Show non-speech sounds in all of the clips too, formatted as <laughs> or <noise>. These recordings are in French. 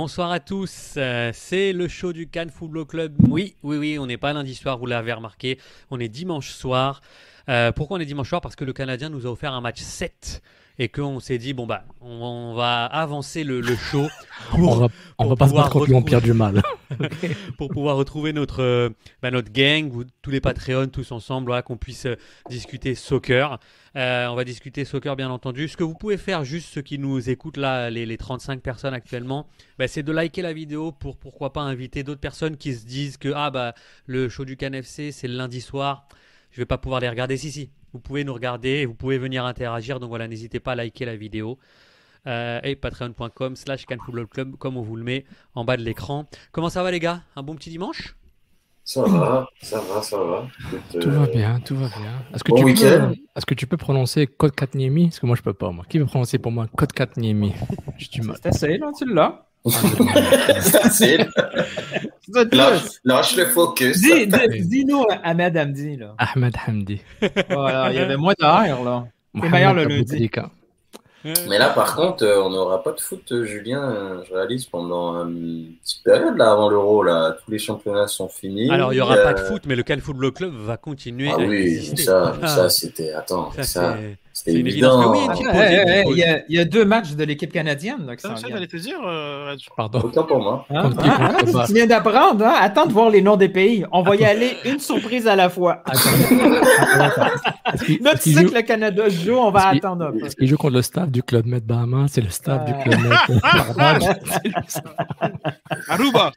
Bonsoir à tous, euh, c'est le show du Cannes Football Club. Oui, oui, oui, on n'est pas lundi soir, vous l'avez remarqué, on est dimanche soir. Euh, pourquoi on est dimanche soir? Parce que le Canadien nous a offert un match 7 et qu'on s'est dit, bon bah, on, va avancer le, show <laughs> on va, on va pas se battre contre l'Empire du Mal. <laughs> pour pouvoir retrouver notre, euh, bah, notre gang, tous les Patreons, tous ensemble, voilà, qu'on puisse discuter soccer. on va discuter soccer bien entendu. Ce que vous pouvez faire, juste ceux qui nous écoutent là, les, les 35 personnes actuellement, bah, c'est de liker la vidéo pour pourquoi pas inviter d'autres personnes qui se disent que ah bah le show du KNFC c'est le lundi soir, je vais pas pouvoir les regarder. Si si, vous pouvez nous regarder, vous pouvez venir interagir. Donc voilà, n'hésitez pas à liker la vidéo. Euh, et patreon.com slash Club comme on vous le met en bas de l'écran. Comment ça va les gars? Un bon petit dimanche? Ça va, ça va, ça va. tout va bien, tout va bien. Est-ce que, tu peux, est-ce que tu peux prononcer Code 4 Niemi Parce que moi, je peux pas. Moi. Qui veut prononcer pour moi Code 4 Niemi C'est assez, là, tu l'as. <laughs> C'est facile. <laughs> Lâche le focus. <laughs> Dis-nous Ahmed Hamdi. Là. Ahmed Hamdi. <laughs> Voilà, il y avait moins d'air. là. C'est meilleur le lundi. Mais là, par contre, euh, on n'aura pas de foot, euh, Julien. Euh, je réalise pendant une petite période là, avant l'Euro. Là, tous les championnats sont finis. Alors, il n'y aura pas de foot, mais le Cal Football Club va continuer. Ah à oui, exister. ça, ça ah. c'était. Attends, ça. C'est évident. Oui, ah, il, y a, il, y a, deux matchs de l'équipe canadienne. Là, ça, j'allais te dire, euh, Pardon. Autant pour moi. Hein? Ah, ah, tu viens d'apprendre. Hein? Attends de voir les noms des pays. On va y aller une surprise à la fois. Là, tu sais que le Canada joue, on va attendre. Est-ce qu'il joue contre le staff du Club Med Bahama? C'est le staff du Club Med. <laughs> Aruba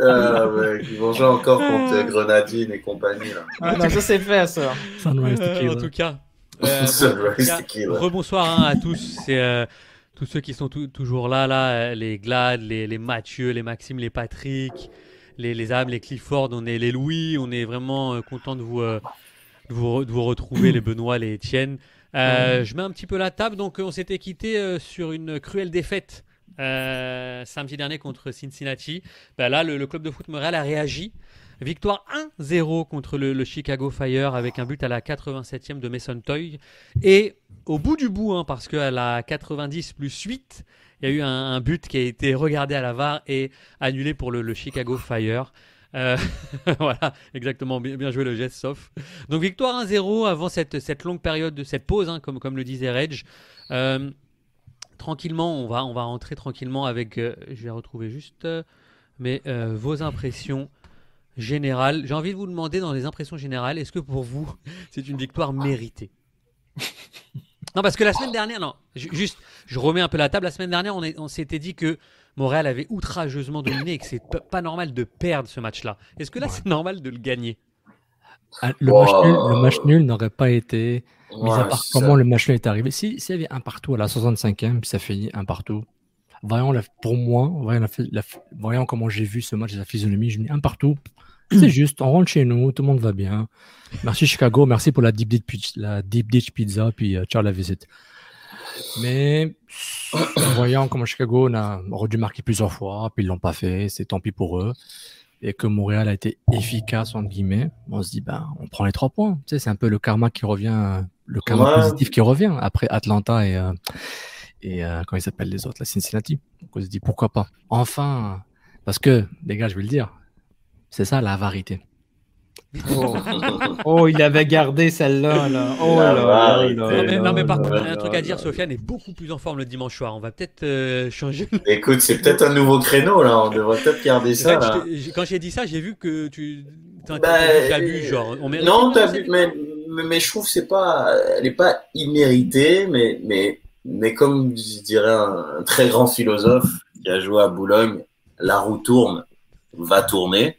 euh, ils vont jouer encore contre Grenadine et compagnie. Là. Ah, non, ça c'est fait, ça. Euh, en tout cas, euh, <laughs> rebonsoir hein, à tous. C'est euh, tous ceux qui sont toujours là, là, euh, les Glad, les, les, Mathieu, les Maxime, les Patrick, les, les Am, les Clifford, on est les Louis, on est vraiment content de vous, de vous, de vous, retrouver, les Benoît, les Etienne. je mets un petit peu la table, donc on s'était quitté sur une cruelle défaite samedi dernier contre Cincinnati. Ben là, le, le, club de foot Montréal a réagi Victoire 1-0 contre le, Chicago Fire avec un but à la 87e de Mason Toy. Et au bout du bout, hein, parce qu'à la 90 plus 8, il y a eu un, but qui a été regardé à la VAR et annulé pour le, Chicago Fire. Euh, <laughs> voilà, exactement, bien, joué le geste, sauf. Donc victoire 1-0 avant cette, cette, longue période de cette pause, hein, comme, comme le disait Reg. Euh, tranquillement, on va, on va rentrer tranquillement avec, euh, je vais retrouver juste, mais vos impressions générale. J'ai envie de vous demander dans les impressions générales, est-ce que pour vous, <laughs> c'est une victoire méritée? Non, parce que la semaine dernière, non, juste, je remets un peu la table. La semaine dernière, on, on s'était dit que Montréal avait outrageusement dominé et que c'est pas normal de perdre ce match-là. Est-ce que là, c'est normal de le gagner? Ah, le, match nul, n'aurait pas été, mis à part comment le match nul est arrivé. S'il y avait un partout à la 65e, puis ça finit un partout, voyons pour moi, voyons, comment j'ai vu ce match, la physionomie, je me dis un partout, c'est <clears throat> juste, on rentre chez nous, tout le monde va bien. Merci Chicago, merci pour la Deep Dish, la deep Pizza, puis euh, ciao la visite. Mais en voyant comment Chicago a, aurait dû marquer plusieurs fois, puis ils l'ont pas fait, c'est tant pis pour eux. Et que Montréal a été efficace, entre guillemets, on se dit, ben, on prend les trois points. Tu sais, c'est un peu le karma qui revient, le karma positif qui revient après Atlanta et, euh, et euh, comment ils s'appellent les autres, la Cincinnati. Donc on se dit, pourquoi pas. Enfin, parce que, les gars, je vais le dire, c'est ça la vérité. Oh. <laughs> oh. il avait gardé celle-là. Là. Oh là, non, mais, par contre, un truc à dire, Sofiane est beaucoup plus en forme le dimanche soir. On va peut-être euh, changer. Écoute, c'est peut-être un nouveau créneau là. On devrait peut-être garder ça. quand j'ai dit ça, j'ai vu que tu as, vu, bah, genre. non, t'as vu, mais, mais, je trouve c'est pas, elle n'est pas imméritée, mais, mais, mais comme je dirais un très grand philosophe qui a joué à Boulogne, la roue tourne, va tourner.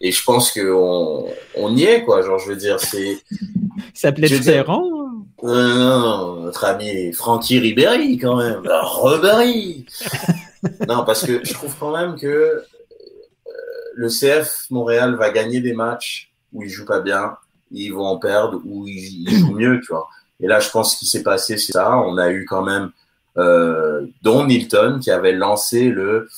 Et je pense qu'on on y est, quoi. Genre, je veux dire, c'est. Ça s'appelait Ferrand euh, Non, notre ami Francky Ribéry, quand même. Ribéry <laughs> Non, parce que je trouve quand même que euh, le CF Montréal va gagner des matchs où ils jouent pas bien, ils vont en perdre, où ils, jouent mieux, tu vois. Et là, je pense qu'il s'est passé, c'est ça. On a eu quand même euh, Don Milton qui avait lancé le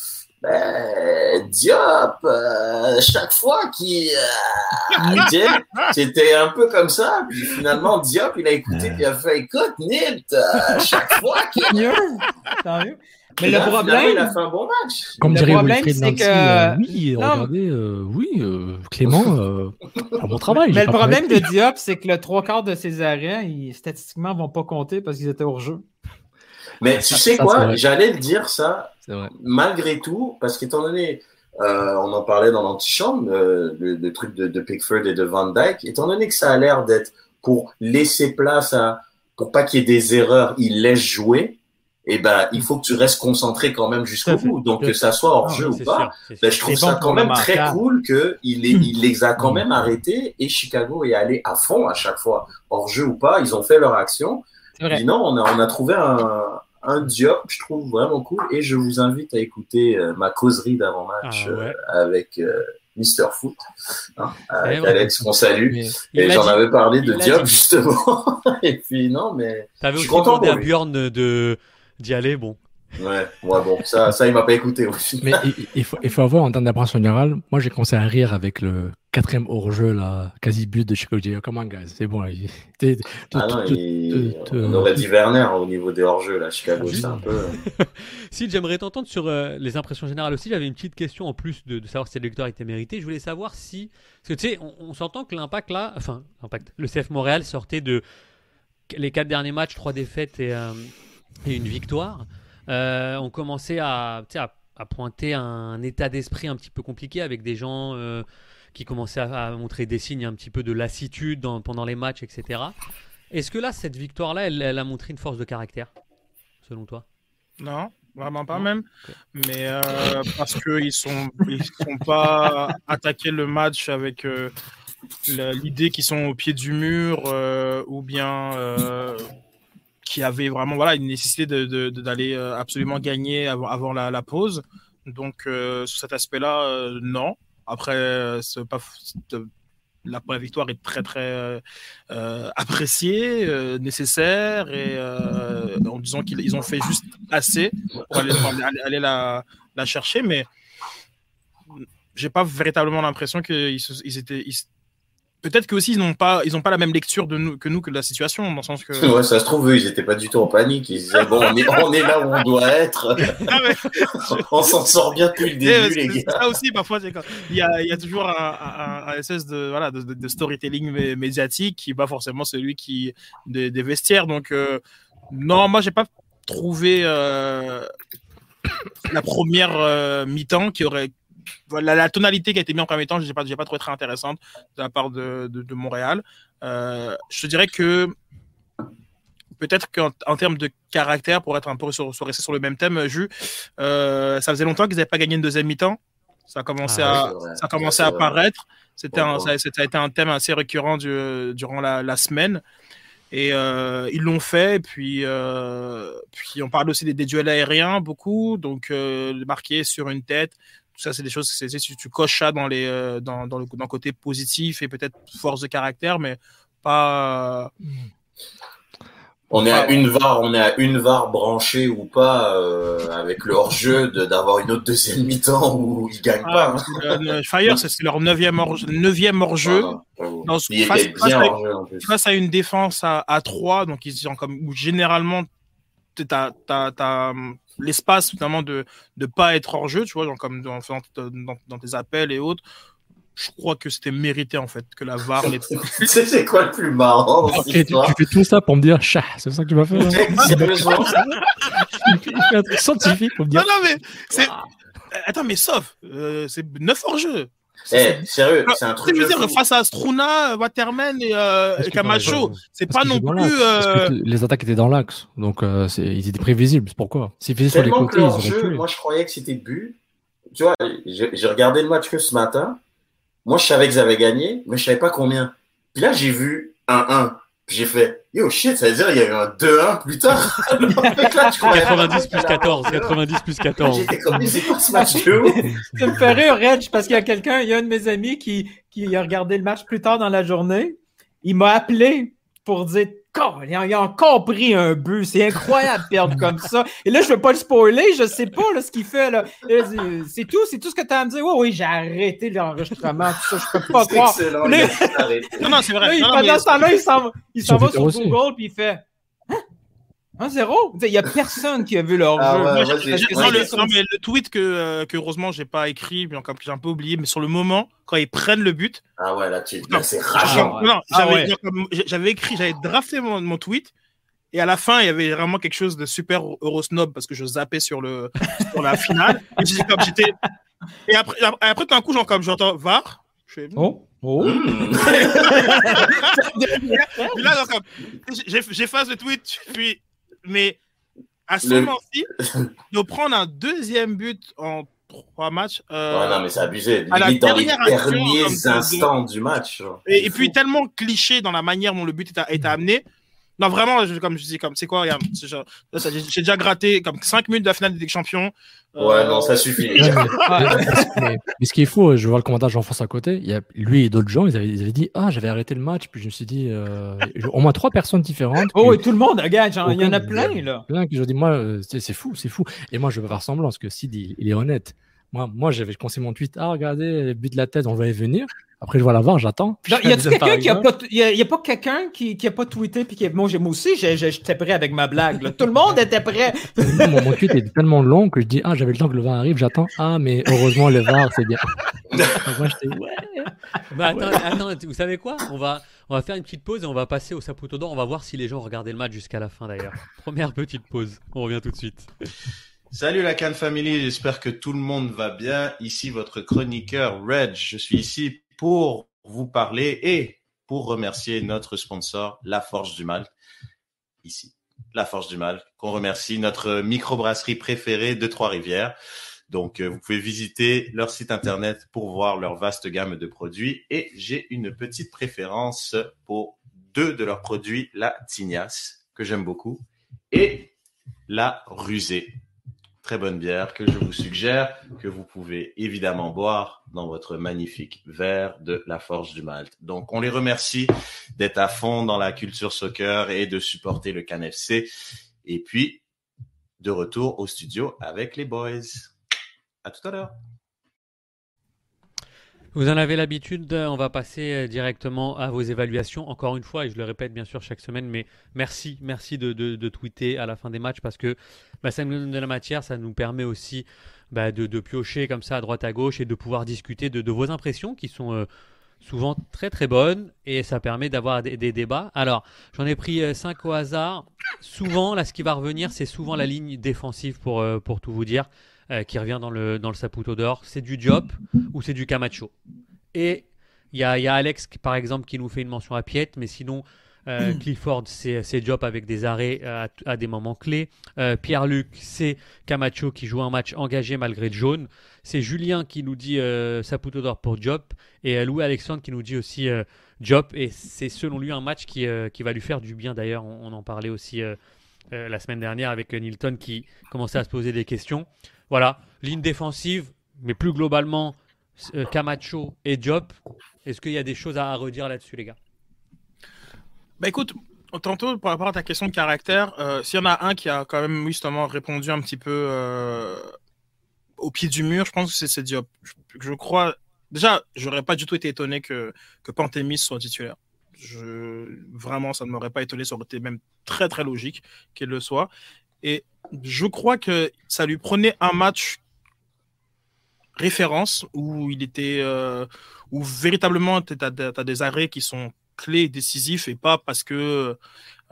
ben, Diop, euh, chaque fois qu'il euh, c'était un peu comme ça. Puis finalement, Diop, il a écouté, puis il a fait écoute, Nilt, euh, chaque fois qu'il. Mais le problème, il a fait un bon match. Comme dirait Wilfried Nancy, que... oui, regardez, oui, Clément, un bon travail. Mais le problème de Diop, c'est que le trois quarts de ses arrêts, ils, statistiquement, vont pas compter parce qu'ils étaient hors jeu. Mais tu sais quoi, j'allais le dire ça, malgré tout, parce qu'étant donné, euh, on en parlait dans l'antichambre, euh, le, truc de, Pickford et de Van Dyke, étant donné que ça a l'air d'être pour laisser place à, pour pas qu'il y ait des erreurs, il laisse jouer. Et eh ben, il faut que tu restes concentré quand même jusqu'au bout. Donc, que ça soit hors jeu ou pas, ben, je trouve ça quand même très cool qu'il il les a quand même arrêtés et Chicago est allé à fond à chaque fois. Hors jeu ou pas, ils ont fait leur action. non, on a, on a trouvé un, un Diop, je trouve vraiment cool. Et je vous invite à écouter euh, ma causerie d'avant-match ah euh, avec euh, Mister Foot, hein, avec Alex qu'on salue. et j'en avais parlé de Diop, <laughs> justement. et puis, non, mais. T'avais aussi demandé à Bjorn de, d'y aller, bon. Ouais, bon, ça, ça il m'a pas écouté aussi. Mais il, faut, il faut avoir en termes d'approche générale, moi j'ai commencé à rire avec le quatrième hors-jeu, là, quasi but de Chicago. J'ai Comment, guys, c'est bon. <laughs> ah non, on aurait dit Werner au niveau des hors-jeux, là, Chicago, c'est un peu. <laughs> si, j'aimerais t'entendre sur euh, les impressions générales aussi. J'avais une petite question en plus de, savoir si le victoire était mérité. Je voulais savoir si. Parce que tu sais, on, s'entend que l'impact là, enfin, l'impact, le CF Montréal sortait de les quatre derniers matchs, trois défaites et, euh, et une victoire. Euh, on commençait à, à, pointer un état d'esprit un petit peu compliqué avec des gens euh, qui commençaient à, montrer des signes un petit peu de lassitude pendant les matchs, etc. Est-ce que là, cette victoire-là, elle, a montré une force de caractère, selon toi? Non, vraiment pas même. Mais euh, parce qu'ils sont, ils sont pas attaqué le match avec l'idée qu'ils sont au pied du mur ou bien qui avait vraiment voilà, une nécessité d'aller euh, absolument gagner avant, avant la, pause. Donc, euh, sur cet aspect-là, euh, non. Après, pas, la, la, victoire est très, très appréciée, nécessaire, et en disant qu'ils ont fait juste assez pour aller, aller, la, la, chercher. Mais j'ai pas véritablement l'impression qu'ils ils étaient, peut-être qu'aussi ils n'ont pas, ils ont pas la même lecture de nous, que nous que de la situation, dans le sens que. Ouais, ça se trouve, eux, ils n'étaient pas du tout en panique. Ils disaient bon, on est, on est là où on doit être. <laughs> Ah <laughs> on s'en sort bien depuis le début, les gars. Ça aussi, parfois, il y a, il y a toujours un, un, espèce de voilà de, de, storytelling médiatique qui n'est pas forcément celui qui des, des vestiaires. Donc euh, non, moi j'ai pas trouvé euh, la première euh, mi-temps qui aurait voilà, la tonalité qui a été mise en premier temps, je n'ai pas, pas trouvé très intéressante de la part de, de, Montréal. Euh, je te dirais que peut-être qu'en termes de caractère, pour être un peu sur, sur rester sur le même thème, Jus, euh, ça faisait longtemps qu'ils n'avaient pas gagné une deuxième mi-temps. Ça a commencé ah à, ça a commencé à apparaître. C'était ça, ça, a été un thème assez récurrent du, durant la, la, semaine. Et euh, ils l'ont fait. Et puis, euh, puis on parle aussi des, des, duels aériens beaucoup. Donc, marqué sur une tête, ça, c'est des choses, c'est, tu, tu coches ça dans, les, euh, dans, dans, le, dans côté positif et peut-être force de caractère, mais pas. On est à une var, on est à une var branchée ou pas euh, avec le hors-jeu d'avoir une autre deuxième mi-temps où ils gagnent pas. Hein. Fire, c'est leur neuvième hors-jeu. Neuvième hors-jeu. face, à une défense à, à 3, donc ils sont comme où généralement t'as as, l'espace finalement de ne pas être hors jeu, tu vois, comme dans, dans, dans, tes appels et autres je crois que c'était mérité en fait que la VAR les. <laughs> c'est quoi le plus marrant tu, fais tout ça pour me dire chat, c'est ça que tu vas faire. <laughs> il <laughs> fait un truc scientifique pour me dire. Non, non, mais c'est. Attends, mais sauf, euh, c'est 9 hors jeu. Eh, sérieux, c'est un truc. Je veux dire, face à Struna, Waterman et, euh, Camacho, c'est pas non plus. Euh... les attaques étaient dans l'axe, donc euh, ils étaient prévisibles. C'est pourquoi? S'ils faisaient sur les côtés, ils jeu, Moi, je croyais que c'était but. Tu vois, j'ai regardé le match que ce matin. Moi, je savais qu'ils avaient gagné, mais je savais pas combien. Puis là, j'ai vu un 1. Puis j'ai fait, yo shit, ça veut dire qu'il y a eu un 2-1 plus tard. <laughs> 90 plus 14, 90 plus 14. J'étais comme, c'est quoi ce match Ça me fait rire, Reg, parce qu'il y a quelqu'un, il y a un de mes amis qui, qui a regardé le match plus tard dans la journée. Il m'a appelé pour dire il a, encore pris un but. C'est incroyable de perdre comme ça. Et là, je ne veux pas le spoiler. Je ne sais pas là, ce qu'il fait. Là. C'est tout, c'est tout ce que tu as à me dire. Oui, oui, j'ai arrêté l'enregistrement. Tout ça, je peux pas croire. Excellent. non, non, c'est vrai. pendant ce temps-là, il s'en va sur Google et il fait 1-0? Il n'y a personne qui a vu leur ah jeu. non, mais le tweet que, euh, que heureusement j'ai pas écrit, mais j'ai un peu oublié, mais sur le moment, quand ils prennent le but. Ah ouais, là, c'est rageant. Non, ah j'avais écrit, j'avais drafté mon, mon, tweet. Et à la fin, il y avait vraiment quelque chose de super Eurosnob parce que je zappais sur, le, sur la finale. <laughs> et j'étais. Et après, après, tout un coup, genre, comme j'entends VAR. Je fais, oh. Oh. <laughs> là, j'efface le tweet, puis mais à ce moment-ci, <laughs> de prendre un deuxième but en trois matchs. Euh, non, mais c'est abusé. À la dans les derniers instants du match. Et, puis tellement cliché dans la manière dont le but est, amené. Non, vraiment, comme je dis, comme c'est quoi, regarde, j'ai déjà gratté comme 5 minutes de la finale des Champions. Ouais, non, ça suffit. <laughs> mais, ce qui est fou, je vois le commentaire Jean-François à côté. Il y a, lui et d'autres gens, ils avaient, ils avaient, dit Ah, j'avais arrêté le match. Puis je me suis dit euh, Au moins trois personnes différentes. Oh, et tout le monde, regarde, il y en a plein, là. Plein qui ont dit Moi, euh, c'est fou, c'est fou. Et moi, je veux faire semblant, parce que Sid, il, est honnête. Moi, moi j'avais conseillé mon tweet Ah, regardez, le but de la tête, on va y venir. Après, je vois la voir, j'attends. Il y a quelqu'un qui a pas, y a, pas quelqu'un qui, qui a pas tweeté puis qui moi, moi aussi, j'étais prêt avec ma blague. Tout le monde était prêt. <laughs> mon, tweet est tellement long que je dis ah j'avais le temps que le VAR arrive, j'attends ah mais heureusement le VAR c'est bien. <laughs> moi j'étais ouais. attends, attends, vous savez quoi? On va on va faire une petite pause et on va passer au Saputo d'or. On va voir si les gens regardé le match jusqu'à la fin d'ailleurs. Première petite pause. On revient tout de suite. Salut la Cannes Family, j'espère que tout le monde va bien. Ici votre chroniqueur Reg. Je suis ici pour vous parler et pour remercier notre sponsor, La Forge du Mal, ici, La Forge du Mal, qu'on remercie, notre microbrasserie préférée de Trois-Rivières. Donc, euh, vous pouvez visiter leur site internet pour voir leur vaste gamme de produits. Et j'ai une petite préférence pour deux de leurs produits, la Tignasse, que j'aime beaucoup, et la Rusée très bonne bière que je vous suggère, que vous pouvez évidemment boire dans votre magnifique verre de la Forge du Malte. Donc, on les remercie d'être à fond dans la culture soccer et de supporter le CanFC. Et puis, de retour au studio avec les boys. À tout à l'heure. Vous en avez l'habitude, on va passer euh, directement à vos évaluations. Encore une fois, et je le répète bien sûr chaque semaine, mais merci, merci de, de, tweeter à la fin des matchs parce que ça nous donne de la matière, ça nous permet aussi bah, de, piocher comme ça à droite à gauche et de pouvoir discuter de, vos impressions qui sont euh, souvent très très bonnes et ça permet d'avoir des, débats. Alors, j'en ai pris 5 euh, au hasard. Souvent, là, ce qui va revenir, c'est souvent la ligne défensive pour, pour tout vous dire. Euh, qui revient dans le, dans le Saputo d'or. C'est du Diop ou c'est du Camacho. Et il y a, y a, Alex, par exemple, qui nous fait une mention à Piet, mais sinon, euh, Clifford, c'est Diop avec des arrêts à, à des moments clés. Euh, Pierre-Luc, c'est Camacho qui joue un match engagé malgré le jaune. C'est Julien qui nous dit Saputo d'or pour Diop. Et Louis Alexandre qui nous dit aussi Diop. Et c'est selon lui un match qui, qui va lui faire du bien. D'ailleurs, on, on, en parlait aussi la semaine dernière avec Nilton qui commençait à se poser des questions. Voilà, ligne défensive, mais plus globalement, euh, Camacho et Diop. Est-ce qu'il y a des choses à redire là-dessus, les gars? Bah écoute, tantôt, par rapport à ta question de caractère, euh, s'il y en a un qui a quand même justement répondu un petit peu euh, au pied du mur, je pense que c'est Diop. Je, je, crois. Déjà, j'aurais pas du tout été étonné que, que Pantémis soit titulaire. Vraiment, ça ne m'aurait pas étonné, ça aurait été même très très logique qu'il le soit. Et je crois que ça lui prenait un match référence où il était, euh, où véritablement tu as, des arrêts qui sont clés, décisifs et pas parce que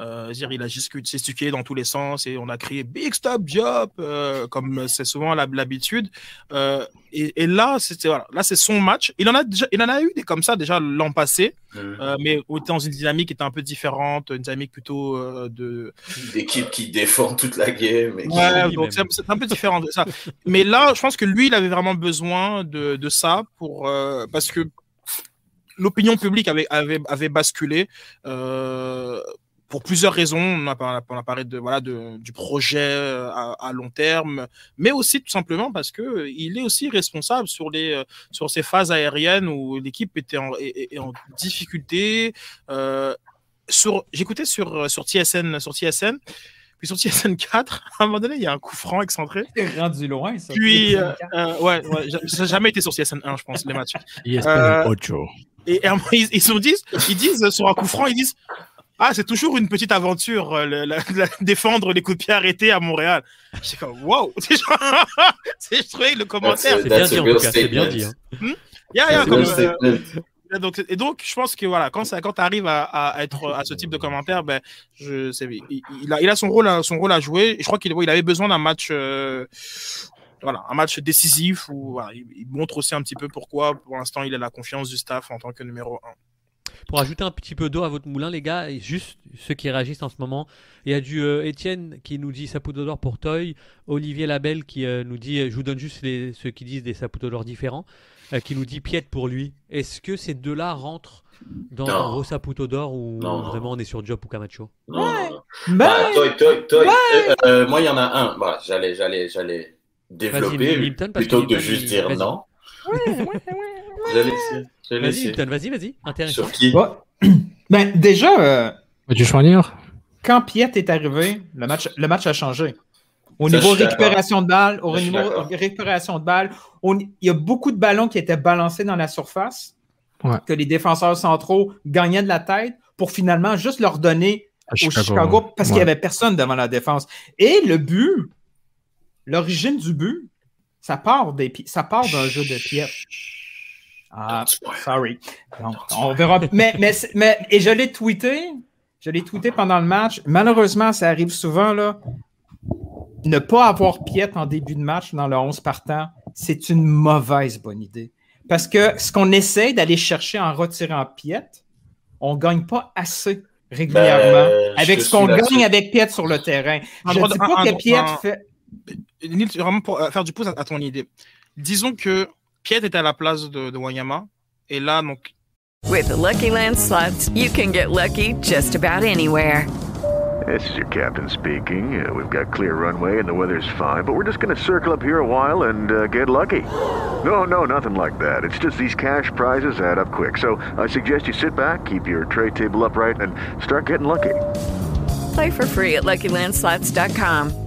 euh, dire, il a juste gesticulé dans tous les sens et on a crié Big Stop Job, euh, comme c'est souvent l'habitude. Euh, et, et, là, c'était voilà, là c'est son match. Il en a déjà, il en a eu des comme ça déjà l'an passé, mmh. euh, mais dans une dynamique qui était un peu différente, une dynamique plutôt euh, de d'équipe qui défend toute la game. ouais, donc c'est un peu différent de ça. mais là, je pense que lui, il avait vraiment besoin de, de ça pour euh, parce que l'opinion publique avait, avait, avait basculé. Euh, pour plusieurs raisons. On a, on a parlé de, voilà, de, du projet euh, à, à, long terme, mais aussi tout simplement parce que euh, il est aussi responsable sur, les, sur ces phases aériennes où l'équipe était en, est, en difficulté. Euh, J'écoutais sur, sur TSN, sur TSN, puis sur TSN 4, <laughs> à un moment donné, il y a un coup franc excentré. C'est rendu loin, ça. Puis, euh, euh, ouais, ouais j'ai jamais été sur TSN 1, je pense, les matchs. <laughs> ESPN euh, et, et, ils, ils, disent, ils disent sur un coup franc, ils disent ah, c'est toujours une petite aventure, euh, le, la, la, <laughs> défendre les coups de pied arrêtés à Montréal. J'étais comme, wow! <laughs> <laughs> je trouvais le commentaire. C'est bien en c'est bien dit. Hein. Hmm? Yeah, yeah, comme, euh, donc, et donc, je pense que voilà, quand, ça, quand tu arrives à, à, être à ce type de commentaire, ben, je, sais, il, il, a, il a son rôle, à, son rôle à jouer. Et je crois qu'il il avait besoin d'un match, euh, voilà, un match décisif où voilà, il, il, montre aussi un petit peu pourquoi, pour l'instant, il a la confiance du staff en tant que numéro 1. Pour ajouter un petit peu d'eau à votre moulin, les gars, et juste ceux qui réagissent en ce moment, il y a du euh, Étienne qui nous dit Saputo d'or pour Toy, Olivier Labelle qui euh, nous dit, je vous donne juste les, ceux qui disent des Saputo d'or différents, euh, qui nous dit Piet pour lui. Est-ce que ces deux-là rentrent dans non. un gros Saputo d'or ou non, vraiment on est sur Job ou Camacho? Non, ouais. bah, Toy, Toy, Toy. Ouais. Euh, moi, il y en a un. Bah, j'allais, j'allais, j'allais développer Milton, plutôt que de juste dire non. Ouais, ouais, ouais. Vas-y, vas-y, vas-y. Intéressant. Sur qui? <clears throat> Ben, déjà. Euh, tu choisir Quand Piet est arrivé, le match, le match a changé. Au Ça, niveau récupération de balles, au niveau récupération de balles, on, il y a beaucoup de ballons qui étaient balancés dans la surface, ouais. que les défenseurs centraux gagnaient de la tête pour finalement juste leur donner au Chicago, Chicago parce ouais. qu'il n'y avait personne devant la défense. Et le but, l'origine du but, ça part des, ça part d'un jeu de Piet. Ah, sorry. Donc, on verra. mais, mais, mais, et je l'ai tweeté. Je l'ai tweeté pendant le match. Malheureusement, ça arrive souvent, là. Ne pas avoir Piet en début de match dans le 11 partant, c'est une mauvaise bonne idée. Parce que ce qu'on essaie d'aller chercher en retirant Piet, on ne gagne pas assez régulièrement ben, avec ce qu'on gagne avec Piet sur le terrain. Je ne dis pas que Piet fait. Nils, vraiment pour faire du pouce à, à ton idée. Disons que Piet était à la place de, de Wanyama. Et là, donc. With the Lucky Land slots, you can get lucky just about anywhere. This is your captain speaking. Uh, we've got clear runway and the weather's fine, but we're just going to circle up here a while and uh, get lucky. No, no, nothing like that. It's just these cash prizes add up quick. So I suggest you sit back, keep your tray table upright, and start getting lucky. Play for free at LuckyLandSlots.com.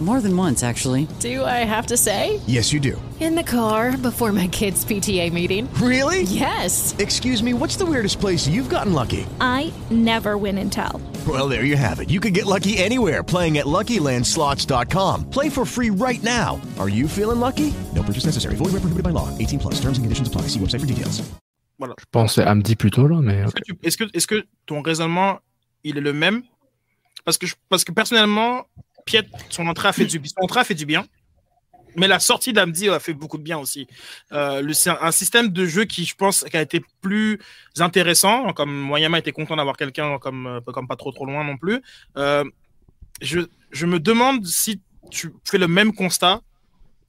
More than once, actually. Do I have to say? Yes, you do. In the car before my kids' PTA meeting. Really? Yes. Excuse me, what's the weirdest place you've gotten lucky? I never win and tell. Well, there you have it. You can get lucky anywhere playing at LuckyLandSlots.com. Play for free right now. Are you feeling lucky? No purchase necessary. Void where prohibited by law. 18 plus. Terms and conditions apply. See website for details. Voilà. Je pensais Amdi plutôt là, mais. Est-ce que, tu, est-ce que, est-ce que ton raisonnement il est le même parce que, je, parce que personnellement, Piet, son entrée a fait du, son entrée a fait du bien. Mais la sortie d'Amdi a fait beaucoup de bien aussi. Euh, c'est un système de jeu qui, je pense, qui a été plus intéressant. Comme Wanyama était content d'avoir quelqu'un comme, comme pas trop trop loin non plus. Euh, je, je me demande si tu fais le même constat.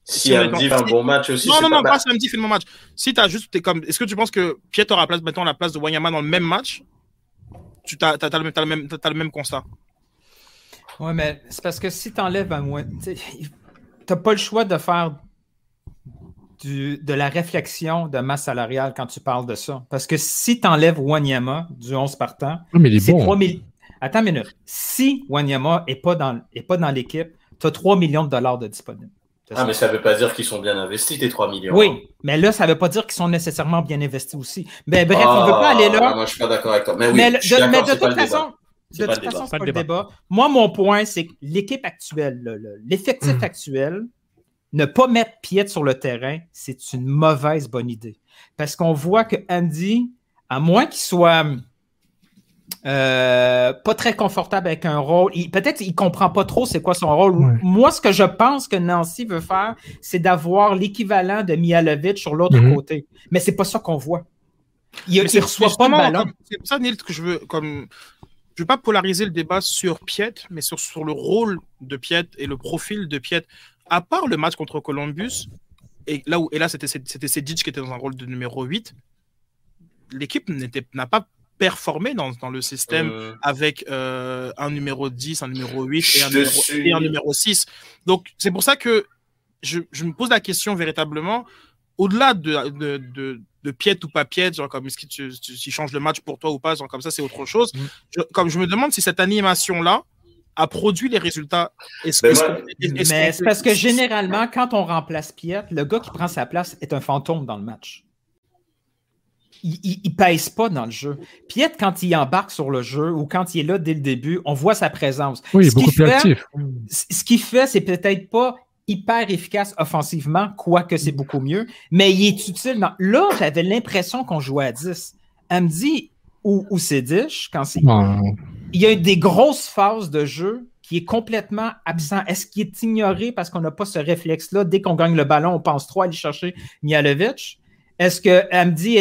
Si, si Amdi fait un bon match aussi. Non, non, non, pas, si Amdi fait le bon match. Si tu as juste. Es comme, est-ce que tu penses que Piet aura place, maintenant la place de Wanyama dans le même match? Tu as, le, même, le même constat. Ouais, mais c'est parce que si tu enlèves un mois, tu n'as pas le choix de faire de la réflexion de masse salariale quand tu parles de ça. Parce que si tu enlèves Wanyama du 11 partant, c'est 3 000... Attends une minute. Si Wanyama n'est pas dans, dans l'équipe, tu as 3 millions de dollars de disponibles. Ah, mais ça ne veut pas dire qu'ils sont bien investis, tes 3 millions. Oui, mais là, ça ne veut pas dire qu'ils sont nécessairement bien investis aussi. Mais bref, on ne veut pas aller là. Ah, moi, je ne suis pas d'accord avec toi. Mais, oui, de, toute façon, de toute façon, c'est pas le débat. Moi, mon point, c'est que l'équipe actuelle, l'effectif hmm. actuel, ne pas mettre Piet sur le terrain, c'est une mauvaise bonne idée. Parce qu'on voit que Andy, à moins qu'il soit euh, pas très confortable avec un rôle, peut-être qu'il comprend pas trop c'est quoi son rôle. Moi, ce que je pense que Nancy veut faire, c'est d'avoir l'équivalent de Mialovic sur l'autre mhm. côté. Mais c'est pas ça qu'on voit. Il, ne reçoit pas de ballon. C'est ça, Nils, que je veux comme je ne veux pas polariser le débat sur Piet, mais sur, sur le rôle de Piet et le profil de Piet à part le match contre Columbus, et là, où, et là c'était Sedic qui était dans un rôle de numéro 8, l'équipe n'a pas performé dans, dans le système euh. avec euh, un numéro 10, un numéro 8 et un, numéro, et un numéro, 6. Donc, c'est pour ça que je, je, me pose la question véritablement, au-delà de, de, de, de ou pas piète, genre comme est-ce qu'il tu, tu, change le match pour toi ou pas, genre comme ça, c'est autre chose. Mm. comme je me demande si cette animation-là, a produit les résultats. Ben mais c'est parce que généralement, quand on remplace Piet, le gars qui prend sa place est un fantôme dans le match. Il, ne pèse pas dans le jeu. Piet, quand il embarque sur le jeu ou quand il est là dès le début, on voit sa présence. Oui, il est beaucoup plus actif. Ce qu'il fait, c'est peut-être pas hyper efficace offensivement, quoique c'est beaucoup mieux, mais il est utile. Là, j'avais l'impression qu'on jouait à 10. Elle me dit, ou, ou c'est quand c'est il y a des grosses phases de jeu qui est complètement absent. Est-ce qu'il est ignoré parce qu'on n'a pas ce réflexe-là? Dès qu'on gagne le ballon, on pense trop à aller chercher Mialovic. Est-ce que Amdi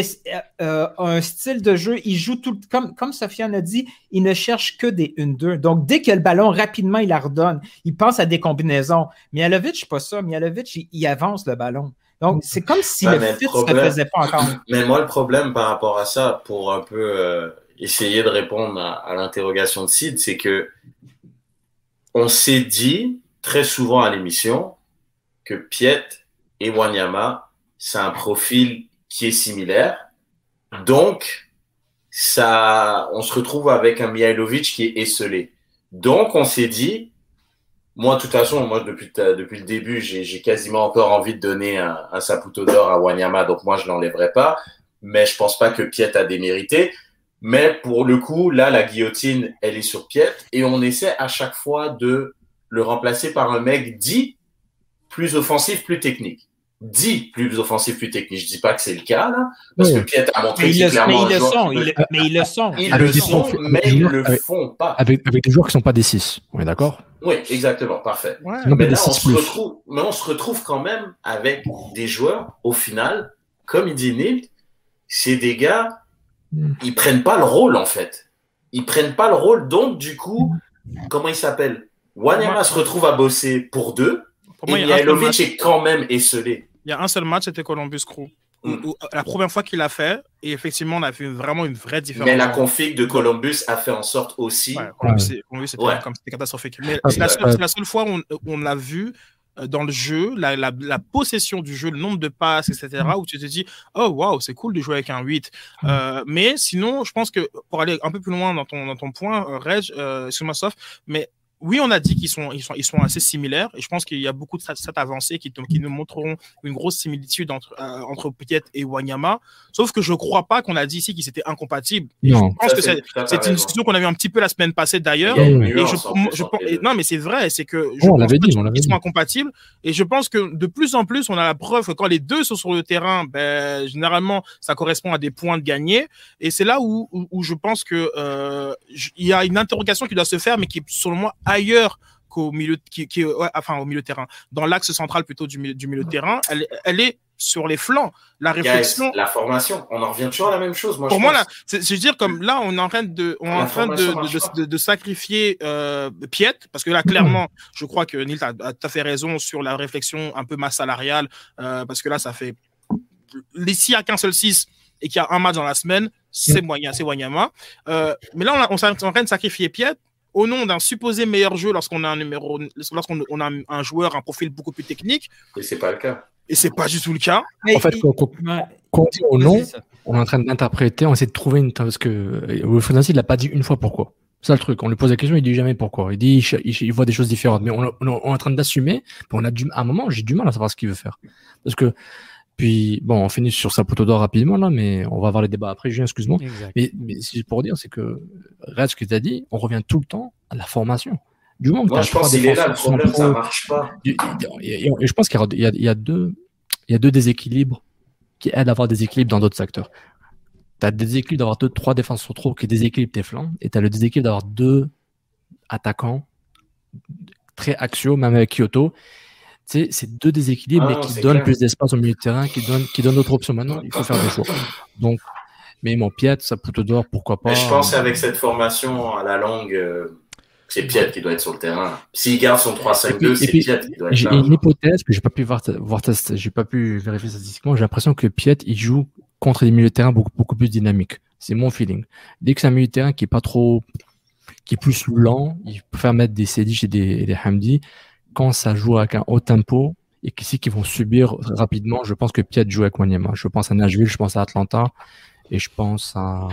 euh, a un style de jeu, il joue tout comme, comme Sofiane a dit, il ne cherche que des 1-2. Donc, dès a le ballon, rapidement, il la redonne. Il pense à des combinaisons. Mialovic, pas ça. Mialovic, il, avance le ballon. Donc, c'est comme si le fit ne se faisait pas encore. <clears throat> Mais moi, le problème par rapport à ça, pour un peu euh, essayer de répondre à, l'interrogation de Sid, c'est que on s'est dit très souvent à l'émission que Piet et Wanyama, c'est un profil qui est similaire. Donc, ça, on se retrouve avec un Mihailovic qui est esselé. Donc, on s'est dit, moi, de toute façon, moi, depuis, depuis le début, j'ai quasiment encore envie de donner un, un Saputo d'or à Wanyama, donc moi, je l'enlèverai pas. Mais je pense pas que Piet a démérité. Mais pour le coup, là, la guillotine, elle est sur Piet et on essaie à chaque fois de le remplacer par un mec dit plus offensif, plus technique. Dit plus offensif, plus technique. Je dis pas que c'est le cas, là, parce que Piet a montré qu'il clairement. Mais ils le sont, mais ils le sont. Ils le sont, mais ils le font pas. Avec, avec des joueurs qui sont pas des 6. On est d'accord? Oui, exactement, parfait. Mais là, on se, retrouve, mais on se retrouve quand même avec des joueurs, au final, comme il dit Neil, c'est des gars Hmm. Ils prennent pas le rôle, en fait. Ils prennent pas le rôle. Donc, du coup, comment il s'appelle? Wanyama se retrouve à bosser pour deux. Pour et Mihailovic est quand même esselé. Il y a un seul match, c'était Columbus Crew. Hmm. la première fois qu'il l'a fait, et effectivement, on a vu vraiment une vraie différence. Mais la config de Columbus a fait en sorte aussi. Ouais, Columbus, c'était catastrophique. Mais c'est la, seule fois où on, où on a vu euh, dans le jeu, la, la, la, possession du jeu, le nombre de passes, etc., mm. où tu te dis, oh waouh, c'est cool de jouer avec un 8. Mm. Euh, mais sinon, je pense que pour aller un peu plus loin dans ton, dans ton point, euh, Reg, euh, excuse-moi, mais oui, on a dit qu'ils sont, ils sont, ils sont assez similaires et je pense qu'il y a beaucoup de stats avancées qui, qui nous montreront une grosse similitude entre, euh, entre Piet et Wanyama. Sauf que je crois pas qu'on a dit ici qu'ils étaient incompatibles. Non. Je pense que c'est une discussion qu'on a eu un petit peu la semaine passée d'ailleurs. non, mais c'est vrai, c'est que je oh, pense qu'ils sont incompatibles et je pense que de plus en plus, on a la preuve que quand les deux sont sur le terrain, ben, généralement, ça correspond à des points de gagner et c'est là où, où, je pense que euh, il y a une interrogation qui doit se faire, mais qui, selon moi, ailleurs qu'au milieu, qui, qui enfin au milieu de terrain, dans l'axe central plutôt du milieu, du milieu de terrain, elle, elle est sur les flancs. La réflexion. la formation, on en revient toujours à la même chose. Moi, Pour moi, là, c'est dire comme là, on est en train de, on est en train de, de, de, sacrifier euh, Piet, parce que là, clairement, <clears throat> je crois que Neil a, a tout à fait raison sur la réflexion un peu masse salariale, euh, parce que là, ça fait. S'il n'y a qu'un seul 6, et qu'il y a un match dans la semaine, c'est moyen, c'est Wanyama. Euh, mais là, on, on, en train de sacrifier Piet au nom d'un supposé meilleur jeu lorsqu'on a un numéro, lorsqu'on on a un joueur, un profil beaucoup plus technique. Et c'est pas le cas. Et c'est pas du tout le cas. En fait, quand, on dit au nom, on est en train d'interpréter, on essaie de trouver une. Parce que euh, Wolf il l'a pas dit une fois pourquoi. C'est le truc. On lui pose la question, il dit jamais pourquoi. Il dit, il, voit des choses différentes. Mais on, est en train d'assumer. On a du, à un moment, j'ai du mal à savoir ce qu'il veut faire. Parce que, puis, bon, on finit sur sa poteau d'or rapidement, là, mais on va avoir les débats après, Julien, excuse-moi. Mais, mais c'est pour dire, c'est que, reste ce que tu as dit, on revient tout le temps à la formation. Du moment Moi, je pense qu'il est là, le problème, ça marche pas. Et, je pense qu'il y, y, a deux, il y a deux déséquilibres qui aident à avoir des équilibres dans d'autres secteurs tu as le déséquilibre d'avoir deux, trois défenseurs trop qui déséquilibrent tes flancs, et tu as le déséquilibre d'avoir deux attaquants très axiaux, même avec Kyoto. Tu sais, c'est deux déséquilibres, mais ah qui donnent plus d'espace au milieu de terrain, qui donnent, qui donnent d'autres options. Maintenant, il faut faire des choix. Donc, mais mon Piet, ça poutre d'or, pourquoi pas. je pense qu'avec cette formation à la longue, euh, c'est Piet qui doit être sur le terrain. S'il garde son 3-5-2, c'est Piet qui doit être J'ai une hypothèse que j'ai pas pu voir, voir j'ai pas pu vérifier statistiquement. J'ai l'impression que Piet, il joue contre des milieux de terrain beaucoup, beaucoup plus dynamiques. C'est mon feeling. Dès que c'est un milieu de terrain qui est pas trop, qui est plus lent, il peut faire mettre des Sedic et des, des Hamdi. Quand ça joue avec un haut tempo et qu'ici qui vont subir rapidement, je pense que Piet joue avec Wanyama. Je pense à Nashville, je pense à Atlanta et je pense à,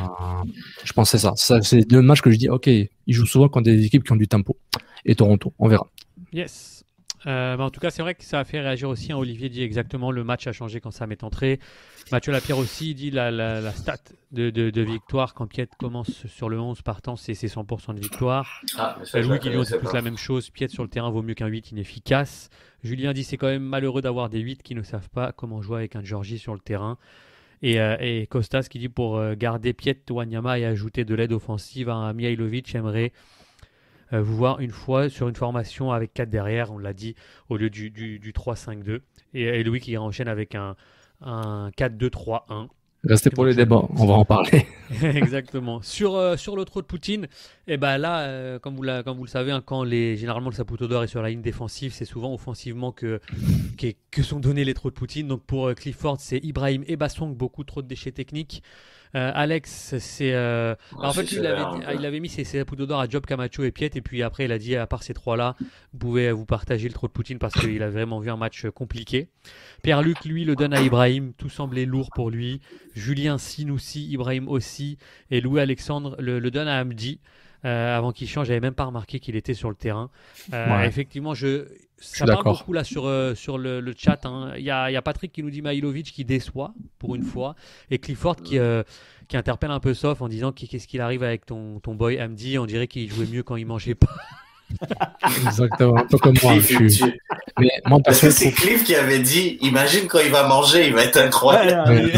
je pense c'est ça. ça c'est deux matchs que je dis, ok, ils jouent souvent contre des équipes qui ont du tempo. Et Toronto, on verra. Yes. Euh, en tout cas, c'est vrai que ça a fait réagir aussi. Hein. Olivier dit exactement le match a changé quand ça m'est entré. Mathieu Lapierre aussi dit la, la, stat de, victoire quand Piet commence sur le 11 partant, c'est 100% de victoire. Ah, Louis Guillon dit tous la même chose. Piet sur le terrain vaut mieux qu'un 8 inefficace. Julien dit c'est quand même malheureux d'avoir des 8 qui ne savent pas comment jouer avec un Georgie sur le terrain. Et, euh, et Costas qui dit pour euh, garder Piet, Wanyama et ajouter de l'aide offensive à Mihailovic, j'aimerais euh, vous voir une fois sur une formation avec 4 derrière, on l'a dit, au lieu du, du, 3-5-2. Et, Louis qui enchaîne avec un, un 4-2-3-1. Restez pour les débats, on va en parler. <laughs> Exactement. Sur, euh, sur le trot de Poutine, et eh ben là, euh, comme, vous comme vous le savez, hein, quand les, généralement le Saputo d'or est sur la ligne défensive, c'est souvent offensivement que, que, sont donnés les trous de Poutine. Donc pour Clifford, c'est Ibrahim et Bassong, beaucoup trop de déchets techniques. Euh, Alex, c'est. Euh, en fait, il, avait, mis ses, ses d'or à Job, Camacho et Piet, et puis après, il a dit à part ces trois-là, vous pouvez vous partager le trou de Poutine parce qu'il a vraiment vu un match compliqué. Pierre-Luc, lui, le donne à Ibrahim, tout semblait lourd pour lui. Julien Sinoussi, Ibrahim aussi, et Louis-Alexandre le, le donne à Hamdi. Euh, avant qu'il change. J'avais même pas remarqué qu'il était sur le terrain. Euh, effectivement, je, ça parle beaucoup là sur, euh, sur le, le chat. Hein. Il y, a, y, a, Patrick qui nous dit Maïlovic qui déçoit pour une fois et Clifford qui, qui interpelle un peu Sof en disant qu'est-ce qu'il arrive avec ton, ton boy Amdi. On dirait qu'il jouait mieux quand il mangeait pas. Exactement, un peu comme moi. Je suis... Mais Parce que c'est Cliff qui avait dit Imagine quand il va manger, il va être incroyable.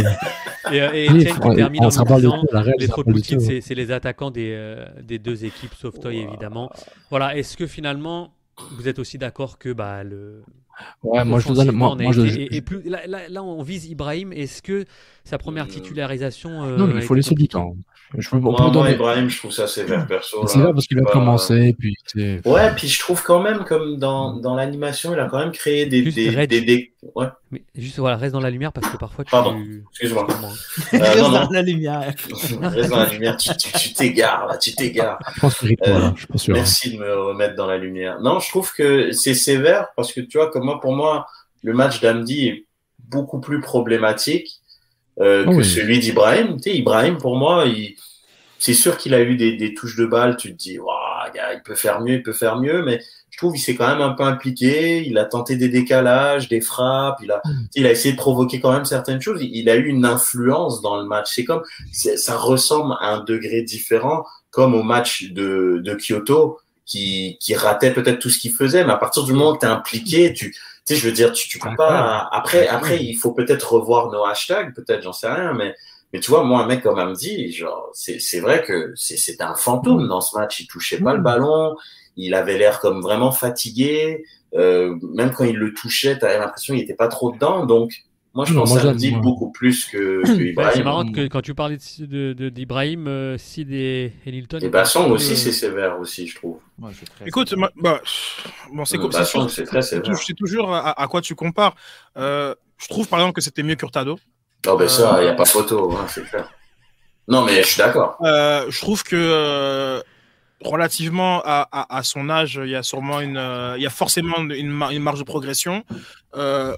et, et Etienne qui termine en disant Les trop de c'est les attaquants des, euh, des deux équipes, sauf Toy évidemment. Voilà, est-ce que finalement, vous êtes aussi d'accord que bah, le. Ouais, moi je te donne. Moi, moi je... et, plus, là, là, on vise Ibrahim. Est-ce que sa première euh, titularisation. Euh, non, il faut laisser du temps. Je peux, moi, donner... Ibrahim, je trouve ça sévère perso. C'est là parce qu'il a commencé. Puis ouais, puis je trouve quand même, comme dans, dans l'animation, il a quand même créé des. des, des, Ouais. Mais juste voilà, reste dans la lumière parce que parfois tu. Pardon, excuse-moi. Euh, <laughs> <laughs> reste dans la lumière. reste dans la lumière, tu t'égares là, tu t'égares. Je pense que euh, je pense Merci de me remettre dans la lumière. Non, je trouve que c'est sévère parce que tu vois, comme moi, pour moi, le match d'Amdi est beaucoup plus problématique euh, ah que celui d'Ibrahim. Tu sais, Ibrahim, pour moi, il, c'est sûr qu'il a eu des, des, touches de balle. Tu te dis, il peut faire mieux, il peut faire mieux, mais je trouve qu'il s'est quand même un peu impliqué. Il a tenté des décalages, des frappes. Il a, mm. il a essayé de provoquer quand même certaines choses. Il, a eu une influence dans le match. C'est comme, ça ressemble à un degré différent, comme au match de, de Kyoto, qui, qui ratait peut-être tout ce qu'il faisait, mais à partir du moment que tu es impliqué, tu, tu sais, je veux dire, tu, tu peux pas. Après, après, il faut peut-être revoir nos hashtags, peut-être, j'en sais rien, mais, mais tu vois, moi, un mec comme Amdi, genre, c'est, c'est vrai que c'est, un fantôme dans ce match. Il touchait pas le ballon, il avait l'air comme vraiment fatigué. Euh, même quand il le touchait, tu avais l'impression qu'il était pas trop dedans. Donc, moi, je pense à dit beaucoup plus que, <clears throat> que Ibrahim. c'est marrant que quand tu parlais d'Ibrahim, de, de, euh, Sid et, Hilton. Et Bassong aussi, c'est sévère aussi, je trouve. Écoute, bah, bon, c'est comme c'est très sévère. C'est toujours à, quoi tu compares. Euh, je trouve, par exemple, que c'était mieux qu'Hurtado. Oh, ben ça, il n'y a pas photo, hein, c'est clair. Non, mais je suis d'accord. je trouve que relativement à, son âge, il y a sûrement une, il y a forcément une, marge de progression.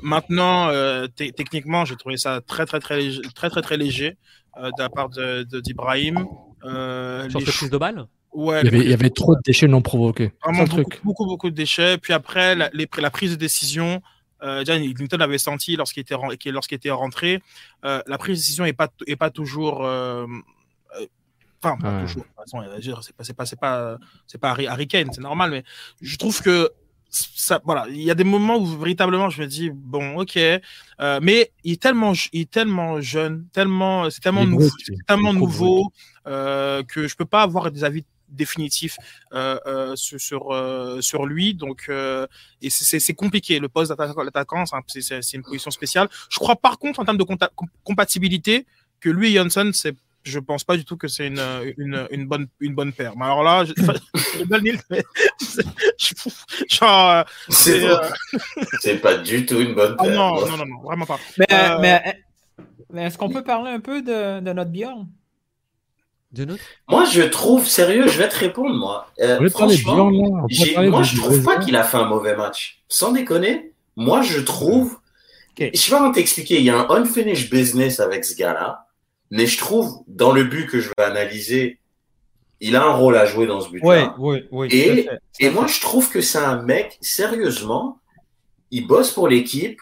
maintenant, techniquement, j'ai trouvé ça très très très léger, très très très léger de la part de d'Ibrahim. Sur cette prise de balle? Ouais, il, y avait, trop de déchets non provoqués. Vraiment beaucoup, beaucoup, beaucoup, de déchets. Puis après, la, la prise de décision, euh, Newton avait senti lorsqu'il était, lorsqu'il était rentré, euh, la prise de décision n'est pas, est pas toujours. Euh, euh, enfin, pas toujours. C'est pas, c'est pas, c'est pas, c'est pas Harry, Kane, c'est normal, mais je trouve que ça, voilà, il y a des moments où véritablement je me dis bon, ok, mais il est tellement, il est tellement jeune, tellement, c'est tellement nouveau, tellement nouveau que je peux pas avoir des avis définitif euh, euh, sur, euh, sur, lui. Donc, et c'est compliqué. Le poste d'attaquant, c'est une position spéciale. Je crois par contre, en termes de compatibilité, que lui et Johnson, c'est je pense pas du tout que c'est une, une, une, bonne, une bonne paire. Mais alors là, je, c'est pas du tout une bonne ah paire. non, non, non, non, vraiment pas. Mais, mais, est-ce qu'on peut parler un peu de, de notre Bjorn moi, je trouve, sérieux, je vais te répondre, moi. Euh, franchement, moi, je trouve pas qu'il a fait un mauvais match. Sans déconner, moi, je trouve. Je sais pas comment t'expliquer. Il y a un unfinished business avec ce gars-là. Mais je trouve, dans le but que je vais analyser, il a un rôle à jouer dans ce but-là. Oui, oui, oui. Et, et moi, je trouve que c'est un mec, sérieusement, il bosse pour l'équipe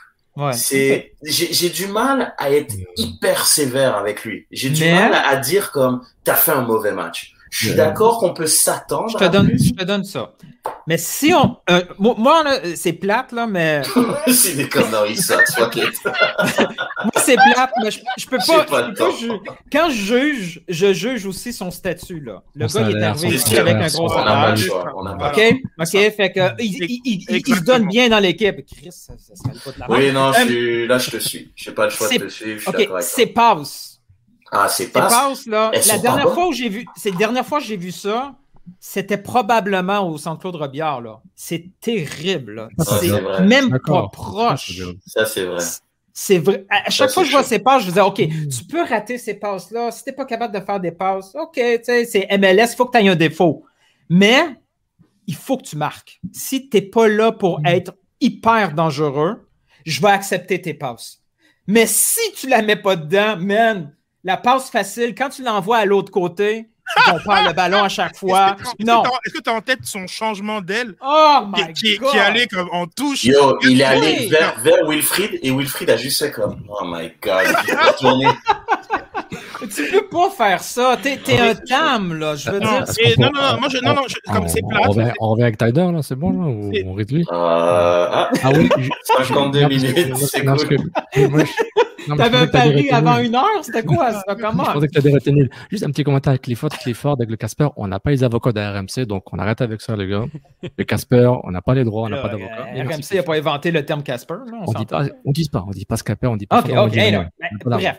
c'est, j'ai du mal à être hyper sévère avec lui. J'ai du mal à, dire comme t'as fait un mauvais match. Je suis d'accord qu'on peut s'attendre. Je te donne, je te donne ça. Mais si on, euh, moi, c'est plate là, mais. <laughs> c'est des conneries ça, moi c'est plate, mais je, je peux pas. quand je juge, je juge aussi son statut là. Le gars il est arrivé ici avec un gros salaire. Ok, ok, fait que il, il, il, se donne bien dans l'équipe. Chris, ça, ça serait pas de la Oui, non, je là je te suis. J'ai pas le choix de te suivre. Ok, c'est passe. Ah, c'est pas. Passe, là. la dernière fois où j'ai vu, c'est la dernière fois que j'ai vu ça, c'était probablement au Centre Claude Robillard, là. C'est terrible, c'est même pas proche. Ça, c'est vrai. C'est vrai. À chaque fois que je vois ces passes, je disais, OK, tu peux rater ces passes-là. Si tu n'es pas capable de faire des passes, OK, tu sais, c'est MLS, il faut que tu aies un défaut. Mais il faut que tu marques. Si tu n'es pas là pour mm. être hyper dangereux, je vais accepter tes passes. Mais si tu la mets pas dedans, man, la passe facile, quand tu l'envoies à l'autre côté, on perd le ballon à chaque <laughs> fois. non. Est-ce que tu as en tête son changement d'aile oh my qui, God. qui, est allé comme en touche? Yo, il est allé vers, vers Wilfried et Wilfried a juste fait comme Oh my God, il est <laughs> tu peux pas faire ça. T'es, es un tam, là. Je veux non, dire. non, non, non, moi, je, non, non, comme c'est plat. On revient, on revient avec Tyder, là, c'est bon, là, ou on réduit? Euh, ah. ah oui. 52 minutes, c'est cool. T'avais un pari avant une heure, c'était quoi ça? Comment? Je pensais que t'avais retenu. Juste un petit commentaire avec Clifford. Clifford, avec le Casper, on n'a pas les avocats de RMC, donc on arrête avec ça, les gars. Le Casper, on n'a pas les droits, on n'a pas d'avocats. RMC n'a pas inventé le terme Casper. On, dit pas, on dit pas, on dit pas Scapper, on dit pas. Ok, ok, bref.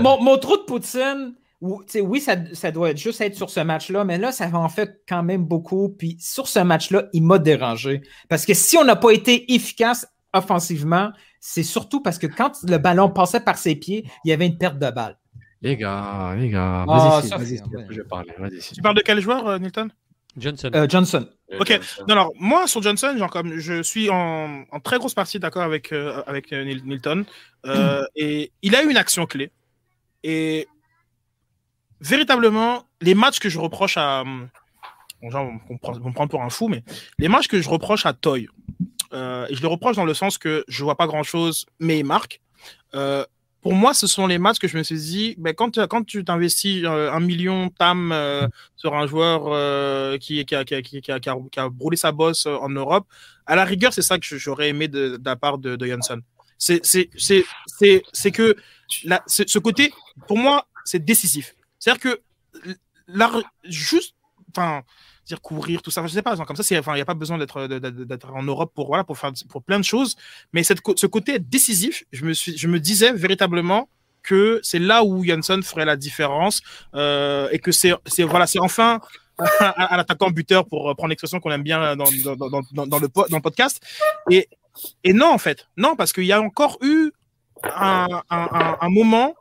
Mon trou de Poutine, oui, ça, ça, doit juste être sur ce match-là, mais là, ça en fait quand même beaucoup. Puis sur ce match-là, il m'a dérangé. Parce que si on n'a pas été efficace offensivement, c'est surtout parce que quand le ballon passait par ses pieds, il y avait une perte de balle. Les gars, les gars, ah, vas-y, je parle. Tu parles de quel joueur, euh, Nilton? Johnson. Euh, Johnson. Ok. Non, alors moi sur Johnson, genre comme je suis en, très grosse partie d'accord avec euh, avec Nilton, <clears throat> et il a eu une action clé. Et véritablement, les matchs que je reproche à bon, genre, on me prend pour un fou, mais les matchs que je reproche à Toy, euh, et je le reproche dans le sens que je vois pas grand chose, mais il marque. Euh, pour moi, ce sont les matchs que je me suis dit, ben, quand, quand tu t'investis euh, un million tam sur un joueur qui, a, brûlé sa bosse en Europe, à la rigueur, c'est ça que j'aurais aimé de, de, la part de, de Janssen. C'est que la, ce côté, pour moi, c'est décisif. C'est-à-dire que la, juste, enfin, dire courir, tout ça. Je sais pas, comme ça, il n'y a pas besoin d'être en Europe pour, voilà, pour faire pour plein de choses. Mais cette, ce côté décisif, je me, suis, je me disais véritablement que c'est là où Janssen ferait la différence euh, et que c'est voilà, enfin <laughs> un, attaquant buteur pour prendre l'expression qu'on aime bien dans, dans, dans, le, dans le podcast. Et, et non, en fait, non, parce qu'il y a encore eu un moment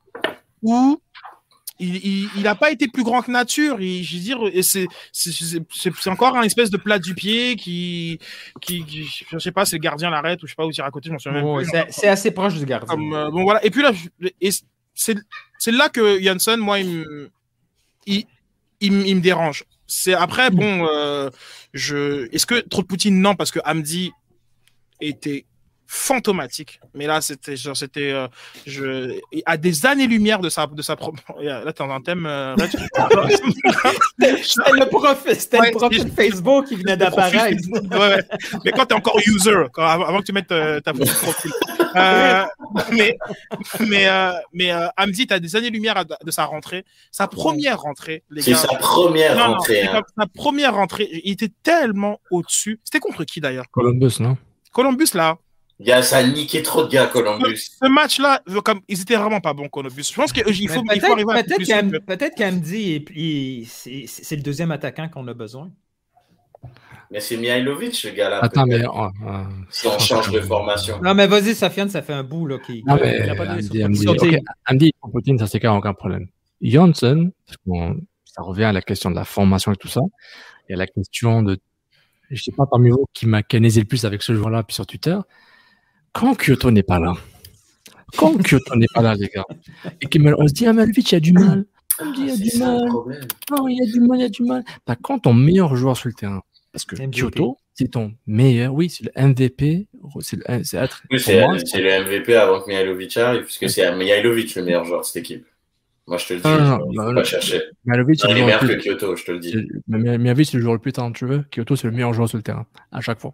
où il n'a pas été plus grand que nature. Il, je veux dire, c'est encore un espèce de plat du pied qui, qui, je sais pas, c'est le gardien l'arrête ou je sais pas où il à côté, je m'en souviens même plus. C'est assez proche du gardien. Euh, bon voilà. Et puis là, c'est là que Janssen, moi, il il, il, me dérange. C'est après, bon, euh, je, est-ce que trop de Poutine? Non parce que Hamdi était fantomatique. Mais là, c'était genre, c'était, euh, je, à des années-lumière de sa, de sa propre. <laughs> Là, t'es dans un thème. Euh, <laughs> c'était le profil, c'était le profil Facebook qui venait d'apparaître. ouais, ouais. Mais quand t'es encore user, quand, avant que tu mettes euh, ta photo de profil. Euh, mais, mais, euh, mais euh, Hamdi, t'as des années-lumière de sa rentrée. Sa première rentrée, les gars. C'est sa première rentrée. Non, hein. Sa première rentrée, il était tellement au-dessus. C'était contre qui d'ailleurs? Columbus, non? Columbus, là. Il ça a niqué trop de gars, Columbus. Ce, match-là, comme, ils étaient vraiment pas bons, Columbus. Je pense qu'il faut, il faut arriver à Peut-être qu'Amdi, c'est le deuxième attaquant qu'on a besoin. Mais c'est Mihailovic, le gars-là. Attends, mais. Oh, si on change de formation. Non, mais vas-y, Safiane, ça fait un bout. Là, qui... Non, mais. Andy, Poutine, ça, c'est quand aucun problème. Janssen, ça revient à la question de la formation et tout ça, et à la question de. Je sais pas parmi vous qui m'a canésé le plus avec ce joueur-là, puis sur Twitter, quand Kyoto n'est pas là, quand Kyoto n'est pas là, les gars, et qu'on se dit, ah, Malvich, il y a du mal. On dit, il y a du mal. Non, il y a du mal, il y a du mal. Bah, quand ton meilleur joueur sur le terrain, parce que Kyoto, c'est ton meilleur, oui, c'est le MVP. C'est le, c'est oui, c'est le MVP avant que Mihailovic arrive, puisque c'est Mihailovic le meilleur joueur de cette équipe. Moi, je te le dis, ah, je ne pas chercher. Mihailovic, c'est le meilleur que Kyoto, je te le dis. Mihailovic, c'est le joueur le plus talentueux. Kyoto, c'est le meilleur joueur sur le terrain, à chaque fois.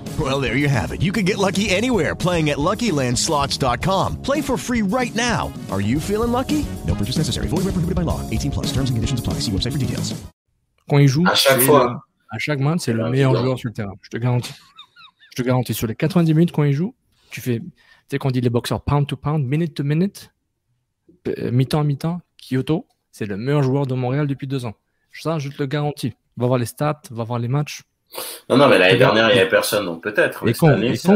Well, there you have it. You can get lucky anywhere playing at LuckyLandSlots.com. Play for free right now. Are you feeling lucky? No purchase necessary. Void where prohibited by law. 18 plus. Terms and conditions apply. See website for details. Quand il joue, à chaque fois, à chaque match, c'est le meilleur joueur sur le terrain. Je te garantis. Je te garantis. Sur les 90 minutes quand il joue, tu fais sais, qu'on dit les boxeurs pound to pound, minute to minute, euh, mi-temps à mi-temps, Kyoto, c'est le meilleur joueur de Montréal depuis deux ans. Ça, je te le garantis. Va voir les stats, va voir les matchs. Non, non, mais l'année dernière, il n'y avait personne, donc peut-être. Et quand,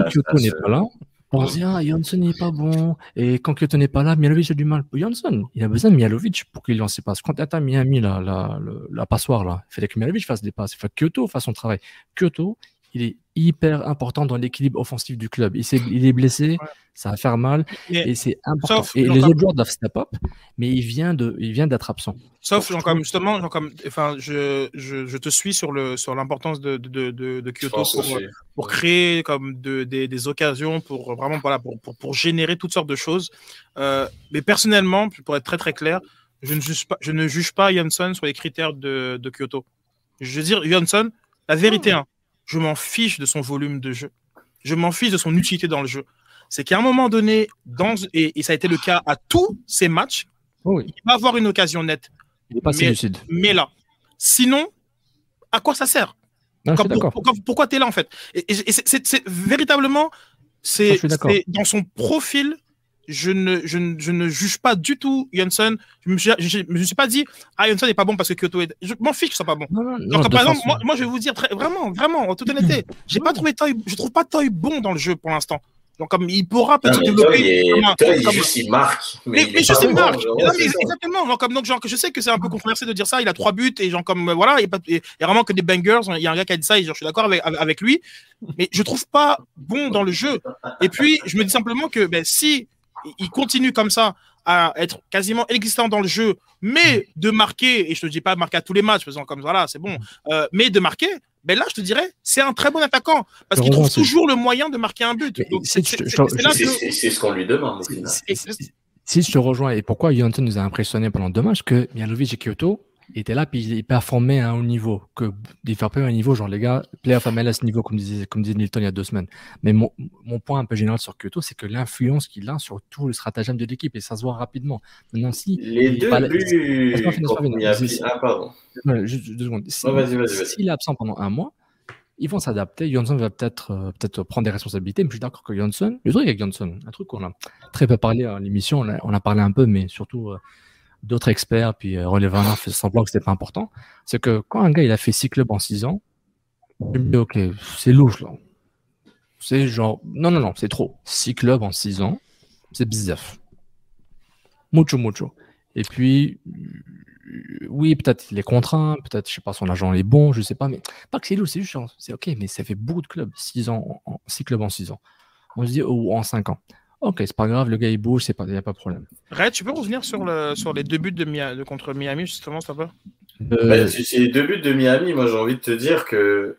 Kyoto n'est pas là, on se dit, ah, Janssen n'est pas bon. Et quand Kyoto n'est pas là, Mialovic a du mal. Janssen, il a besoin de Mialovic pour qu'il lance ses passes. Quand tu Miami, la, la, la, passoire, là, il fallait que Mialovic fasse des passes. Il faut que Kyoto fasse son travail. Kyoto, il est hyper important dans l'équilibre offensif du club. Il, est, il est blessé, ça va faire mal, et, c'est important. et les autres joueurs doivent step up, mais il vient de, il vient d'être absent. Sauf, genre, comme, justement, genre, comme, enfin, je, je, je, te suis sur le, sur l'importance de, de, de, de, Kyoto pour, pour, créer comme de, des, des, occasions, pour vraiment, voilà, pour, pour, pour, générer toutes sortes de choses. Euh, mais personnellement, pour être très très clair, je ne juge pas, je ne juge pas Janssen sur les critères de, de Kyoto. Je veux dire, Janssen, la vérité, oh. hein, je m'en fiche de son volume de jeu. Je m'en fiche de son utilité dans le jeu. C'est qu'à un moment donné, dans, et, ça a été le cas à tous ces matchs, il va avoir une occasion nette. Il est pas mais, lucide. Mais là, sinon, à quoi ça sert? Pourquoi, tu es là en fait? Et, c'est véritablement, c'est dans son profil je ne, je, ne, je ne juge pas du tout Janssen. Je me, je, me suis pas dit, ah, Janssen n'est pas bon parce que Kyoto est. Je m'en fiche que ce soit pas bon. Donc, par exemple, moi, moi, je vais vous dire très, vraiment, vraiment, en toute honnêteté, <clears throat> j'ai pas trouvé Toy, je trouve pas Toy bon dans le jeu pour l'instant. Donc, comme il pourra peut-être développer. Toy, comme, juste, il marque. Mais, mais, je sais, il marque. exactement. Genre, comme, donc, genre, que je sais que c'est un peu controversé de dire ça. Il a trois buts et, genre, comme, voilà, il y, a vraiment que des bangers. Il y a un gars qui a dit ça et genre, je suis d'accord avec, avec lui. Mais je trouve pas bon dans le jeu. Et puis, je me dis simplement que, ben, si il continue comme ça à être quasiment existant dans le jeu, mais de marquer, et je te dis pas marquer à tous les matchs, faisant comme voilà, c'est bon, euh, mais de marquer, ben là, je te dirais, c'est un très bon attaquant parce qu'il trouve toujours le moyen de marquer un but. C'est ce qu'on lui demande. Si je te rejoins, et pourquoi Jonathan nous a impressionné pendant deux matchs, que Mialovic et Kyoto, était là, puis il performait à un haut niveau. Que il fait à un niveau, genre les gars, playoff à ce niveau, comme disait, comme disait Nilton il y a deux semaines. Mais mon, mon point un peu général sur Kyoto, c'est que l'influence qu'il a sur tout le stratagème de l'équipe, et ça se voit rapidement. Maintenant, si. Les deux buts. Ah, pardon. Juste deux secondes. S'il est absent pendant un mois, ils vont s'adapter. Johnson va peut-être euh, peut-être prendre des responsabilités, mais je suis d'accord que Johnson, le truc avec Johnson, un truc qu'on a très peu parlé à l'émission, on, a parlé un peu, mais surtout euh, d'autres experts, puis euh, Relevant fait semblant que c'était pas important, c'est que quand un gars il a fait six clubs en six ans, je me dis ok, c'est louche là. C'est genre non non non, c'est trop. Six clubs en six ans, c'est bizarre. Mucho mucho. Et puis euh, oui, peut-être il est contraint, peut-être, je sais pas, son agent est bon, je sais pas, mais pas que c'est louche, c'est juste, c'est ok, mais ça fait beaucoup de clubs, six ans, six clubs en six ans. On se dit, ou en cinq ans. Ok, c'est pas grave, le gars il bouge, c'est pas, y a pas de problème. Red, tu peux revenir sur, le, sur les deux buts de, de contre Miami, justement, ça va? Euh... C'est les deux buts de Miami, moi j'ai envie de te dire que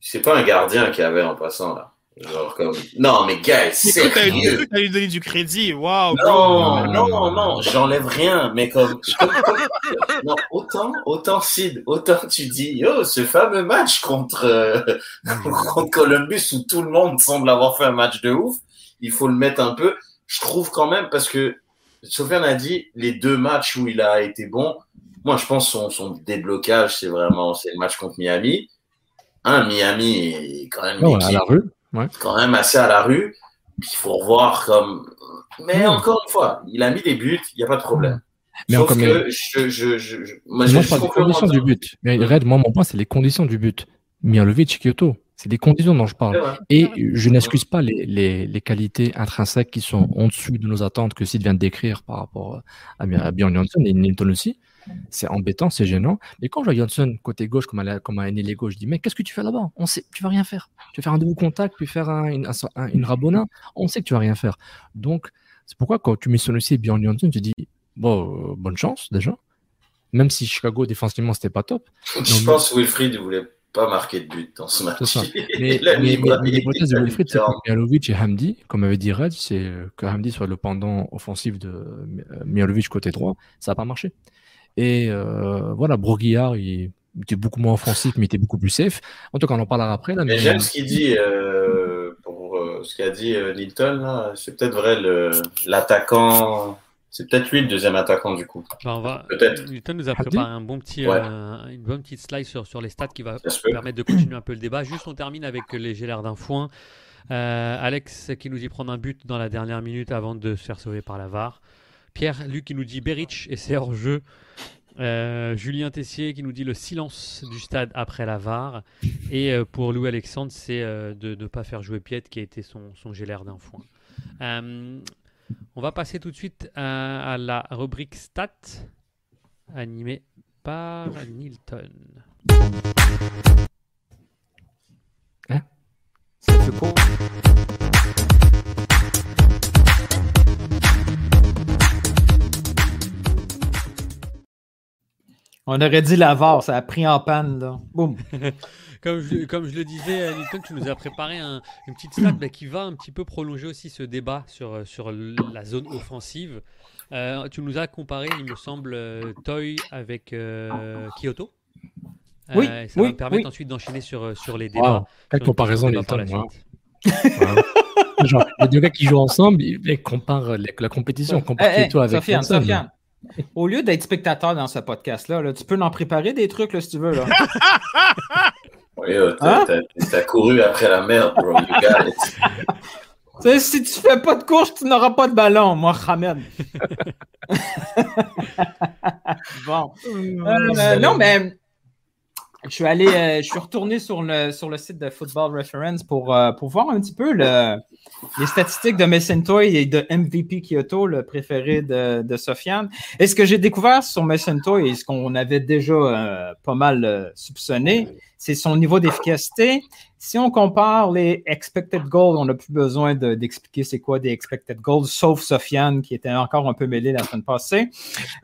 c'est pas un gardien qui avait en passant là. Genre comme... Non, mais gars, c'est sérieux. Tu lui donné du crédit, waouh. Non, non, non, j'enlève rien, mais comme, non, autant, autant Sid, autant tu dis, yo, ce fameux match contre, euh, <laughs> contre Columbus où tout le monde semble avoir fait un match de ouf, il faut le mettre un peu. Je trouve quand même parce que Sofiane a dit les deux matchs où il a été bon. Moi, je pense son, son déblocage, c'est vraiment c'est le match contre Miami. Un Miami est quand même oh, à la rue. quand même assez à la rue. il faut revoir comme. Mais encore une fois, il a mis des buts, il n'y a pas de problème. Mais Sauf que je, je, je, moi, je, des conditions du but. Mais Red, moi, mon point, c'est les conditions du but. Mialovic, Kyoto. C'est des conditions dont je parle. Et je n'excuse pas les, les, les, qualités intrinsèques qui sont en dessous de nos attentes que Sid vient de décrire par rapport à, à Bjorn Johnson et Nilton aussi. C'est embêtant, c'est gênant. Mais quand je vois Johnson côté gauche, comme à, comme à je dis Mais qu'est-ce que tu fais là-bas? On sait, tu vas rien faire. Tu vas faire un double contact, puis faire un, une, une rabona. On sait que tu vas rien faire. Donc, c'est pourquoi quand tu mets aussi Bjorn Johnson, tu dis Bon, euh, bonne chance déjà. Même si Chicago défensivement c'était pas top. Je pense que Wilfried voulait pas marqué de but dans ce match. <laughs> Mais, l'hypothèse de Wilfried, c'est que Mialovic et Hamdi, comme avait dit Red, c'est que Hamdi soit le pendant offensif de euh, Mialovic côté droit, ça n'a pas marché. Et euh, voilà, Broguillard, il était beaucoup moins offensif, mais il était beaucoup plus safe. En tout cas, on en parlera après. Là, mais, j'aime ce qu'il dit, euh, pour ce qu'a dit Nilton, c'est peut-être vrai, l'attaquant c'est peut-être lui le deuxième attaquant du coup. Bah, va... Peut-être. Newton nous a préparé un bon petit, euh, une bonne petite slide sur, sur les stats qui va permettre de continuer un peu le débat. Juste on termine avec les l'air d'un foin. Euh, Alex qui nous dit prendre un but dans la dernière minute avant de se faire sauver par la VAR. Pierre Luc qui nous dit Berich et c'est hors jeu. Euh, Julien Tessier qui nous dit le silence du stade après la VAR. Et pour Louis Alexandre, c'est de ne pas faire jouer Piet qui a été son, son d'un foin. On va passer tout de suite à, la rubrique stats animée par Nilton. Hein? C'est On aurait dit l'avare, ça a pris en panne, là. Boum. <laughs> comme, je, comme je le disais, euh, Nilton, tu nous as préparé une petite stat bah, qui va un petit peu prolonger aussi ce débat sur, euh, sur la zone offensive. Euh, tu nous as comparé, il me semble, Toy avec Kyoto. Oui, ça va me permettre ensuite d'enchaîner sur, sur les débats. Quelle comparaison, Nilton. Genre, les deux gars qui jouent ensemble, ils comparent la compétition. Compare hey, Kyoto avec Sofiane, Sofiane. Au lieu d'être spectateur dans ce podcast-là, tu peux en préparer des trucs là, si tu veux. Là. <laughs> oui, euh, hein? t'as couru après la merde, bro. <laughs> si tu fais pas de course, tu n'auras pas de ballon, moi, Mohamed. <laughs> bon. Euh, non, mais Je suis allé, euh, je suis retourné sur le, sur le site de Football Reference pour, euh, pour voir un petit peu le, les statistiques de Messentoy et de MVP Kyoto, le préféré de, de Sofiane. Et ce que j'ai découvert sur Messentoy et ce qu'on avait déjà euh, pas mal soupçonné, c'est son niveau d'efficacité. Si on compare les expected goals, on n'a plus besoin d'expliquer c'est quoi des expected goals, sauf Sofiane qui était encore un peu mêlé la semaine passée.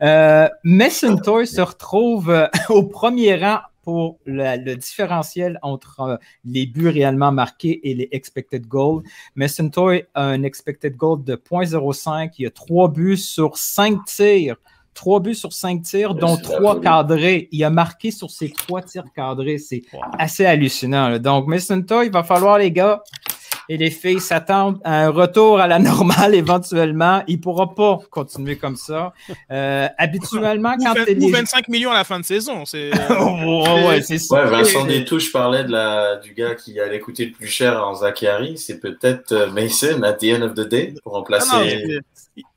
Euh, Messentoy se retrouve au premier rang pour le différentiel entre euh, les buts réellement marqués et les expected goals. Messentoy a un expected goal de 0.05. Il a trois buts sur cinq tirs. Trois buts sur cinq tirs, dont trois cadrés. Il a marqué sur ses trois tirs cadrés. C'est assez hallucinant. Donc, Messentoy, il va falloir, les gars, et les filles s'attendent à un retour à la normale <laughs> éventuellement. Il ne pourra pas continuer comme ça. Euh, habituellement, quand ou, 25 millions à la fin de saison. C'est <laughs> oh, ouais, c'est ça. Ouais, Vincent Détouche parlait de la, du gars qui allait coûter le plus cher en Zachary. C'est peut-être euh, Mason at the end of the day pour remplacer. Ah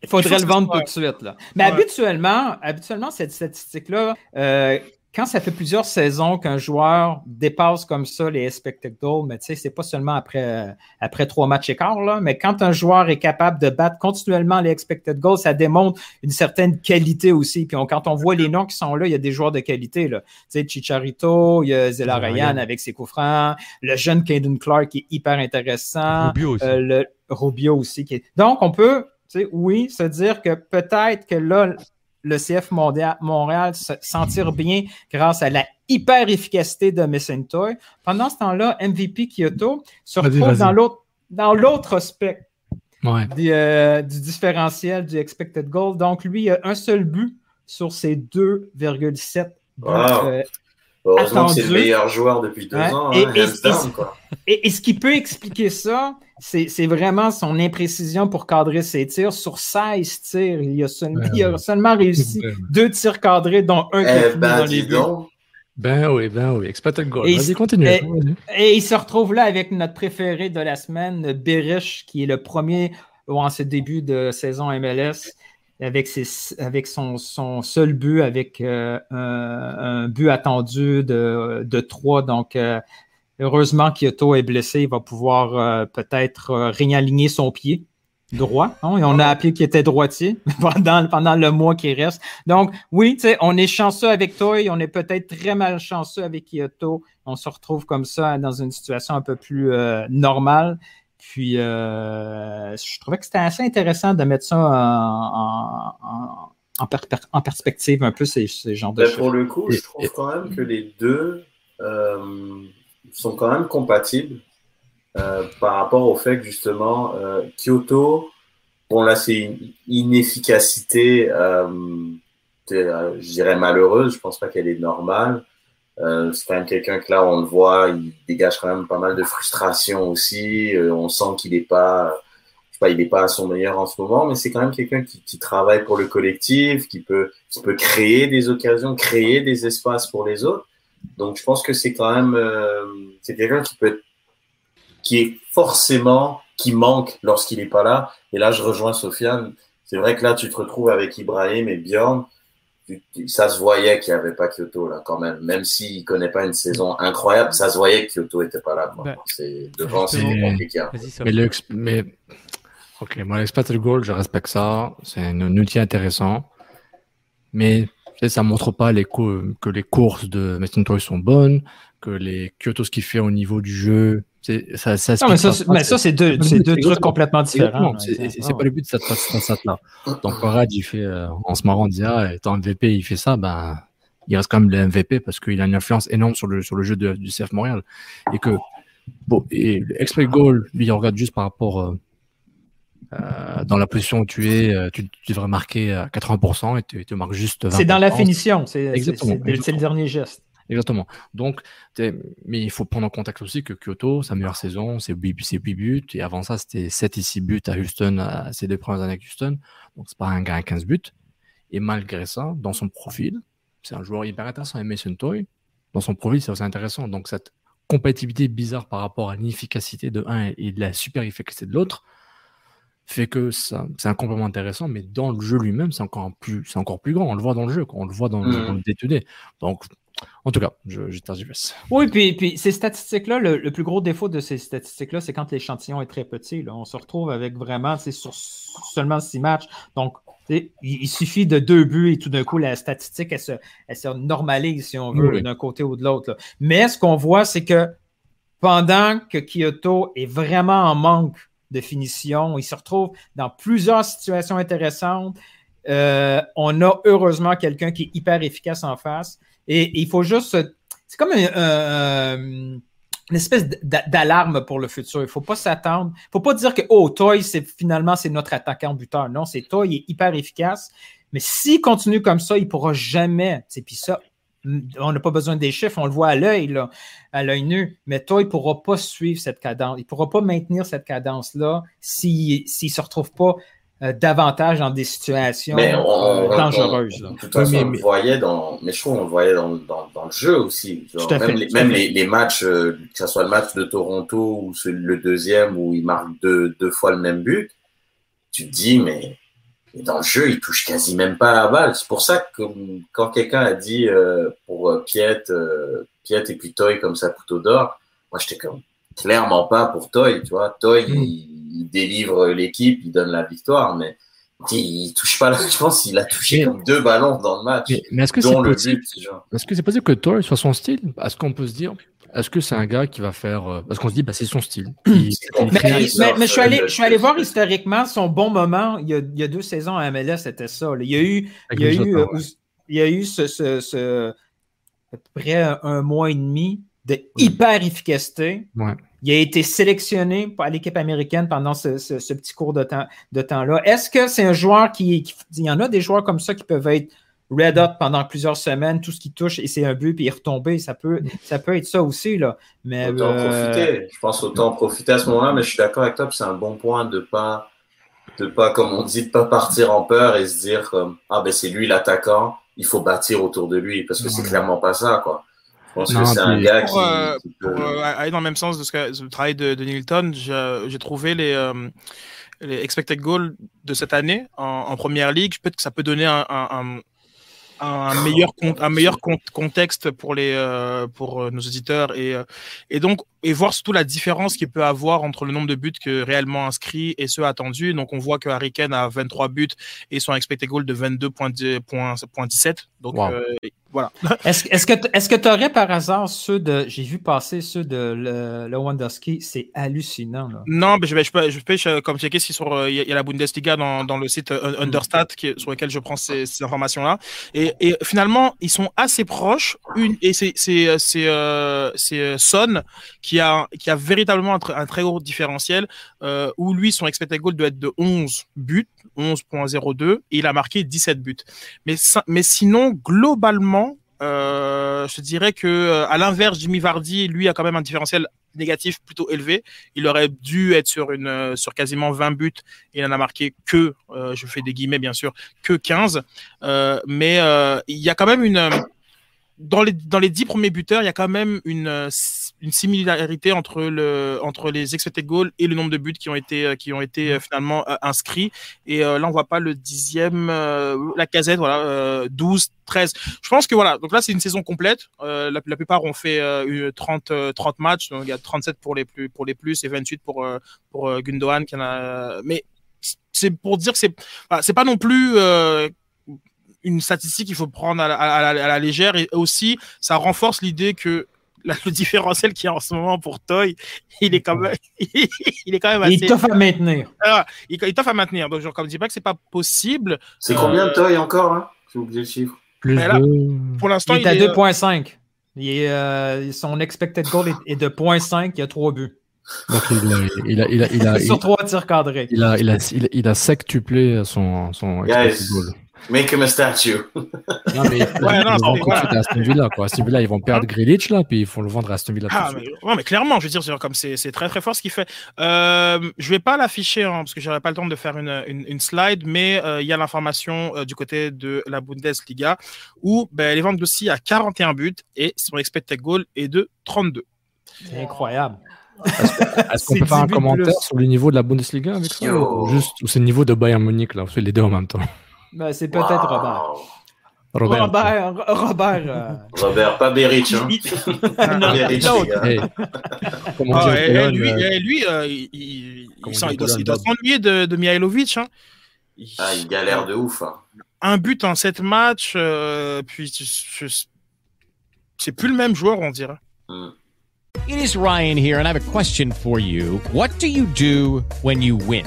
il faudrait le vendre tout de suite. Là. Mais habituellement, habituellement, cette statistique-là, euh, quand ça fait plusieurs saisons qu'un joueur dépasse comme ça les expected goals, mais tu sais, c'est pas seulement après, après trois matchs écarts, là, mais quand un joueur est capable de battre continuellement les expected goals, ça démontre une certaine qualité aussi. Puis quand on voit les noms qui sont là, il y a des joueurs de qualité, là. Tu sais, Chicharito, il y a Zela Ryan avec ses coups francs, le jeune Caden Clark qui est hyper intéressant. Rubio aussi. Euh, le Rubio aussi. Qui est... Donc, on peut, tu sais, oui, se dire que peut-être que là, le CF Montréal se sentir bien grâce à la hyper efficacité de Messentoy. Pendant ce temps-là, MVP Kyoto se retrouve dans l'autre dans l'autre aspect euh, du, différentiel du expected goal. Donc, lui, il a un seul but sur ses 2,7 buts. Euh, Heureusement que c'est le meilleur joueur depuis deux ans. Hein, et, ce qui peut expliquer ça, c'est vraiment son imprécision pour cadrer ses tirs. Sur 16 tirs, il a, seulement, réussi deux tirs cadrés, dont un qui eh ben, dans les buts. Ben oui, ben oui. Expected goal. Vas-y, continue. Et, il se retrouve là avec notre préféré de la semaine, Berish, qui est le premier en ce début de saison MLS avec, son, seul but, avec euh, un, but attendu de, de 3. Donc, euh, heureusement, Kyoto est blessé. Il va pouvoir euh, peut-être réaligner son pied droit. Hein, on a appelé qu'il était droitier <laughs> pendant, pendant le mois qui reste. Donc, oui, on est chanceux avec et on est peut-être très malchanceux avec Kyoto. On se retrouve comme ça dans une situation un peu plus normale. Puis, euh, je trouvais que c'était assez intéressant de mettre ça en, en, perspective un peu ces, ces genres de ben, Pour le coup, je trouve quand même que les deux euh, sont quand même compatibles euh, par rapport au fait que justement, Kyoto, bon là, c'est une inefficacité, je dirais malheureuse, je pense pas qu'elle est normale. Euh, c'est quand même quelqu'un que là, on le voit, il dégage quand même pas mal de frustration aussi. Euh, on sent qu'il n'est pas, pas, il est pas à son meilleur en ce moment, mais c'est quand même quelqu'un qui, qui, travaille pour le collectif, qui peut, qui peut créer des occasions, créer des espaces pour les autres. Donc, je pense que c'est quand même, euh, c'est quelqu'un qui peut, qui est forcément, qui manque lorsqu'il n'est pas là. Et là, je rejoins Sofiane. C'est vrai que là, tu te retrouves avec Ibrahim et Bjorn ça se voyait qu'il n'y avait pas Kyoto là quand même. Même s'il ne connaît pas une saison incroyable, ça se voyait que Kyoto n'était pas là. Ben, c'est devant, c'est compliqué. Hein. Mais, le, mais ok, moi l'expected goal, je respecte ça. C'est un, outil intéressant, mais ça montre pas les que les courses de Messintoy sont bonnes, que les Kyoto ce qu'il fait au niveau du jeu ça, ça non, mais ça, mais ça c'est deux, deux trucs complètement différents. C'est pas le but de cette là Donc, Conrad, il fait, euh, en se marrant, il dit, ah, étant MVP, il fait ça, ben, il reste quand même le MVP parce qu'il a une influence énorme sur le, sur le jeu de, du CF Montréal. Et que, bon, et l'expect goal, lui, il regarde juste par rapport, euh, euh, dans la position où tu es, tu, devrais marquer à 80% et tu, tu marques juste 20%. C'est dans la finition, c'est le dernier geste. Exactement. Donc, mais il faut prendre en contact aussi que Kyoto, sa meilleure saison, c'est 8, buts. Et avant ça, c'était 7 et 6 buts à Houston, à ses deux premières années avec Houston. Donc, c'est pas un gars à 15 buts. Et malgré ça, dans son profil, c'est un joueur hyper intéressant. Et Mason Toy, dans son profil, c'est aussi intéressant. Donc, cette compatibilité bizarre par rapport à l'inefficacité de un et de la super efficacité de l'autre fait que ça, c'est un complément intéressant, mais dans le jeu lui-même, c'est encore plus, c'est encore plus grand. On le voit dans le jeu, on le voit dans, le, mmh. dans Donc, En tout cas, je, je tergiverse. Oui, puis, puis ces statistiques-là, le, plus gros défaut de ces statistiques-là, c'est quand l'échantillon est très petit. Là. On se retrouve avec vraiment, c'est sur seulement six matchs. Donc, il, suffit de deux buts et tout d'un coup, la statistique, elle se, elle se normalise, si on veut, d'un côté ou de l'autre. Mais ce qu'on voit, c'est que pendant que Kyoto est vraiment en manque de finition, il se retrouve dans plusieurs situations intéressantes. Euh, on a heureusement quelqu'un qui est hyper efficace en face. Et, il faut juste. C'est comme une espèce d'alarme pour le futur. Il ne faut pas s'attendre. Il ne faut pas dire que, oh, Toy, c'est, finalement, c'est notre attaquant buteur. Non, c'est Toy, il est hyper efficace. Mais s'il continue comme ça, il ne pourra jamais. Puis ça, on n'a pas besoin des chiffres, on le voit à l'œil, à l'œil nu. Mais Toy ne pourra pas suivre cette cadence. Il ne pourra pas maintenir cette cadence-là s'il ne se retrouve pas euh, davantage dans des situations euh, dangereuses. de toute façon, on le voyait dans, mais je trouve on le voyait dans, dans, dans le jeu aussi. même, les, même les, matchs, euh, que ce soit le match de Toronto ou le deuxième où il marque deux, deux fois le même but, tu te dis, mais, dans le jeu, il touche quasi même pas la balle. C'est pour ça que quand quelqu'un a dit pour Piet, Piet et puis Toy comme ça couteau d'or, moi j'étais comme clairement pas pour Toy, tu vois. Toy, mm. il, il délivre l'équipe, il donne la victoire, mais il touche pas là. Je pense qu'il a touché comme deux ballons dans le match. Mais, est-ce que c'est possible Est-ce que c'est possible que Toy soit son style? Est-ce qu'on peut se dire est-ce que c'est un gars qui va faire euh, parce qu'on se dit bah c'est son style. <clears throat> mais, je suis allé je suis allé voir historiquement son bon moment. Il y a, il y a deux saisons à MLS c'était ça. Il y a eu il y a eu, euh, il y a eu ce, ce, à peu près un mois et demi de hyper efficacité. Ouais. Il a été sélectionné par l'équipe américaine pendant ce, petit cours de temps de temps-là. Est-ce que c'est un joueur qui, Il y en a des joueurs comme ça qui peuvent être red hot pendant plusieurs semaines, tout ce qui touche et c'est un but puis il est retombé? Ça peut, ça peut être ça aussi. Là. Mais, autant euh, profiter. Je pense autant profiter à ce moment-là, mais je suis d'accord avec toi, c'est un bon point de pas de pas, comme on dit, de pas partir en peur et se dire ah ben c'est lui l'attaquant, il faut bâtir autour de lui, parce que c'est clairement pas ça, quoi. Je pense que c'est un gars qui. Euh, pour, euh, aller dans le même sens de ce que, le travail de, de Nilton, j'ai trouvé les, euh, les expected goals de cette année en, en première ligue. Peut-être que ça peut donner un, un, un meilleur, un meilleur contexte pour, les, euh, pour nos auditeurs et, et donc et voir surtout la différence qu'il peut avoir entre le nombre de buts que réellement inscrits et ceux attendus. Donc on voit que Harry Kane a 23 buts et son expected goal de 22.17. Donc voilà. <laughs> Est-ce que est-ce que tu aurais par hasard ceux de j'ai vu passer ceux de le, Lewandowski, c'est hallucinant là. Non, mais je je peux, je peux comme checker si sur il y, a la Bundesliga dans, dans le site Understat qui, sur lequel je prends ces, ces informations là et, et, finalement ils sont assez proches une et c'est c'est c'est euh, c'est Son qui a qui a véritablement un, un très gros différentiel euh, où lui son expected goal doit être de 11 buts 11.02 et il a marqué 17 buts. Mais, mais sinon, globalement, euh, je dirais que euh, à l'inverse, Jimmy Vardy, lui, a quand même un différentiel négatif plutôt élevé. Il aurait dû être sur une euh, sur quasiment 20 buts. Il en a marqué que, je fais des guillemets bien sûr, que 15. mais il y a quand même une dans les dans les dix premiers buteurs, il y a quand même une une similarité entre le entre les expected goals et le nombre de buts qui ont été euh, qui ont été euh, finalement inscrits. Et là, on voit pas le dixième, la casette, voilà, 12, 13. Je pense que voilà. Donc là, c'est une saison complète. La, la, plupart ont fait 30 30 matchs. Donc il y a 37 pour les plus pour les plus et 28 pour pour Gundogan qui en a. Mais c'est pour dire que c'est c'est pas non plus une statistique qu'il faut prendre à la, légère et aussi ça renforce l'idée que le <laughs> différentiel qu'il y a en ce moment pour Toy, il est quand même, <laughs> il est quand même assez. Il est à maintenir. Ah, il, est à maintenir. Donc, genre, comme je dis pas que c'est pas possible. C'est combien de euh, Toy encore, hein J'ai oublié le chiffre? Plus Pour l'instant, il, est à 2,5. Euh, son expected goal est, de 0.5, il y a 3 buts. Donc il a, il a, il a, <laughs> Sur 3 tirs cadrés. Il a, il a, il a, sectuplé son, son expected goal. Make him a statue. non, mais ouais, non, ils vont à Aston Villa, quoi. Aston Villa, ils vont perdre Grealish, là, puis ils font le vendre à Aston Villa. Ah, mais, ouais, mais clairement, je veux dire, comme c'est très très fort ce qu'il fait. Euh, je vais pas l'afficher, hein, parce que j'aurais pas le temps de faire une, une, une slide, mais euh, il y a l'information euh, du côté de la Bundesliga, où ben, Lewandowski a 41 buts et son expected goal est de 32. C'est incroyable. Est-ce qu'on peut faire un commentaire sur le niveau de la Bundesliga avec ça ou juste ou c'est le niveau de Bayern Munich là, c'est les deux en même temps ben, c'est peut-être Robert. Robert. Robert, Robert, euh... Robert pas Berich. Hein. <laughs> non, Berich, hey. ah, et, et, lui, lui euh, il, il, il, doit, doit s'ennuyer de, de Mihailovic. Hein. Ah, il galère de ouf. Hein. Un but en sept matchs, euh, puis c'est plus le même joueur, on dirait. Mm. It is Ryan here, and I have a question for you. What do you do when you win?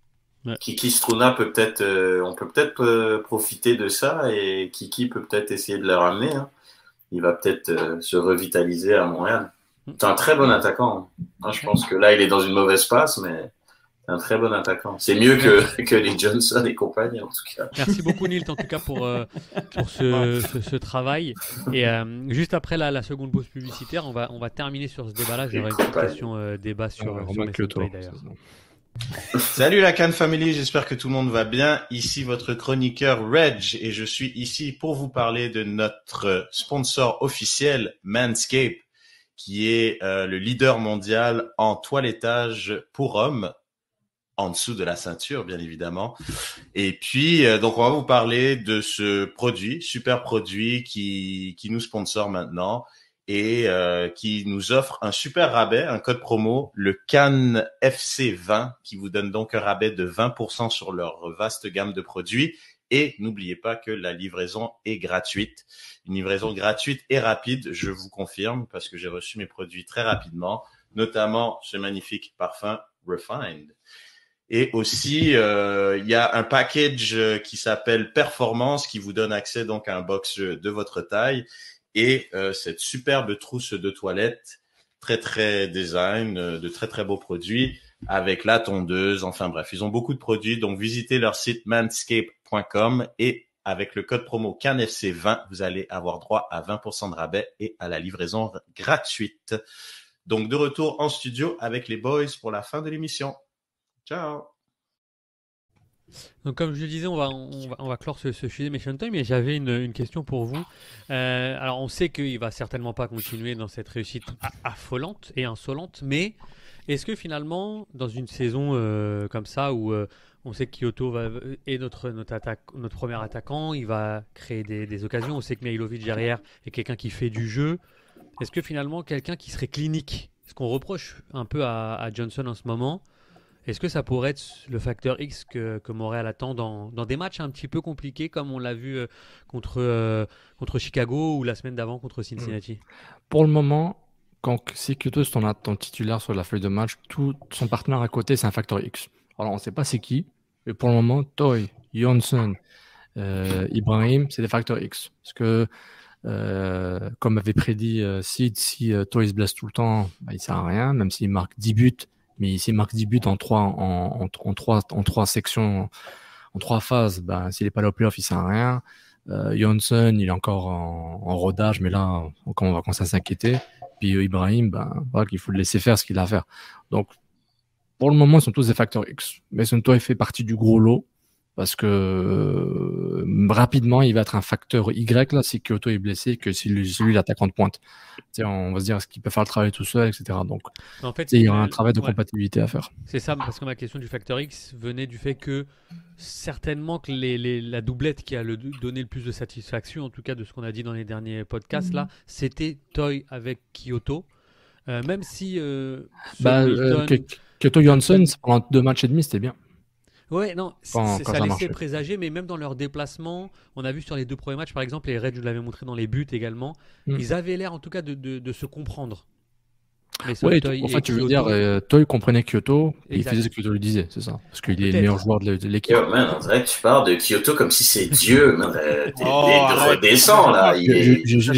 Kiki Struna peut peut-être, euh, on peut peut-être euh, profiter de ça et Kiki peut peut-être essayer de le ramener. Hein. Il va peut-être euh, se revitaliser à Montréal. C'est un très bon attaquant. Hein. je pense que là, il est dans une mauvaise passe, mais c'est un très bon attaquant. C'est mieux que, que les Johnson et compagnie, en tout cas. Merci beaucoup, Nilt, en tout cas, pour, pour ce, ce, travail. Et juste après la, la, seconde pause publicitaire, on va, on va terminer sur ce débat-là. J'aurais une question débat sur, ouais, sur d'ailleurs. Salut la Cannes Family, j'espère que tout le monde va bien. Ici votre chroniqueur Reg et je suis ici pour vous parler de notre sponsor officiel Manscape qui est euh, le leader mondial en toilettage pour hommes en dessous de la ceinture bien évidemment. Et puis euh, donc on va vous parler de ce produit, super produit qui qui nous sponsor maintenant et euh, qui nous offre un super rabais, un code promo, le CAN FC20, qui vous donne donc un rabais de 20% sur leur vaste gamme de produits. Et n'oubliez pas que la livraison est gratuite. Une livraison gratuite et rapide, je vous confirme, parce que j'ai reçu mes produits très rapidement, notamment ce magnifique parfum Refined. Et aussi, euh, il y a un package qui s'appelle Performance qui vous donne accès donc à un box de votre taille et euh, cette superbe trousse de toilette, très très design, euh, de très très beaux produits avec la tondeuse. Enfin bref, ils ont beaucoup de produits. Donc visitez leur site manscape.com et avec le code promo CANFC20, vous allez avoir droit à 20% de rabais et à la livraison gratuite. Donc de retour en studio avec les boys pour la fin de l'émission. Ciao donc, comme je le disais, on va, on va, clore ce, sujet Mission Time, mais j'avais une, question pour vous. Euh, alors, on sait qu'il va certainement pas continuer dans cette réussite affolante et insolente, mais est-ce que finalement, dans une saison euh, comme ça, où euh, on sait que Kyoto va, est notre, notre, attaque, notre premier attaquant, il va créer des, occasions, on sait que Mihailovic derrière est quelqu'un qui fait du jeu, est-ce que finalement, quelqu'un qui serait clinique, ce qu'on reproche un peu à Johnson en ce moment, est-ce que ça pourrait être le facteur X que, que Montréal attend dans, des matchs un petit peu compliqués comme on l'a vu euh, contre, euh, contre Chicago ou la semaine d'avant contre Cincinnati? Pour le moment, quand si Kyoto est ton, ton titulaire sur la feuille de match, tout son partenaire à côté, c'est un facteur X. Alors on ne sait pas c'est qui, mais pour le moment, Toy, Johnson, euh, Ibrahim, c'est des facteurs X. Parce que, comme avait prédit Sid, si Toy se blesse tout le temps, bah, il sert à rien, même s'il marque 10 buts mais s'il marque 10 buts en trois, en, en, en sections, en trois phases, ben, s'il n'est pas là au playoff, il sert à rien. Euh, Johnson, il est encore en, rodage, mais là, on, on va commencer à s'inquiéter? Puis euh, Ibrahim, ben, voilà, qu'il faut le laisser faire ce qu'il a à faire. Donc, pour le moment, ils sont tous des facteurs X. Mais Sonto fait partie du gros lot parce que euh, rapidement il va être un facteur Y là si Kyoto est blessé que si lui, lui l'attaquant de pointe. on va se dire est-ce qu'il peut faire le travail tout seul, etc. Donc en fait, il y aura un travail de compatibilité à faire. C'est ça, parce que ma question du facteur X venait du fait que certainement que les, la doublette qui a le, donné le plus de satisfaction, en tout cas de ce qu'on a dit dans les derniers podcasts là, mhm. c'était Toy avec Kyoto. Euh, même si euh, bah, Kyoto Johnson pendant deux matchs et demi c'était bien. Ouais, non, ça laissait présager, mais même dans leurs déplacements, on a vu sur les deux premiers matchs, par exemple, les Reds, je l'avais montré dans les buts également, mm. ils avaient l'air en tout cas de, de, se comprendre. Oui, en fait, tu veux dire, euh, Toy comprenait Kyoto et il faisait ce que Kyoto lui disait, c'est ça? Parce qu'il est le meilleur joueur de l'équipe. on dirait que tu parles de Kyoto comme si c'est Dieu. T'es oh, redescends là. Je, je,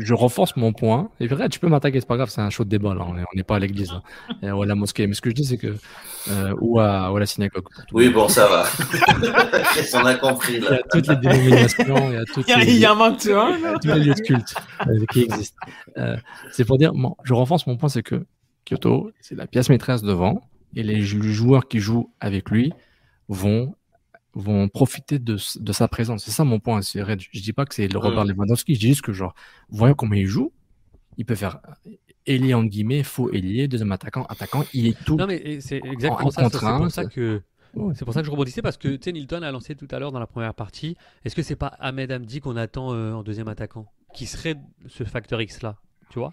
je, renforce mon point. Et vrai, tu peux m'attaquer, c'est pas grave, c'est un show de débat là. On n'est pas à l'église, ou à la mosquée. Mais ce que je dis, c'est que euh, ou, à, ou, à, la synagogue. Oui, bon, ça va. <laughs> On a compris. Là. Il y a toutes les dénominations. Il y, a toutes il, y en manque tu un Tous les lieux de culte euh, qui existent. Euh, c'est pour dire, bon, je renforce mon point, c'est que Kyoto, c'est la pièce maîtresse devant, et les joueurs qui jouent avec lui vont vont profiter de, de sa présence. C'est ça mon point. Je dis pas que c'est le Robert mm. Lewandowski, je dis juste que genre, voyons comment il joue, il peut faire ailier en guillemets, faux ailier, deuxième attaquant, attaquant, il est tout. Non mais c'est exactement ça. C'est pour ça que c'est pour ça que je rebondissais parce que Nilton a lancé tout à l'heure dans la première partie. Est-ce que c'est pas Ahmed Hamdi qu'on attend euh, en deuxième attaquant, qui serait ce facteur X là, tu vois?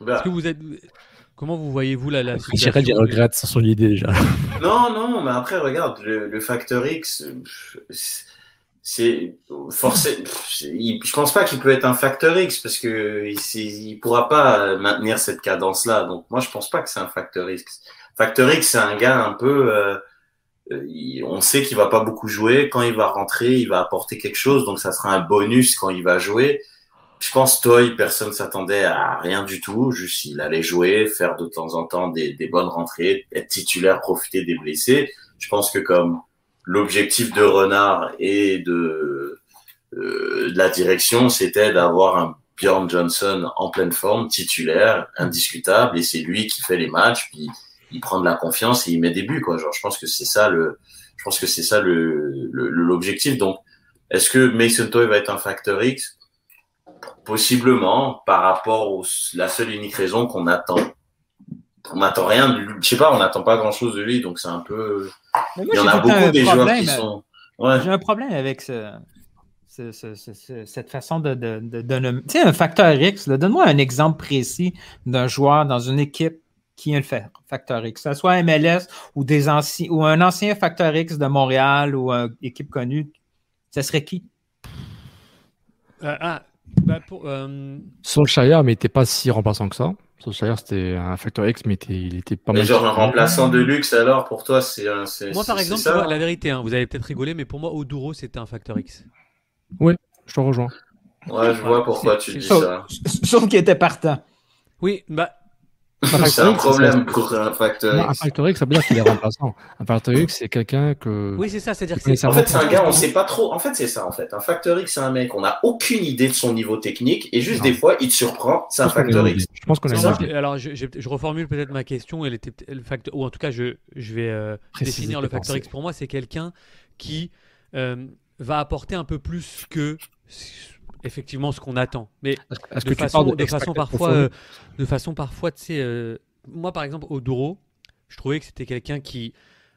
Bah. Est-ce que vous êtes Comment vous voyez-vous la, la situation Il regrette son idée déjà. Non, non, mais après, regarde, le, le facteur X, c'est forcé. <laughs> Je pense pas qu'il peut être un facteur X parce que il, il pourra pas maintenir cette cadence-là. Donc moi, je pense pas que c'est un facteur X. Facteur X, c'est un gars un peu. Euh, on sait qu'il va pas beaucoup jouer. Quand il va rentrer, il va apporter quelque chose. Donc ça sera un bonus quand il va jouer. Je pense Toy, personne s'attendait à rien du tout. Juste, il allait jouer, faire de temps en temps des, des bonnes rentrées, être titulaire, profiter des blessés. Je pense que comme l'objectif de Renard et de, euh, de la direction, c'était d'avoir un Bjorn Johnson en pleine forme, titulaire, indiscutable, et c'est lui qui fait les matchs, puis il prend de la confiance et il met des buts, quoi. Genre, je pense que c'est ça le, je pense que c'est ça le, l'objectif. Donc, est-ce que Mason Toy va être un facteur X? Possiblement, par rapport à la seule unique raison qu'on attend on n'attend rien de lui. Je sais pas, on n'attend pas grand chose de lui, donc c'est un peu. Il y en a beaucoup des joueurs qui sont. J'ai un problème avec ce, cette façon de, de, de, Tu sais, un facteur X, donne-moi un exemple précis d'un joueur dans une équipe qui est le facteur X, que ce soit MLS ou, des anciens, ou un ancien facteur X de Montréal ou une équipe connue, ce serait qui? Euh, ah, bah pour, euh... Solskjaer, mais il n'était pas si remplaçant que ça. Solskjaer, c'était un facteur X, mais il était pas mal. genre un remplaçant de luxe, alors pour toi, c'est. Moi, par exemple, la vérité, hein, vous avez peut-être rigolé, mais pour moi, Oduro, c'était un facteur X. Oui, je te rejoins. Ouais, je vois pourquoi tu dis ça. Sauf qu'il était partant. Oui, bah, c'est un problème pour un facteur X. Un facteur X, ça veut dire qu'il est remplaçant. Un facteur X, c'est quelqu'un que. Oui, c'est ça. C'est-à-dire que c'est. En fait, c'est un gars, on sait pas trop. En fait, c'est ça, en fait. Un facteur X, c'est un mec, on n'a aucune idée de son niveau technique et juste des fois, il te surprend. C'est un facteur X. Je pense qu'on est. Alors, je, je, reformule peut-être ma question. Elle était le facteur, ou en tout cas, je, je vais euh, définir le facteur X. Pour moi, c'est quelqu'un qui euh, va apporter un peu plus que effectivement ce qu'on attend. Mais de, façon, de, façon, parfois, euh, de façon parfois, tu sais, euh, moi par exemple, Oduro, je trouvais que c'était quelqu'un qui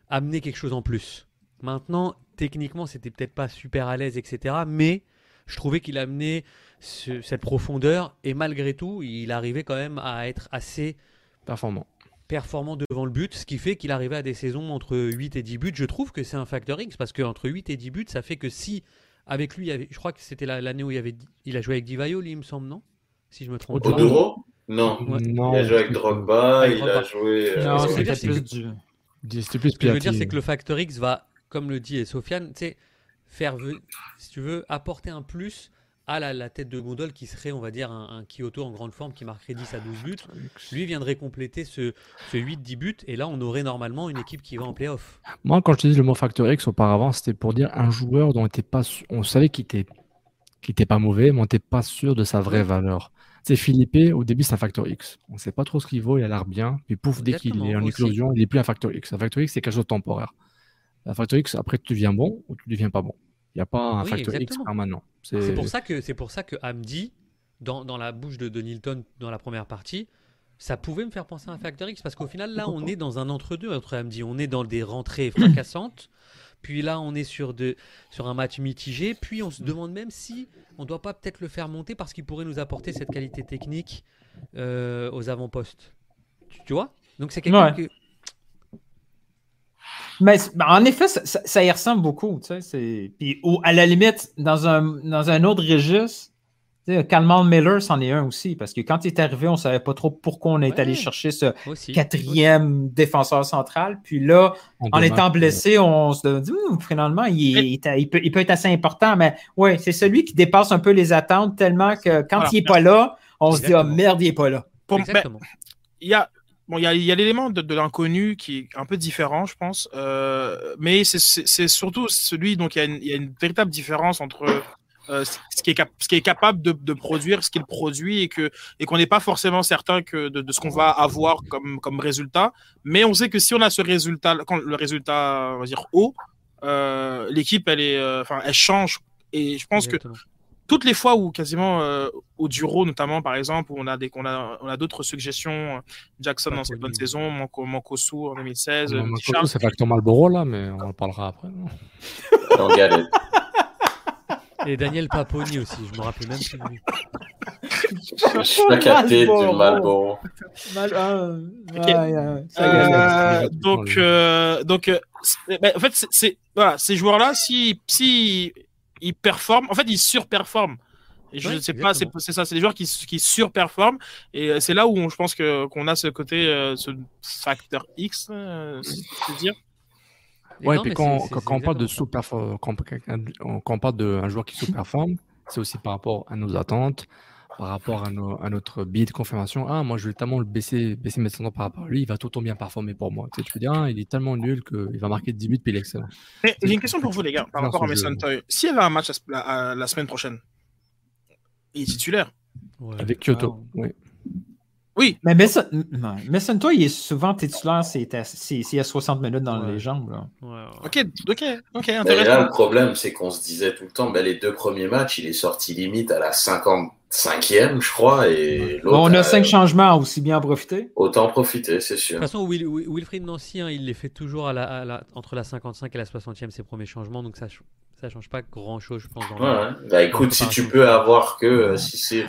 amenait quelque chose en plus. Maintenant, techniquement, c'était peut-être pas super à l'aise, etc. Mais je trouvais qu'il amenait cette profondeur et malgré tout, il arrivait quand même à être assez performant. Performant devant le but, ce qui fait qu'il arrivait à des saisons entre 8 et 10 buts. Je trouve que c'est un facteur X parce qu'entre 8 et 10 buts, ça fait que si avec lui, je crois que c'était l'année où il, avait, il a joué avec Divayo, il me semble, non? Si je me trompe pas. Oduro non. non. Il a joué avec Drogba, il a joué. Euh, non, c'était plus du. C'était plus Ce que je veux dire, c'est que le Factor X va, comme le dit Sofiane, faire, si tu veux, apporter un plus à la, tête de gondole qui serait, on va dire, un, Kyoto en grande forme qui marquerait 10 à 12 buts. Lui viendrait compléter ce, ce 8-10 buts et là, on aurait normalement une équipe qui va en playoff. Moi, quand je dis le mot Factor X auparavant, c'était pour dire un joueur dont on, était pas, on savait qu'il était, était pas mauvais, mais on n'était pas sûr de sa vraie valeur. C'est Philippe, au début, c'est un Factor X. On ne sait pas trop ce qu'il vaut, il a l'air bien. Puis pouf, dès qu'il est en éclosion, il n'est plus un Factor X. Un Factor X, c'est quelque chose de temporaire. Un Factor X, après, tu deviens bon ou tu deviens pas bon. Il n'y a pas un facteur X permanent. C'est pour ça que c'est pour ça que Hamdi, dans, dans la bouche de, de, Nilton dans la première partie, ça pouvait me faire penser à un facteur X parce qu'au final là on est dans un entre-deux entre Hamdi, on est dans des rentrées <laughs> fracassantes. Puis là, on est sur, de, sur un match mitigé. Puis on se demande même si on ne doit pas peut-être le faire monter parce qu'il pourrait nous apporter cette qualité technique euh, aux avant-postes. Tu, vois? Donc c'est quelqu'un que, mais en effet, ça, y ressemble beaucoup. Tu sais, puis à la limite, dans un, dans un autre registre, Calman Miller, c'en est un aussi, parce que quand il est arrivé, on ne savait pas trop pourquoi on est allé chercher ce quatrième défenseur central. Puis là, en étant blessé, on se dit, finalement, il, il, peut, il, peut, être assez important, mais oui, c'est celui qui dépasse un peu les attentes tellement que quand il n'est pas là, on se dit, oh merde, il n'est pas là. Exactement. il y a bon, il y a, l'élément de, l'inconnu qui est un peu différent, je pense. Euh, mais c'est surtout celui, donc il y, a une, véritable différence entre euh, ce, qui est ce qui est capable de, produire, ce qu'il produit et que et qu'on n'est pas forcément certain que de, ce qu'on va avoir comme, comme résultat. Mais on sait que si on a ce résultat, quand le résultat, on va dire haut, euh, l'équipe, elle est, elle change. Et je pense que toutes les fois où quasiment euh, au Duro notamment par exemple où on a des on a on a d'autres suggestions Jackson dans cette bonne saison Manco, Mancosu en 2016 non, Mancosu c'est facteur Malboro là mais on en parlera après <laughs> et Daniel Paponi aussi je me rappelle même plus. De lui je suis pas capté du Malboro Mal... Ah, okay. euh, donc euh, donc en fait c'est voilà ces joueurs là si si ils performent. En fait, ils surperforment. Et je ne sais pas, c'est ça, c'est des joueurs qui, qui surperforment. Et euh, c'est là où on, je pense que qu'on a ce côté, euh, ce facteur X, euh, dire. Ouais, et puis quand, quand, quand on parle de sous quand, quand, on parle d'un joueur qui sous-performe, c'est aussi par rapport à nos attentes, par rapport à, nos, à notre billet de confirmation. Ah, moi, je vais tellement le baisser, baisser mes attentes par rapport à lui, il va tout autant bien performer pour moi. Tu, sais, tu peux dire, ah, il est tellement nul qu'il va marquer 18 puis il est excellent. J'ai une question pour vous, les gars, par rapport à Mason Toy. S'il y avait un match la, la, semaine prochaine, il est titulaire. Ouais. Avec Kyoto, ah, oui. Oui. Mais Mason, Mason Toy, il est souvent titulaire s'il y a 60 minutes dans ouais. les jambes. Là. Ouais, ok, ok, ok. Mais là, le problème, c'est qu'on se disait tout le temps, ben, les deux premiers matchs, il est sorti limite à la 50 cinquième, je crois. Et bon, on a, cinq changements, aussi bien en profiter. Autant en profiter, c'est sûr. De toute façon, Will, Wilfried Nancy, hein, il les fait toujours à la, à la, entre la 55 et la 60e, ses premiers changements, donc ça ça change pas grand chose, je pense. ouais, ouais. Bah écoute, si tu peux avoir que, euh, si c'est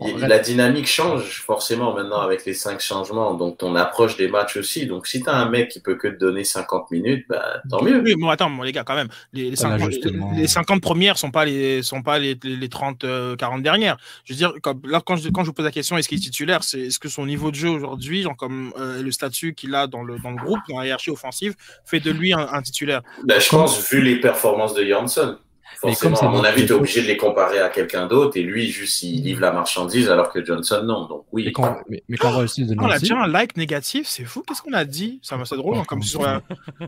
la dynamique change forcément maintenant avec les cinq changements, donc ton approche des matchs aussi. Donc si tu as un mec qui peut que te donner 50 minutes, bah, tant mieux. Oui, bon, attends, bon, les gars, quand même, les, les, 50, les 50, premières sont pas les sont pas les, les 30 euh, 40 dernières. Je veux dire, quand, là quand je, quand je vous pose la question, est-ce qu'il est titulaire, c'est est-ce que son niveau de jeu aujourd'hui, genre comme euh, le statut qu'il a dans le dans le groupe, dans la hiérarchie offensive, fait de lui un, un titulaire? Bah, je pense vu les performances de Janssen. Forcément, à mon avis, tu es obligé de les comparer à quelqu'un d'autre et lui, juste, il livre la marchandise alors que Johnson, non. Donc, oui. Mais quand, mais, mais quand on a déjà un like négatif, c'est fou. Qu'est-ce qu'on a dit? Ça C'est drôle, hein, comme sur la.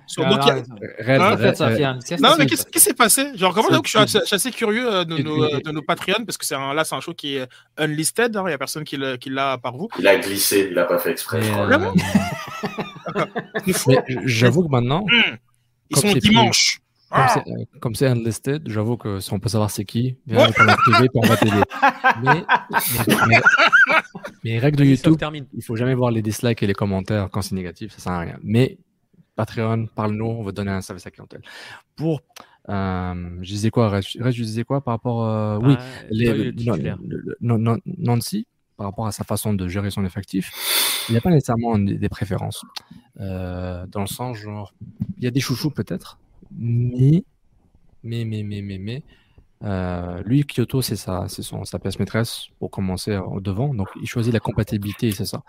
Sur ah, d'autres. Hein? Non, mais qu'est-ce qui s'est passé? Genre, comment je suis, je suis assez curieux euh, de nos, de nos Patreons parce que un, là, c'est un show qui est unlisted. Hein, il n'y a personne qui l'a par vous. Il a glissé, il n'a pas fait exprès. Vraiment? <laughs> J'avoue que maintenant. Hmm. Ils sont dimanche. Ah. Comme c'est unlisted, j'avoue que si on peut savoir c'est qui, viens la on va t'aider. Mais, mais, mais, règle de YouTube, il faut jamais voir les dislikes et les commentaires quand c'est négatif, ça sert à rien. Mais Patreon, parle-nous, on va donner un service à clientèle. Pour, euh, je disais quoi, Reste, je disais quoi par rapport, euh, oui, ah, les, non, non, Nancy, par rapport à sa façon de gérer son effectif, il n'y a pas nécessairement des, des préférences. Euh, dans le sens, genre, il y a des chouchous peut-être, mais, mais, mais, mais, mais, mais, euh, lui, Kyoto, c'est sa, son, sa pièce maîtresse pour commencer au devant. Donc, il choisit la compatibilité, c'est ça.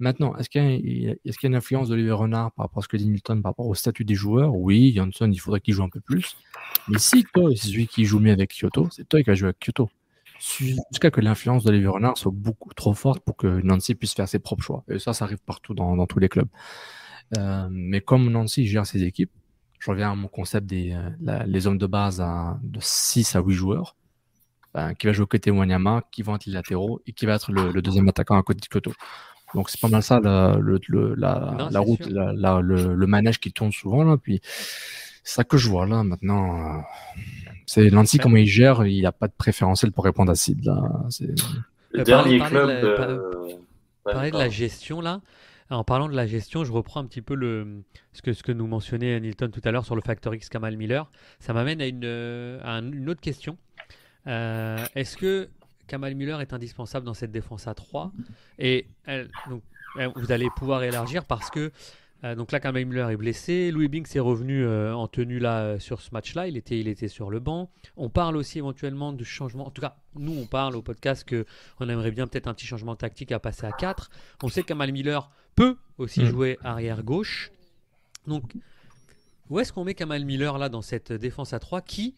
Maintenant, est-ce qu'il y a, une influence d'Olivier Renard par rapport à ce que dit Newton, par rapport au statut des joueurs? Oui, Janssen, il faudrait qu'il joue un peu plus. Mais si toi, c'est celui qui joue mieux avec Kyoto, c'est toi qui vas jouer avec Kyoto. Jusqu'à que l'influence d'Olivier Renard soit beaucoup trop forte pour que Nancy puisse faire ses propres choix. Et ça, ça arrive partout dans, dans tous les clubs. Euh, mais comme Nancy gère ses équipes, je reviens à mon concept des euh, la, les hommes de base à, de 6 à 8 joueurs, ben, qui va jouer côté Wanyama, qui vont être les latéraux et qui va être le, le deuxième attaquant à côté de Koto. Donc c'est pas mal ça la, le, le, la, non, la route, la, le, le, manège qui tourne souvent là. Puis c'est ça que je vois là maintenant. Euh, c'est Lancy comment il gère, il n'y a pas de préférentiel pour répondre à Sid là. Le dernier club. De... Euh... Parler de la gestion là. En parlant de la gestion, je reprends un petit peu ce, que, nous mentionnait Nilton tout à l'heure sur le Factor X Kamal Miller. Ça m'amène à une, une autre question. Euh, Est-ce que Kamal Miller est indispensable dans cette défense à 3 Et vous allez pouvoir élargir parce que euh, donc là, Kamal Miller est blessé. Louis Binks est revenu euh, en tenue là euh, sur ce match-là. Il était, il était sur le banc. On parle aussi éventuellement de changement. En tout cas, nous, on parle au podcast que on aimerait bien peut-être un petit changement tactique à passer à 4. On sait que Kamal Miller peut aussi mmh. jouer arrière gauche. Donc, où est-ce qu'on met Kamal Miller là dans cette défense à 3 qui,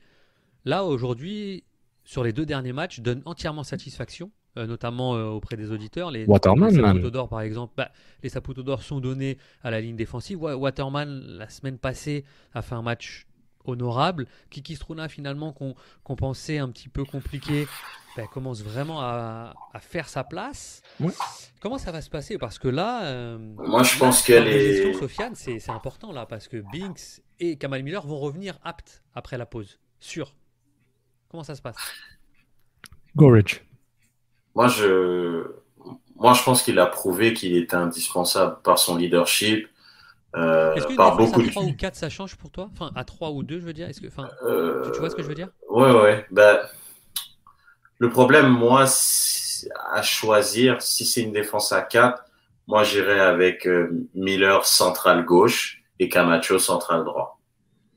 là aujourd'hui, sur les deux derniers matchs, donne entièrement satisfaction notamment auprès des auditeurs. Les, Waterman, les Saputo d'or, par exemple, bah, les Saputo d'or sont donnés à la ligne défensive. Waterman, la semaine passée, a fait un match honorable. Kiki Struna, finalement, qu'on pensait un petit peu compliqué, ben, commence vraiment à, faire sa place. Comment ça va se passer? Parce que là, euh, moi je pense qu'elle est. Sofiane, c'est important là, parce que Binks et Kamal Miller vont revenir aptes après la pause. Sûr. Comment ça se passe? Gorich. Moi je, moi je pense qu'il a prouvé qu'il était indispensable par son leadership euh, Est-ce que par beaucoup à 3 ou 4 ça change pour toi? Enfin, à 3 ou 2, je veux dire Est-ce que, enfin, euh... tu vois ce que je veux dire? Ouais, ouais. Bah, le problème, moi, à choisir, si c'est une défense à 4, moi, j'irais avec euh, Miller central gauche et Camacho central droit.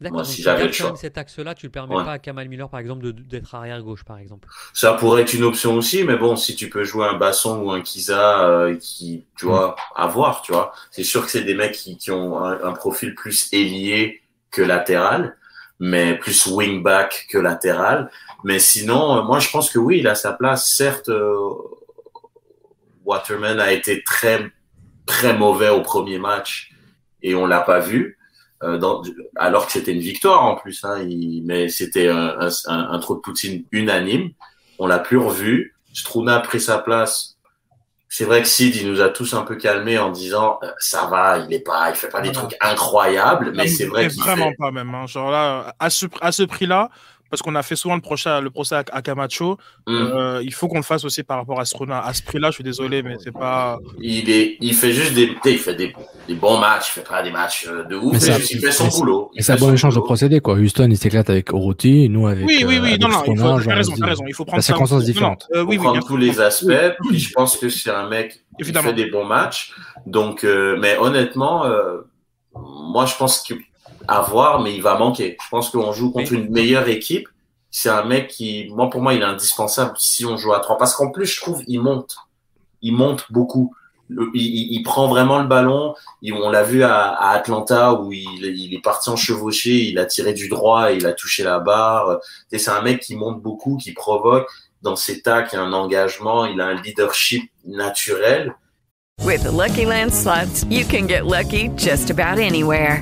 Moi, si j'avais le choix. cet axe-là, tu ne permets pas à Kamal Miller, par exemple, d'être arrière gauche, par exemple. Ça pourrait être une option aussi, mais bon, si tu peux jouer un Basson ou un Kiza, euh, qui, tu vois, à voir, tu vois. C'est sûr que c'est des mecs qui, qui ont un, profil plus ailier que latéral, mais plus wingback que latéral. Mais sinon, euh, moi, je pense que oui, il a sa place. Certes, euh, Waterman a été très, très mauvais au premier match et on l'a pas vu. Euh, dans, alors que c'était une victoire en plus. Hein, il, mais c'était un, un, un, trou de Poutine unanime. On l'a plus revu. Struna a pris sa place. C'est vrai que Sid, il nous a tous un peu calmés en disant euh, ça va, il est pas, il fait pas des trucs incroyables, mais c'est vrai qu'il vraiment pas même. Hein. Genre là, à ce, à ce prix-là, parce qu'on a fait souvent le procès, le procès à, Camacho. Mm. Euh, il faut qu'on le fasse aussi par rapport à Struna. À ce prix-là, je suis désolé, mais c'est pas. Il est, il fait juste des, il fait des, des bons matchs. Il fait pas des matchs euh, de ouf. Mais il fait son boulot. Et c'est un bon échange de procédés, quoi. Houston, il s'éclate avec Orotti, nous avec. Oui, oui, oui. Euh, non, non, il faut, as raison, as raison. Il faut prendre la circonstance différente. Euh, oui, prendre tous les aspects. Puis je pense que c'est un mec qui fait des bons matchs. Donc, euh, mais honnêtement, euh, moi, je pense que à voir, mais il va manquer. Je pense qu'on joue contre une meilleure équipe. C'est un mec qui, moi, pour moi, il est indispensable si on joue à trois. Parce qu'en plus, je trouve, il monte. Il monte beaucoup. il, il, prend vraiment le ballon. on l'a vu à, à, Atlanta où il, il, est parti en chevauché, il a tiré du droit, il a touché la barre. C'est un mec qui monte beaucoup, qui provoque. Dans ses tacs, il y a un engagement, il a un leadership naturel. With the Lucky Land slots, you can get lucky just about anywhere.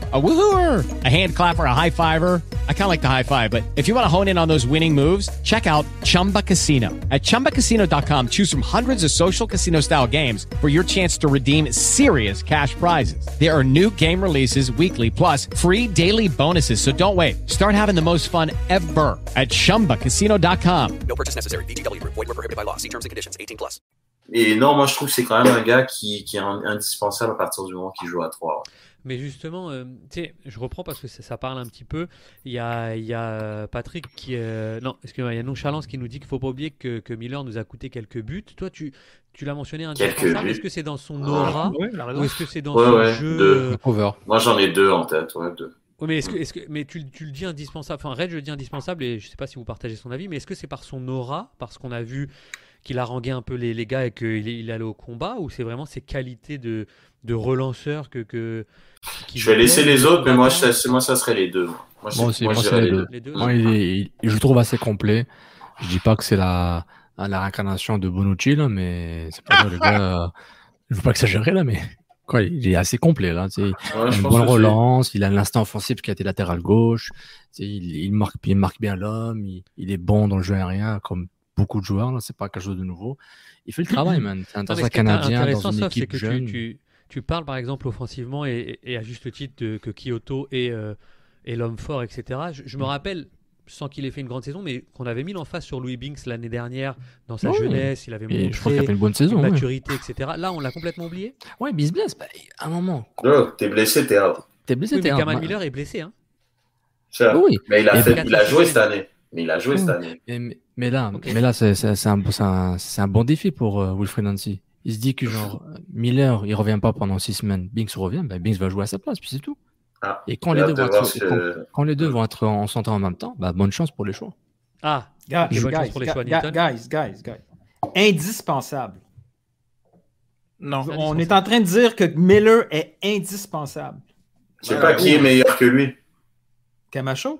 A woohooer, a hand clapper, a high fiver. I kind of like the high five, but if you want to hone in on those winning moves, check out Chumba Casino. At ChumbaCasino.com, choose from hundreds of social casino style games for your chance to redeem serious cash prizes. There are new game releases weekly, plus free daily bonuses. So don't wait. Start having the most fun ever at ChumbaCasino.com. No purchase necessary. BGW. Void were prohibited by law. See terms and conditions. 18 plus. Et non, moi je trouve que c'est quand même un gars qui, qui est indispensable à partir du moment qu'il joue à 3. Mais justement, euh, tu sais, je reprends parce que ça, parle un petit peu. Il y a, il y a Patrick qui. Euh, non, excuse-moi, il y a Nonchalance qui nous dit qu'il ne faut pas oublier que, que, Miller nous a coûté quelques buts. Toi, tu, tu l'as mentionné un Est-ce que c'est dans son aura ou est-ce que c'est dans son jeu deux. Moi, j'en ai deux en tête. Ouais, deux. mais, est-ce que, est-ce que, mais tu, tu, le dis indispensable. Enfin, Red, je le dis indispensable et je ne sais pas si vous partagez son avis, mais est-ce que c'est par son aura, parce qu'on a vu qu'il a rangué un peu les, les gars et qu'il il est allé au combat, ou c'est vraiment ses qualités de, de relanceur que, que je vais laisser les autres, mais moi, moi, ça serait les deux. Moi, moi aussi, moi, les, deux. Moi, il je trouve assez complet. Je dis pas que c'est la, la réincarnation de Bonucci, là, mais c'est pas le gars. Je veux pas exagérer, là, mais quoi, il est assez complet, là. il a une bonne relance, il a l'instinct offensif qui a été latéral gauche, il, il, marque, il marque bien l'homme, il, est bon dans le jeu aérien, comme beaucoup de joueurs, là, c'est pas quelque chose de nouveau. Il fait le travail, man. C'est un Canadien dans une équipe jeune. Tu, tu parles par exemple offensivement et, à juste titre de, que Kyoto est, euh, l'homme fort, etc. Je, me mm. rappelle, sans qu'il ait fait une grande saison, mais qu'on avait mis l'emphase sur Louis Binks l'année dernière dans sa jeunesse. Il avait montré je crois qu'il a fait une bonne saison, maturité, etc. Là, on l'a complètement oublié. Ouais, il se blesse. Bah, à un moment. Non, t'es blessé, t'es out. T'es blessé, oui, t'es Kamal Miller est blessé. Hein. oui. Mais il a, fait, il a joué cette année. Mais il a joué cette année. Mais, là, mais là c'est un, un, un, bon défi pour euh, Wilfred Nancy. Il se dit que genre Miller, il revient pas pendant six semaines, Binks revient, ben Binks va jouer à sa place, puis c'est tout. Ah, et quand les, deux vont être, quand, les deux vont être en santé en même temps, bah, bonne chance pour les choix. Ah, guys, guys, pour les choix guys, guys, guys, Indispensable. Non. On est en train de dire que Miller est indispensable. Je sais pas qui est meilleur que lui. Camacho?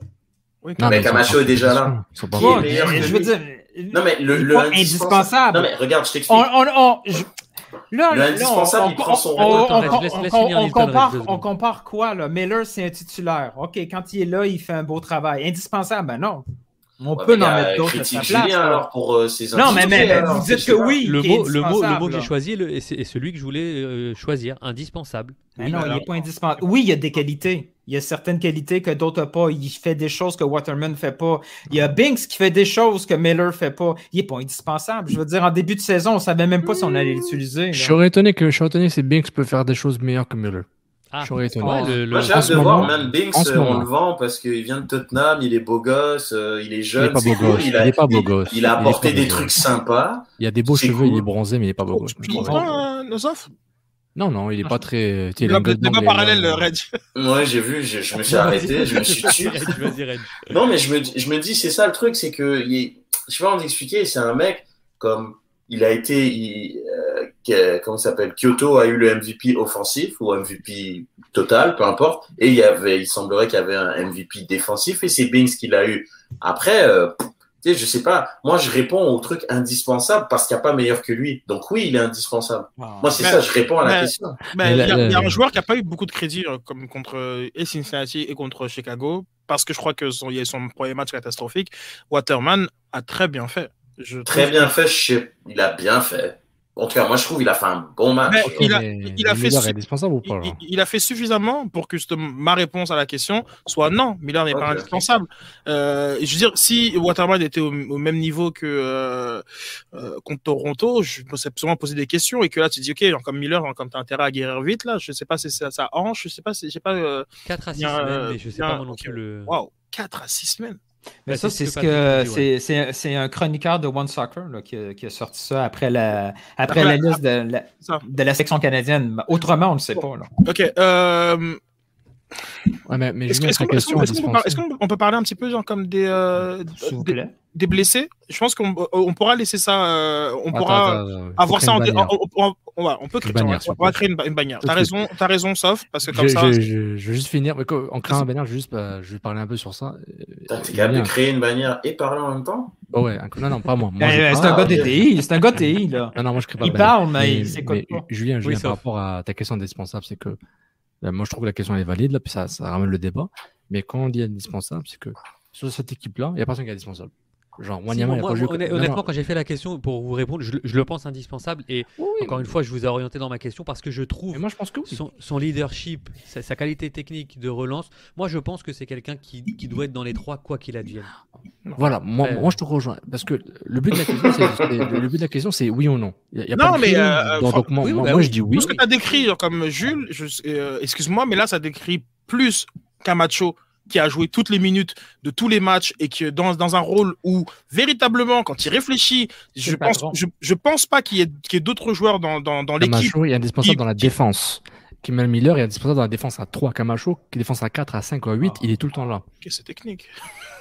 Oui, non, mais Camacho est déjà là. Qui est meilleur que je veux dire. Non, mais le, indispensable. Non, mais regarde, je t'explique. On, on, Là, l'indispensable, il prend son on, compare, on compare quoi, là? Miller, c'est un titulaire. OK, quand il est là, il fait un beau travail. Indispensable, ben non. On peut en mettre d'autres à sa place. alors pour euh, Non, mais, mais vous dites que oui. Le mot, le mot, le mot que j'ai choisi est celui que je voulais euh, choisir, indispensable. Mais non, il n'est pas indispensable. Oui, il y a des qualités. Il y a certaines qualités que d'autres pas. Il fait des choses que Waterman ne fait pas. Il y a Binks qui fait des choses que Miller ne fait pas. Il n'est pas indispensable. Je veux dire, en début de saison, on ne savait même pas si on allait l'utiliser. Je serais étonné que, je serais étonné si Binks peut faire des choses meilleures que Miller. Ah, Moi, j'ai hâte de voir, même Binks, on le vend parce qu'il vient de Tottenham, il est beau gosse, euh, il est jeune. Il est pas beau gosse. Il, a, est pas beau gosse. Il a apporté des trucs sympas. Il a des beaux cheveux, il est bronzé, mais il est pas beau gosse. Tu comprends, Nosov non, non, il est pas très. Il a pas parallèle, le Red. Ouais, j'ai vu, je, je, me suis arrêté, je me suis tué. <laughs> non, mais je me, je me dis, c'est ça le truc, c'est que, il je sais pas comment expliquer, c'est un mec comme il a été, il, euh, comment s'appelle, Kyoto a eu le MVP offensif ou MVP total, peu importe, et il y avait, il semblerait qu'il y avait un MVP défensif et c'est Bings qui l'a eu. Après, euh, tu sais, je sais pas, moi je réponds au truc indispensable parce qu'il n'y a pas meilleur que lui. Donc oui, il est indispensable. Moi c'est ça, je réponds à la question. Mais il y, a un joueur qui n'a pas eu beaucoup de crédit euh, comme contre et Cincinnati et contre Chicago parce que je crois que son, il y a son premier match catastrophique. Waterman a très bien fait. Très bien fait, il a bien fait. En tout cas, moi je trouve qu'il a fait un bon match. il, a, il, a fait il, a fait suffisamment pour que ma réponse à la question soit non, Miller n'est pas indispensable. Euh, je veux dire, si Waterman était au, même niveau que euh, euh, contre Toronto, je me serais sûrement posé des questions et que là tu dis ok, comme Miller, comme tu as intérêt à guérir vite là, je sais pas si ça, ça hanche, je sais pas, je sais pas. 4 à 6 semaines, mais je sais pas non plus le. Waouh, 4 à 6 semaines. Mais bah, ça, c'est ce que c'est un chroniqueur de One Soccer là, qui, a, qui, a, sorti ça après la, après, la, liste de la, de la, section canadienne. Autrement, on ne sait pas. Là. OK. Euh, Ouais, mais, mais est-ce qu'on peut, peut, parler un petit peu genre, comme des, euh, des, des, blessés? Je pense qu'on on pourra laisser ça. Euh, on pourra avoir ça en. On, on, on, peut créer, une bannière, on va créer une, une bannière. T'as raison, as raison, sauf parce que comme je, ça. Je, je, vais juste finir. Mais en créant une bannière, je vais, juste, bah, je vais parler un peu sur ça. T'es capable de créer une bannière et parler en même temps? Oh ouais, non, non, pas moi. moi c'est un gars TI, c'est un gars TI, là. Non, non, moi je crée pas Il parle, mais il sait quoi. Julien, Julien par rapport à ta question d'indispensable, c'est que ben, moi, je trouve que la question est valide, là, puis ça, ça ramène le débat. Mais quand on dit indispensable, c'est que sur cette équipe-là, il n'y a personne qui est indispensable. Genre, moi, honnêtement, quand j'ai fait la question pour vous répondre, je, le pense indispensable. Et encore une fois, je vous ai orienté dans ma question parce que je trouve moi, je pense que son, leadership, sa, qualité technique de relance, moi, je pense que c'est quelqu'un qui, qui, doit être dans les trois, quoi qu'il advienne. Voilà, moi, euh, moi, je te rejoins. Parce que le but de la question, c'est, le but de la question, c'est oui ou non. Y a, non, mais. Euh, donc, moi, moi, je dis oui. Ce que tu as décrit, comme Jules, euh, excuse-moi, mais là, ça décrit plus Camacho qui a joué toutes les minutes de tous les matchs et qui est dans, dans un rôle où véritablement, quand il réfléchit, je pense, je, je, pense pas qu'il y ait, qu ait d'autres joueurs dans, dans, dans l'équipe. il est indispensable dans la défense. Kimmel Miller est indispensable dans la défense à 3. Camacho, qui défense à 4, à 5 à 8, il est tout le temps là. Ok, c'est technique.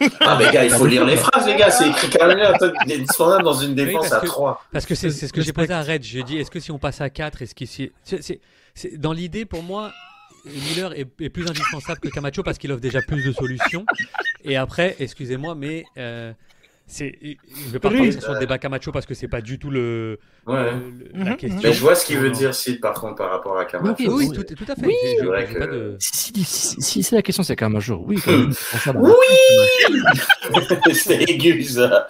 <laughs> ah, mais gars, il faut lire les phrases, les gars. C'est écrit carrément. Il est indispensable dans une défense à 3. Parce que c'est ce que j'ai posé à Red. J'ai dit, est-ce que si on passe à 4, est-ce qu'ici. C'est dans l'idée, pour moi, Miller est, plus indispensable que Camacho parce qu'il offre déjà plus de solutions. Et après, excusez-moi, mais euh, c'est, je vais pas repartir sur le débat Camacho parce que c'est pas du tout le, ouais. la mhm. question. Mais je vois ce qu'il veut dire, Sid, par contre, par rapport à Camacho. Oui, oui tout, tout, à fait. Oui, que... si, si, si, c'est la question, c'est Camacho. Oui, <laughs> oui <laughs> C'est aigu, ça.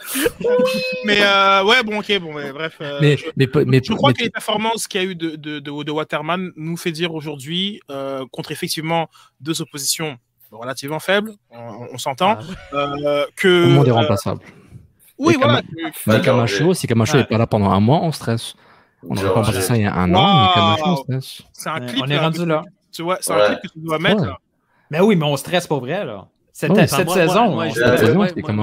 mais euh, ouais, bon, ok, bon, mais bref. Euh, mais, je, mais, mais, je crois que les performances qu'il y a eu de, de, de, de Waterman nous fait dire aujourd'hui, euh, contre effectivement deux oppositions relativement faibles, on, on s'entend, ah, euh, que. Tout le monde est remplaçable. Oui, voilà. Mais Camacho, si Camacho n'est pas là pendant un mois, on stresse. On n'aurait pas pensé ça il y a un an, mais Camacho, on stresse. C'est un clip. On est rendu là. Tu vois, c'est un clip que tu dois mettre. Mais oui, mais on stresse pas vrai, là. cette, oh, cette saison. Moi,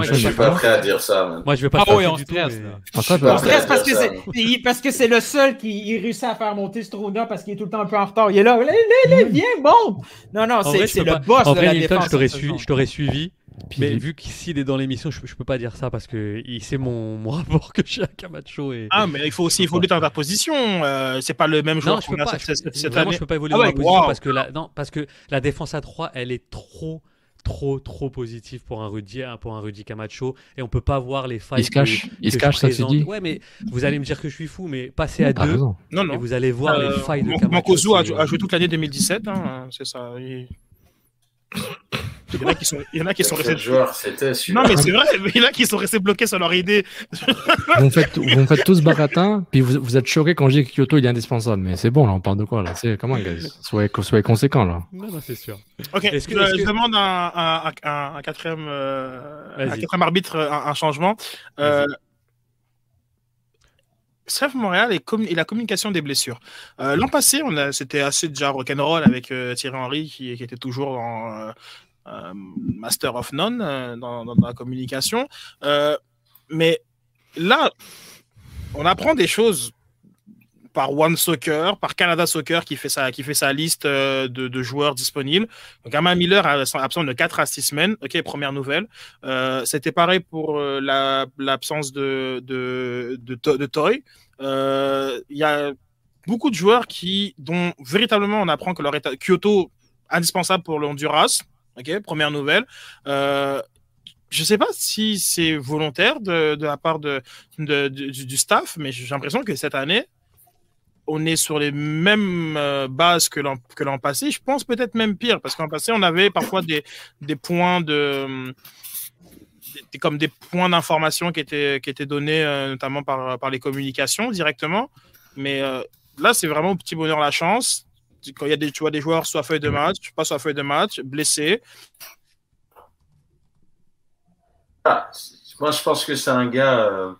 je suis pas prêt à dire ça. Moi, je vais pas ah, oui, on stresse. On stresse parce que c'est parce que c'est le seul qui réussit à faire monter Strona parce qu'il est tout le temps un peu en retard. Il est là, viens, monte. Non, non, c'est le boss de la défense. Je t'aurais suivi. Mais vu qu'ici il est dans l'émission, je, je peux pas dire ça parce que c'est mon, <laughs> mon rapport que j'ai à Camacho. Et... Ah, mais il faut aussi évoluer dans ta position. Euh, c'est pas le même joueur qu'on a cette, cette, cette année. je peux pas évoluer ah dans ma position parce que la, non, parce que la défense à 3, elle est trop trop trop positif pour un Rudy hein, pour un Rudy Camacho et on peut pas voir les failles il se cache il se cache ça se dit ouais mais vous allez me dire que je suis fou mais passez à deux non, non. et vous allez voir les euh, failles de Camacho Mancosu a, a, joué toute l'année 2017 hein, c'est ça il... Il y en a qui sont, il y en a qui sont restés. Joueur, non, mais c'est vrai, il y en a qui sont restés bloqués sur leur idée. vous, me faites, vous faites tous baratin, puis vous, vous êtes choqués quand je dis que Kyoto il est indispensable. Mais c'est bon, là, on parle de quoi là? C'est comment, guys soyez, soyez conséquents là. Non, non, c'est sûr. Ok, est-ce que, je, est je, demande un, un, un, un quatrième, euh, un quatrième arbitre un, changement. Euh, CF Montréal et, et, la communication des blessures. Euh, L'an passé, c'était assez déjà rock'n'roll avec euh, Thierry Henry qui, qui, était toujours dans, euh, euh, Master of None euh, dans, la communication. Euh, mais là, on apprend des choses par One Soccer, par Canada Soccer qui fait sa, qui fait sa liste de, joueurs disponibles. Donc, Ama Miller absent de 4 à 6 semaines. Ok, première nouvelle. C'était pareil pour l'absence de, de, de, Toy. Il y a beaucoup de joueurs qui, dont véritablement on apprend que leur état. Kyoto, indispensable pour le Honduras. Ok, première nouvelle. Euh, je ne sais pas si c'est volontaire de, la part de, du, staff, mais j'ai l'impression que cette année, on est sur les mêmes euh, bases que l'an passé. Je pense peut-être même pire, parce qu'en passé, on avait parfois des, des points de. Comme des points d'information qui étaient, qui étaient donnés euh, notamment par, par les communications directement. Mais là, c'est vraiment au petit bonheur la chance quand il y a des, tu vois, des joueurs soit feuille de match, pas soit feuille de match, blessés. Ah, moi, je pense que c'est un gars, euh,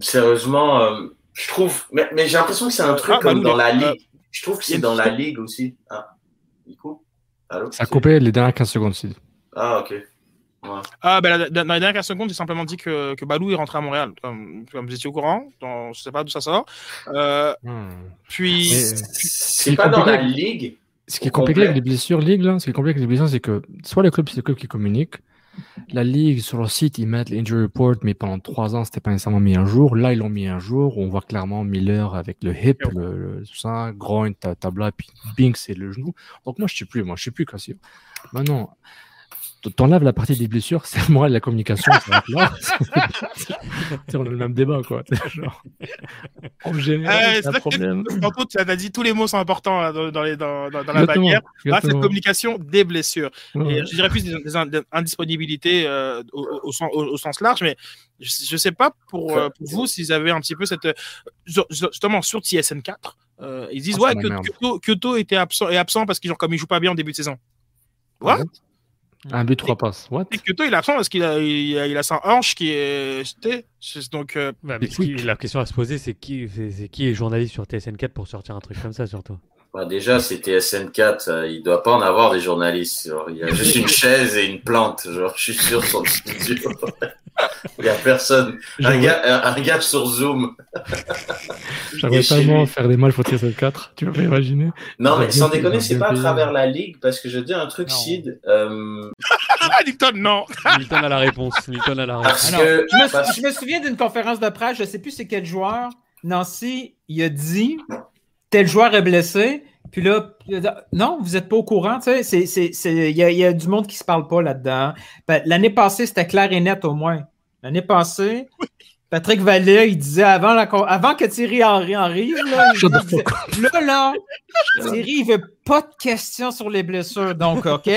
sérieusement, euh, je trouve, mais, mais j'ai l'impression que c'est un truc ah, comme dans la euh, ligue. Je trouve que c'est dans la ligue aussi. Ah, du coup, Allô, Ça a coupé les dernières 15 secondes. Aussi. Ah, ok. Ah, ben, dans les dernières secondes, j'ai simplement dit que, que Balou est rentré à Montréal. Comme, vous étiez au courant, donc, je sais pas d'où ça sort. Euh, hmm. Puis. C'est pas dans la ligue. Ce qui est compliqué avec les blessures ligue, là, ce qui est compliqué avec les blessures, c'est que soit les clubs, c'est les clubs qui communiquent. La ligue, sur leur site, ils mettent l'injury report, mais pendant trois ans, c'était pas nécessairement mis un jour. Là, ils l'ont mis un jour. On voit clairement Miller avec le hip, le, tout ça, groin, tabla, puis Bing, c'est le genou. Donc, moi, je suis plus, moi, je suis plus cassé. Maintenant, t'enlèves la partie des blessures, c'est moi la communication. c'est on a le même débat, quoi. Genre, en général, c'est un problème. Tantôt, tu as dit tous les mots sont importants hein, dans, les, dans, dans, la bannière. Là, c'est la communication des blessures. Et je dirais plus des, indisponibilités euh, au, au, sens large, mais je ne sais pas pour, euh, pour vous s'ils avaient un petit peu cette. Justement, sur TSN4, euh, ils disent ah, ouais, que Kyoto, était absent, est absent parce qu'ils comme il joue pas bien en début de saison. What? Un but, trois passes. What? Et Kyoto, il absent parce qu'il a, il a, il a sa hanche qui est. Donc, euh... bah, mais la question à se poser, c'est qui, c'est qui est journaliste sur TSN4 pour sortir un truc comme ça, surtout? Bah, Déjà, c'est TSN4, euh, il doit pas en avoir des journalistes. Genre, il y a <laughs> juste une chaise et une plante. Genre, je suis sûr, son studio. <laughs> Il n'y a personne. Un gars, un gars, sur Zoom. <laughs> J'aimerais tellement faire des mal pour TSN 4. Tu peux imaginer Non, mais sans déconner, c'est pas à travers la ligue. Parce que je dis un truc, Sid. Euh... Nilton, non. Nilton a la réponse. Nilton a la réponse. je, me, souviens d'une conférence de presse. Je sais plus c'est quel joueur. Nancy, il a dit tel joueur est blessé. Puis là, non, vous n'êtes pas au courant. Il y, y, a du monde qui ne se parle pas là-dedans. Ben, l'année passée, c'était clair et net au moins. L'année passée, Patrick Vallée, il disait avant, la, avant que Thierry Henry arrive, là, là, là, Thierry, il veut pas de questions sur les blessures. Donc, OK?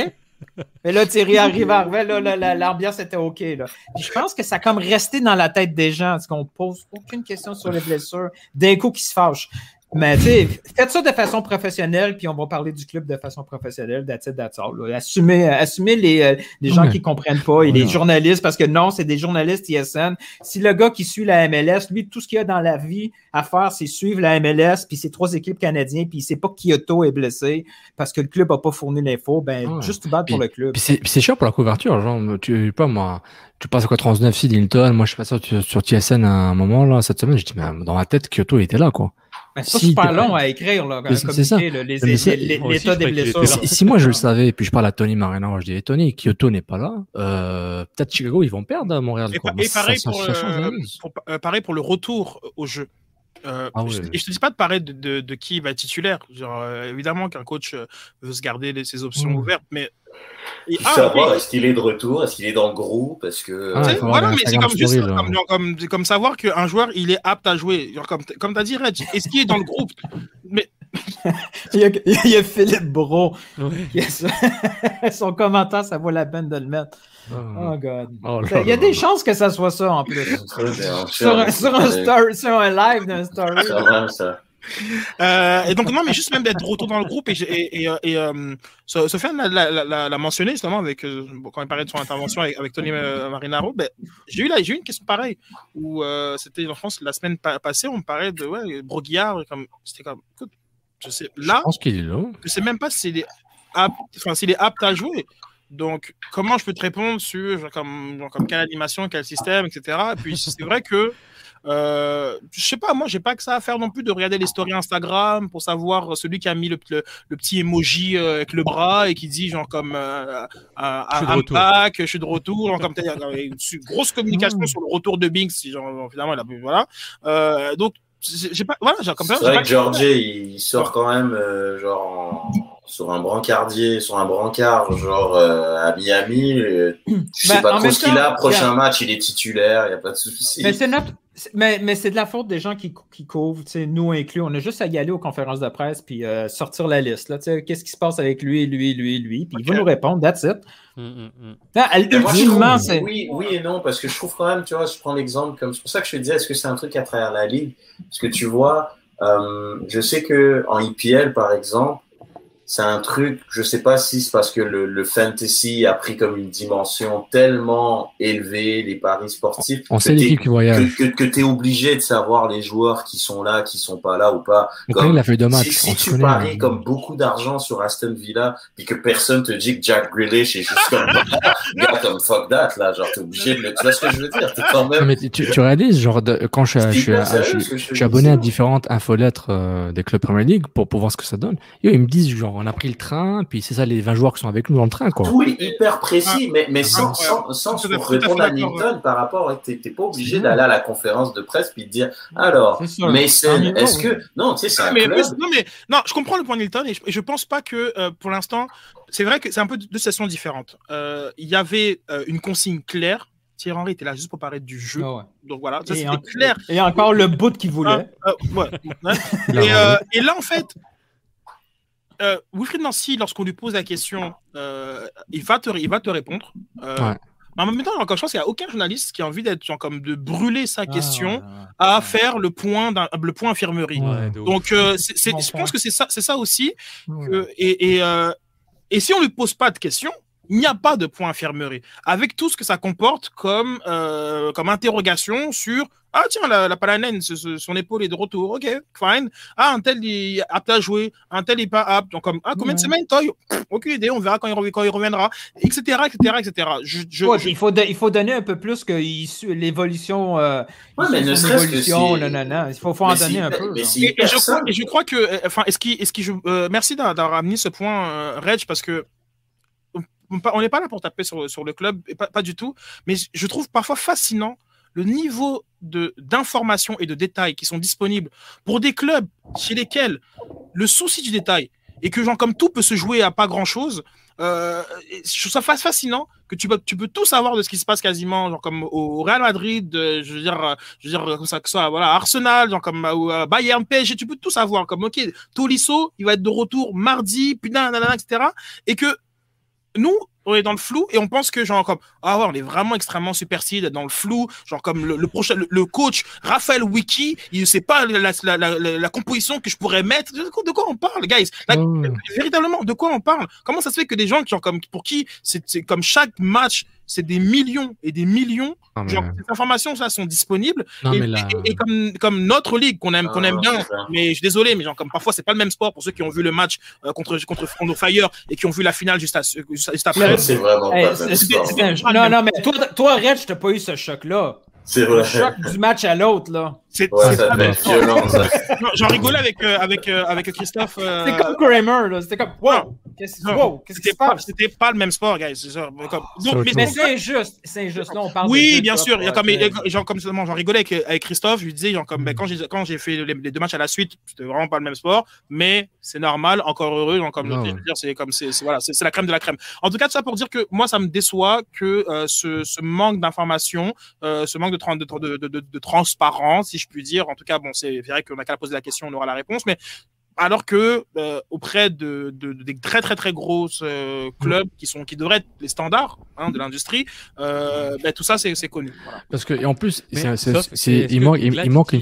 Mais là, Thierry arrive, arrivait, là, l'ambiance était OK. Là. je pense que ça a comme resté dans la tête des gens, parce qu'on pose aucune question sur les blessures, d'un coup qui se fâche. Mais tu sais, faites ça de façon professionnelle, puis on va parler du club de façon professionnelle, that's it, that's all. Assumez, assumez les, euh, les gens qui comprennent pas et les journalistes, parce que non, c'est des journalistes ISN. Si le gars qui suit la MLS, lui, tout ce qu'il a dans la vie à faire, c'est suivre la MLS, puis ses trois équipes canadiennes, puis il sait pas que Kyoto est blessé parce que le club a pas fourni l'info, ben juste battre pour le club. Puis c'est cher pour la couverture, genre, tu pas moi tu passes à quoi 39 si Hilton, moi je suis passé sur, sur TSN à un moment là cette semaine, je dis mais dans ma tête Kyoto était là quoi. C'est pas super long à écrire, là, c'est ça. l'état des blessures. Si, moi je le savais, et puis je parle à Tony Marina, je dis Tony, Kyoto n'est pas là, euh, peut-être Chicago ils vont perdre à Montréal. Et, pareil, pour, euh, pareil pour le retour au jeu. Euh, ah je, te dis pas de parler de, de, qui va être titulaire. Genre, euh, évidemment qu'un coach veut se garder ses options ouvertes, mais et ah, savoir est-ce qu'il est de retour, est-ce qu'il est dans le groupe, parce que. Ah, voilà, mais c'est comme, comme, comme, savoir qu'un joueur il est apte à jouer. Genre, comme comme tu as dit, Reg, est-ce qu'il est dans le groupe? Mais <laughs> il, y a, il, y a, Philippe Bro. <laughs> <laughs> Son commentaire, ça vaut la peine de le mettre. Oh, oh God. Oh, il y a des chances que ça soit ça en plus. sur, un, sur, un story, sur un live d'un story. Ça. Euh, et donc, non, mais juste même d'être de retour dans le groupe. Et, et, et, et euh, Sofiane l'a mentionné justement avec, euh, quand il parlait de son intervention avec, Tony euh, Marinaro. Ben, j'ai eu, eu une question pareille où c'était en France la semaine passée, on me parlait de ouais, Broguillard. C'était comme, écoute, je sais, là, je pense qu'il est là. Je sais même pas s'il est, apte, s'il est apte à jouer. Donc, comment je peux te répondre sur genre, comme, genre, comme quelle animation, quel système, etc. Et puis, c'est vrai que euh, je sais pas, moi, j'ai pas que ça à faire non plus de regarder les stories Instagram pour savoir celui qui a mis le, le, petit emoji euh, avec le bras et qui dit, genre, comme euh, un pack, je suis de retour, genre, comme une grosse communication mmh. sur le retour de Binks, genre, finalement, voilà. Euh, donc, j'ai pas, voilà, genre, comme ça. C'est vrai que Georgie, il sort quand même, euh, genre, sur un brancardier, sur un brancard, genre à Miami. je sais bah, pas trop ce qu'il a. Prochain match, il est titulaire, il n'y a pas de souci. Mais c'est notre, mais, mais c'est de la faute des gens qui, qui couvrent, nous inclus. On a juste à y aller aux conférences de presse puis euh, sortir la liste. Qu'est-ce qui se passe avec lui, lui, lui, lui? Puis il va nous répondre, that's it. Mm, mm, mm. c'est. Oui, oui et non, parce que je trouve quand même, tu vois, je prends l'exemple comme. C'est pour ça que je te disais, est-ce que c'est un truc à travers la ligue? Parce que tu vois, euh, je sais que en IPL, par exemple, c'est un truc, je sais pas si c'est parce que le, le, fantasy a pris comme une dimension tellement élevée, les paris sportifs. On sait l'équipe qui voyage. Que, que, que tu es obligé de savoir les joueurs qui sont là, qui sont pas là ou pas. Comme, il a fait de matchs. Si, tu paries hein. comme beaucoup d'argent sur Aston Villa, puis que personne te dit que Jack Grealish est juste comme, <laughs> gars, comme fuck that, là, genre, t'es obligé de le, tu vois ce que je veux dire? T'es quand même. mais tu, tu réalises, genre, de, quand je, je, je, je, suis abonné à différentes infolettres euh, des clubs Premier League pour, pour voir ce que ça donne. Yo, ils me disent, genre, on a pris le train, puis c'est ça les 20 joueurs qui sont avec nous dans le train. Quoi. Oui, hyper précis, mais, mais sans, sans, sans répondre à Newton par rapport, tu n'es pas obligé d'aller à la conférence de presse puis de dire alors, Mason, est-ce que. Non, tu sais, c'est un mais, club. Non, mais non, je comprends le point de Newton et je, je pense pas que euh, pour l'instant, c'est vrai que c'est un peu deux situations différentes. Euh, il y avait euh, une consigne claire Thierry Henry était là juste pour parler du jeu. Ah Donc voilà, ça c'était clair. Et encore le bout qu'il voulait. Ah, ouais. <laughs> et, euh, et, là, en fait, euh, Wilfried Nancy, lorsqu'on lui pose la question, euh, il, va te, il va te répondre. Euh, mais en même temps, encore, je pense qu'il n'y a aucun journaliste qui a envie d'être comme de brûler sa ah, question à faire le point, le point infirmerie. Donc, euh, je pense que c'est ça, c'est ça aussi. et, et, euh, et si on lui pose pas de questions, il n'y a pas de point infirmerie. Avec tout ce que ça comporte comme, euh, comme interrogation sur Ah, tiens, la, la palanène, son épaule est de retour. Ok, fine. Ah, un tel est apte à jouer, un tel n'est pas apte. Donc, comme, ah, combien de semaines Toy Aucune idée, on verra quand il, quand il reviendra, etc. etc., etc. Je, je, Il, faut il faut donner un peu plus que l'évolution. Euh, ouais, mais ne serait-ce que. Non, non, non. Il faut, faut en donner un peu. Et, je crois, et, je crois, que. Euh, enfin, est-ce qu'il. Est qu euh, merci d'avoir amené ce point, euh, Reg, parce que on n'est pas là pour taper sur, sur le club, pas, du tout, mais je trouve parfois fascinant le niveau d'informations et de détails qui sont disponibles pour des clubs chez lesquels le souci du détail et que genre comme tout peut se jouer à pas grand chose. Euh, je trouve ça fascinant que tu peux, tu peux tout savoir de ce qui se passe quasiment, genre comme au Real Madrid, euh, je veux dire, euh, je veux dire comme ça, que ça, voilà, Arsenal, genre comme euh, Bayern, PSG, tu peux tout savoir, comme ok, Tolisso, il va être de retour mardi, puis etc. Et que nous, on est dans le flou et on pense que genre comme ah ouais on est vraiment extrêmement superstitieux dans le flou. Genre comme le, prochain le, coach Raphaël Wiki il ne sait pas la, la, la, la, composition que je pourrais mettre. De quoi, de quoi on parle guys? Véritablement de quoi on parle? Comment ça se fait que des gens genre comme pour qui c'est comme chaque match c'est des millions et des millions. Genre, ces informations ça sont disponibles. et, comme, comme, notre ligue qu'on aime, qu'on aime ah, bien, mais je suis désolé, mais genre comme parfois c'est pas le même sport pour ceux qui ont vu le match euh, contre contre Front Fire et qui ont vu la finale juste, juste, après. C'est vraiment pas le même sport. Non, non, mais toi, toi, Red, je t'ai pas eu ce choc-là. C'est vrai. Le choc du match à l'autre, là. C'est ouais, ça violent, J'en rigolais avec, euh, avec, euh, avec Christophe. Euh... C'était comme Kramer, là. C'était comme, wow, qu'est-ce wow, qui se passe? C'était pas le même sport, guys. C'est ça. Comme... Donc, mais, c'est injuste. C'est injuste. Là, on parle Oui, bien sûr. Il y a comme, genre, comme j'en rigolais avec, avec Christophe. Je lui disais, genre, comme, ben, quand j'ai, quand j'ai fait les, deux matchs à la suite, c'était vraiment pas le même sport. Mais c'est normal, encore heureux. Genre, comme, je dire, c'est comme, c'est, voilà, c'est la crème de la crème. En tout cas, tout ça pour dire que moi, ça me déçoit que euh, ce, ce manque d'informations, euh, ce manque de, de, de, de, de transparence, si je puis dire, en tout cas, bon, c'est vrai qu'on n'a qu'à poser la question, on aura la réponse, mais alors que euh, auprès de, des très très très grosses euh, clubs qui sont qui devraient être les standards hein, de l'industrie, euh, ben, tout ça c'est connu. Parce que et en plus, c'est il, manque il, manque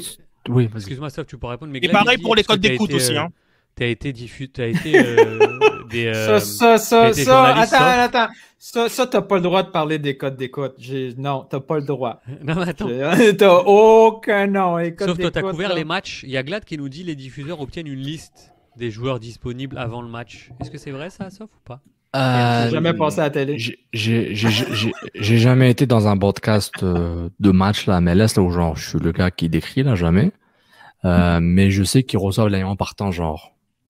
oui. Excuse-moi, Steph, tu peux répondre. Mais et pareil pour les codes d'écoute aussi. Hein. T'as été diffus, t'as été <laughs> euh, des. ça, ça, ça, ça. Attends, attends. Ça, ça, t'as pas le droit de parler des codes d'écoute. Non, t'as pas le droit. <laughs> non, mais attends. <laughs> T'as aucun nom. Sauf toi, t'as couvert les matchs. Il y a Glad qui nous dit les diffuseurs obtiennent une liste des joueurs disponibles avant le match. Est-ce que c'est vrai ça, sauf ou pas? Euh, J'ai jamais pensé à la télé. J'ai jamais été dans un broadcast euh, de match là, mais MLS là où genre je suis le gars qui décrit là jamais. Euh, mais je sais qu'ils reçoivent l'élément partant genre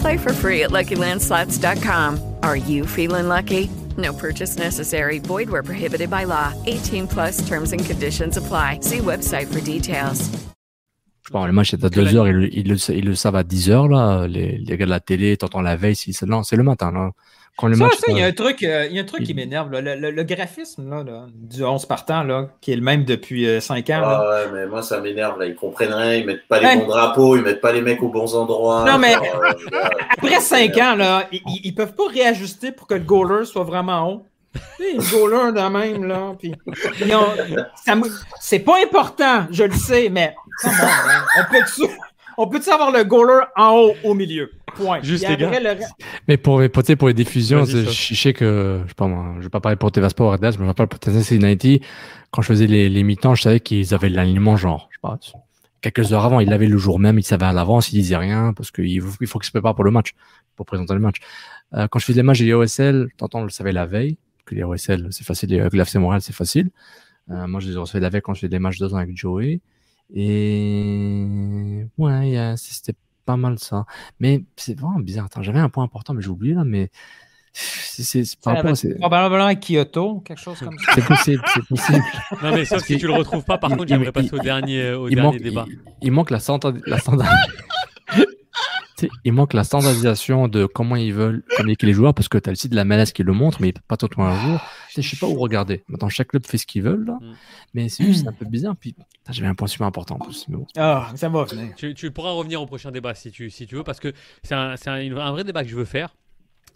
Play for free at LuckyLandSlots.com. Are you feeling lucky? No purchase necessary. Void where prohibited by law. 18 plus terms and conditions apply. See website for details. Bon, le match est à 2 heures, ils, ils, le, ils le savent à 10 heures, là. Les, les gars de la télé, t'entends la veille, si, non, c'est le matin, là. Quand le ça, match, ça, il y a un truc, euh, il y a un truc qui m'énerve, le, le, le, graphisme là, là, du 11 partant, là, qui est le même depuis 5 euh, ans. Ah ouais, mais moi, ça m'énerve, là. Ils comprennent rien, ils mettent pas les bons drapeaux, ils mettent pas les mecs aux bons endroits. Non, mais euh, <laughs> après 5 ans, là, ils, ils peuvent pas réajuster pour que le goaler soit vraiment haut. Les goalers de même, là. Puis, c'est pas important, je le sais, mais on peut on peut avoir le goaler en haut au milieu. Point. Juste les gars. Mais pour, pour, pour les diffusions, je, sais que, je sais pas moi, je vais pas parler pour TV Sport, mais je vais parler pour Tennessee United. Quand je faisais les, les mi-temps, je savais qu'ils avaient l'alignement genre, je sais pas, quelques heures avant, ils l'avaient le jour même, ils savaient à l'avance, ils disaient rien parce qu'il faut, il faut qu'ils se préparent pour le match, pour présenter le match. Euh, quand je faisais les matchs des OSL, t'entends, on le savait la veille que les OSL, c'est facile, les Glafs et Montréal, c'est facile. Euh, moi, je les ai reçus la veille quand je fais des matchs deux ans avec Joey. Et ouais, c'était pas mal ça. Mais c'est vraiment bizarre. Attends, j'avais un point important, mais j'ai oublié là, mais c'est rapport à. Probablement à Kyoto, quelque chose comme ça. C'est possible, c'est possible. Non, mais sauf si tu le retrouves pas, par contre, j'aimerais passer au dernier, au dernier débat. Il, manque la, standard, la standard <laughs> il manque la standardisation de comment ils veulent communiquer les joueurs parce que tu as le site de la MLS qui le montre, mais pas tout un jour. Je sais pas où regarder. Maintenant, chaque club fait ce qu'ils veulent, là. Mm. mais c'est juste un peu bizarre. Puis, j'avais un point super important en plus. Ah, ça va. Tu, tu, pourras revenir au prochain débat si tu, si tu veux, parce que c'est un, un, vrai débat que je veux faire.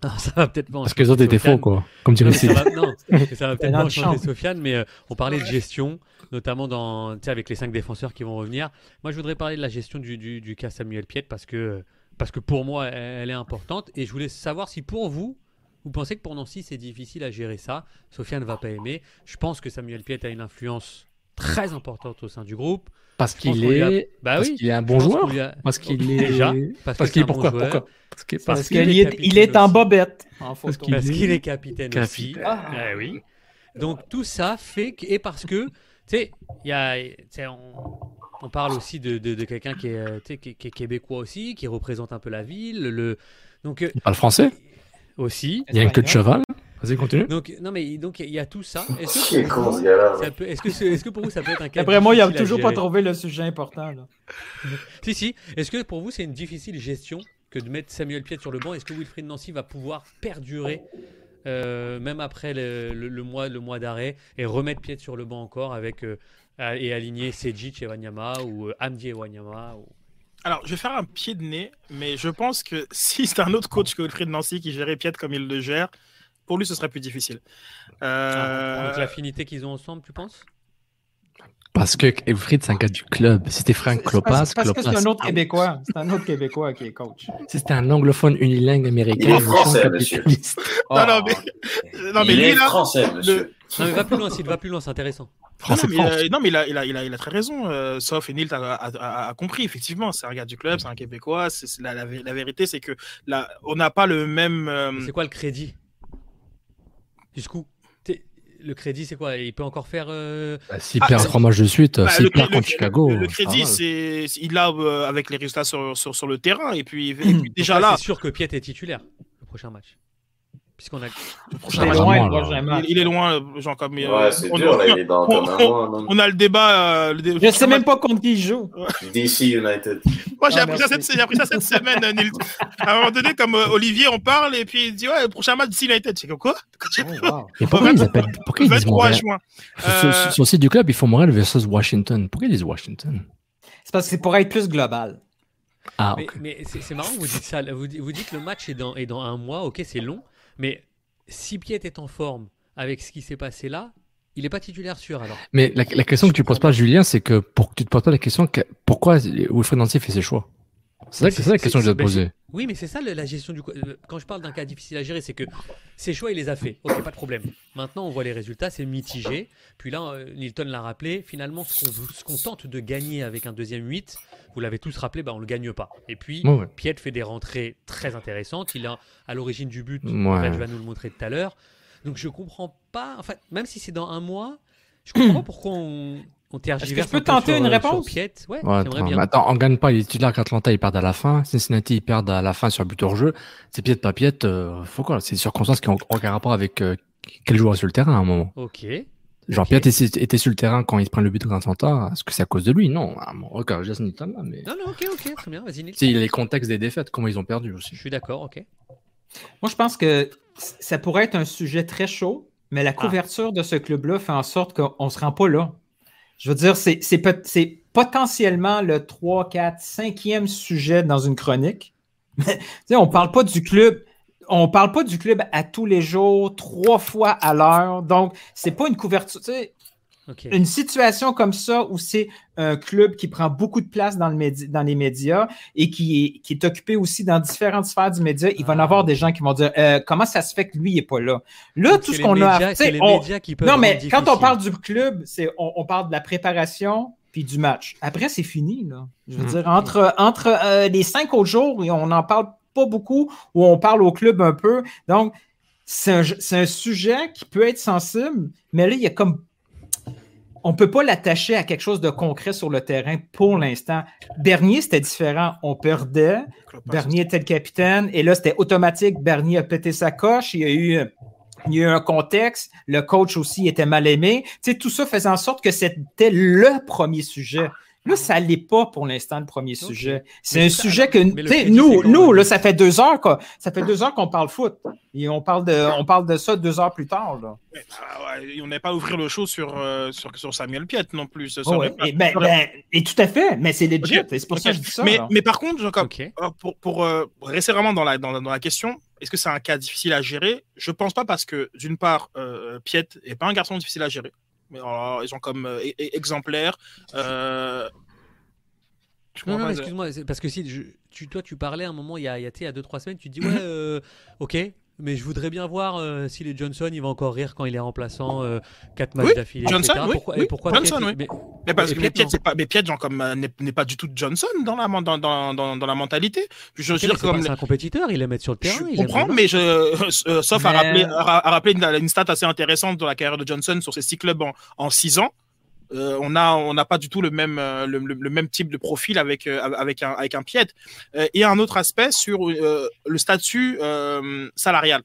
<laughs> ça va peut-être Parce que les autres étaient faux, quoi. Comme tu le sais. Non, ça va <laughs> peut-être pas changer Sofiane, mais euh, on parlait de gestion, notamment dans, avec les cinq défenseurs qui vont revenir. Moi, je voudrais parler de la gestion du, du, du cas Samuel Piet parce que parce que pour moi, elle est importante. Et je voulais savoir si pour vous, vous pensez que pour Nancy, c'est difficile à gérer ça. Sofiane ne va pas aimer. Je pense que Samuel Piet a une influence très importante au sein du groupe. Parce qu'il est, bah parce qu'il est un bon joueur. Parce qu'il est déjà. Parce, qu'il pourquoi, pourquoi Parce qu'il est, il est en bobette. Parce qu'il est capitaine, aussi. Ah. Eh oui. Donc tout ça fait que, et parce que tu sais, il y a, on, parle aussi de, de, quelqu'un qui est, qui, qui est québécois aussi, qui représente un peu la ville. Le, donc il parle français aussi. Il y a une queue de cheval. Vas-y, continue. Donc, non, mais donc il y a tout ça. Est-ce que, pour vous, est-ce que, est-ce que pour vous ça peut être un cas Après moi, il a toujours pas trouvé le sujet important. Là. <laughs> si, si. Est-ce que pour vous c'est une difficile gestion que de mettre Samuel Piet sur le banc? Est-ce que Wilfried Nancy va pouvoir perdurer euh, même après le, le, mois, le mois d'arrêt et remettre Piet sur le banc encore avec euh, et aligner Sejic et Wanyama ou euh, Amdi et Wanyama ou... Alors, je vais faire un pied de nez, mais je pense que <laughs> si c'est un autre coach que Wilfried Nancy qui gérait Piet comme il le gère, pour lui, ce serait plus difficile. Euh... Avec l'affinité qu'ils ont ensemble, tu penses? Parce que Wilfried, c'est un gars du club. Si c'était Frank Klopas, parce, que c'est un autre Québécois. C'est un autre Québécois qui est coach. Si c'était un anglophone unilingue américain, il est français, monsieur. Non, non, mais, non, mais il lui, est là, français, monsieur. Non, mais va plus loin, s'il va plus loin, c'est intéressant. Non, non, mais, il a, non, mais il, a, il, a, il, a, il a très raison. Euh, sauf et Nilt a, a, a, compris, effectivement. C'est un gars du club, c'est un Québécois. La, la, la, vérité, c'est que là, on n'a pas le même. Euh... C'est quoi le crédit? Jusqu'où? Le crédit, c'est quoi? Il peut encore faire. Euh... Bah, S'il ah, perd trois matchs de suite, bah, s'il perd contre Chicago. Le, crédit, c'est il a euh, avec les résultats sur, sur, sur, le terrain. Et puis, et puis <clears throat> déjà là. C'est sûr que Piet est titulaire le prochain match. Puisqu'on a. Il est loin, il, il est loin, genre comme. Ouais, euh, c'est dur, là, il est dans, on, on, on, a le débat. Euh, le dé... Je sais même pas contre qui il joue. DC United. Moi, j'ai ah, appris, ça cette, appris ça cette semaine, Nil. À un moment donné, comme euh, Olivier, on parle et puis il dit Ouais, le prochain match DC United. C'est comme quoi? Oh, wow. Et pourquoi ils appellent. Pourquoi ils disent 23 juin. Sur, sur, sur, le site du club, ils font Montréal versus Washington. Pourquoi ils disent Washington? C'est parce que c'est pour être plus global. Ah, okay. Mais, mais c'est marrant, vous dites ça. Vous, vous dites que le match est dans, est dans un mois, ok, c'est long, mais si Piet est en forme avec ce qui s'est passé là, il n'est pas titulaire sûr alors. Mais la, la question que tu poses pas, Julien, c'est que pour que tu te poses pas la question, que, pourquoi Wilfred Nancy fait ses choix? C'est ça, la question que je dois te poser. Oui, mais c'est ça la gestion du. Euh, quand je parle d'un cas difficile à gérer, c'est que ses choix, il les a fait. Ok, pas de problème. Maintenant, on voit les résultats, c'est mitigé. Puis là, euh, Nilton l'a rappelé. Finalement, ce qu'on tente de gagner avec un deuxième 8, vous l'avez tous rappelé, bah, on le gagne pas. Et puis, Piet fait des rentrées très intéressantes. Il est à l'origine du but. Ouais. je vais nous le montrer tout à l'heure. Donc, je comprends pas. Enfin, même si c'est dans un mois, je comprends pas pourquoi on on Est-ce que je peux tenter une réponse Ouais, ouais bien. attends, on gagne pas. Il est titulaire qu'Atlanta, ils perdent à la fin. Cincinnati, ils perdent à la fin sur but hors jeu. C'est pied pas pied. Euh, faut quoi? C'est des circonstances qui ont aucun rapport avec euh, quel joueur sur le terrain à un moment. Ok. Genre, okay. Piet était, sur le terrain quand il se prend le but contre Atlanta. Est-ce que c'est à cause de lui? Non. Ah, Jason Newton là, mais. Non, non, ok, ok, très bien. Vas-y, a les contextes des défaites, comment ils ont perdu aussi. Je suis d'accord, ok. Moi, je pense que ça pourrait être un sujet très chaud, mais la ah. couverture de ce club-là fait en sorte qu'on ne se rend pas là. Je veux dire, c'est potentiellement le 3, 4, 5e sujet dans une chronique. <laughs> on ne parle pas du club. On parle pas du club à tous les jours, trois fois à l'heure. Donc, c'est pas une couverture. Une situation comme ça où c'est un club qui prend beaucoup de place dans, le dans les médias et qui est, qui est, occupé aussi dans différentes sphères du média, il va y en avoir des gens qui vont dire euh, comment ça se fait que lui n'est pas là? Là, tout ce qu'on a. C'est les médias qui peuvent non, mais quand on parle du club, c'est on, on, parle de la préparation puis du match. Après, c'est fini. Là. Je veux mm. dire, entre, entre euh, les cinq autres jours, on n'en parle pas beaucoup ou on parle au club un peu. Donc, c'est un, un sujet qui peut être sensible, mais là, il y a comme on ne peut pas l'attacher à quelque chose de concret sur le terrain pour l'instant. Bernier, c'était différent. On perdait. Bernier était le capitaine. Et là, c'était automatique. Bernier a pété sa coche. Il y a eu, il y a eu un contexte. Le coach aussi était mal aimé. Tu sais, tout ça faisait en sorte que c'était le premier sujet. Là, ça l'est pas pour l'instant le premier sujet. C'est un sujet que nous, nous, là, ça fait deux heures quoi. Ça fait deux heures qu'on parle foot. Et on parle de, on parle de ça deux heures plus tard. Là. Ah on n'est pas ouvrir le show sur, euh, sur, sur, Samuel Piet non plus. Oh, et, ben, ben, et, tout à fait, mais c'est legit. C'est pour ça que je dis ça. Mais, mais par contre, euh, pour, pour euh, rester vraiment dans la, dans, dans la question, est-ce que c'est un cas difficile à gérer? Je pense pas parce que d'une part, Piet n'est pas un garçon difficile à gérer ils ont comme euh, e-, e-, exemplaire. Euh... Non, non, excuse-moi, parce que si tu, toi tu parlais à un moment il y a, il y a 2-3 semaines, tu dis ouais, euh, ok, mais je voudrais bien voir euh, si les Johnson, il va encore rire quand il est remplaçant 4 matchs d'affilée. Johnson, oui, pourquoi, oui. Et pourquoi Johnson, Piet- oui. mais- Mais parce que Piet, pas, mais Piet, genre, comme, euh, n'est pas du tout Johnson dans la, dans, dans, dans, dans la mentalité. Je veux Ok, mais dire, c'est comme. C'est un compétiteur, il aime être sur le terrain. Je il comprends, mais je, euh, sauf à Mais- rappeler, à, à rappeler une, une stat assez intéressante dans la carrière de Johnson sur ses six clubs en, en six ans. Euh, on a, on n'a pas du tout le même, euh, le, même type de profil avec, euh, avec un, avec un Piet. Euh, et un autre aspect sur euh, le statut salarial.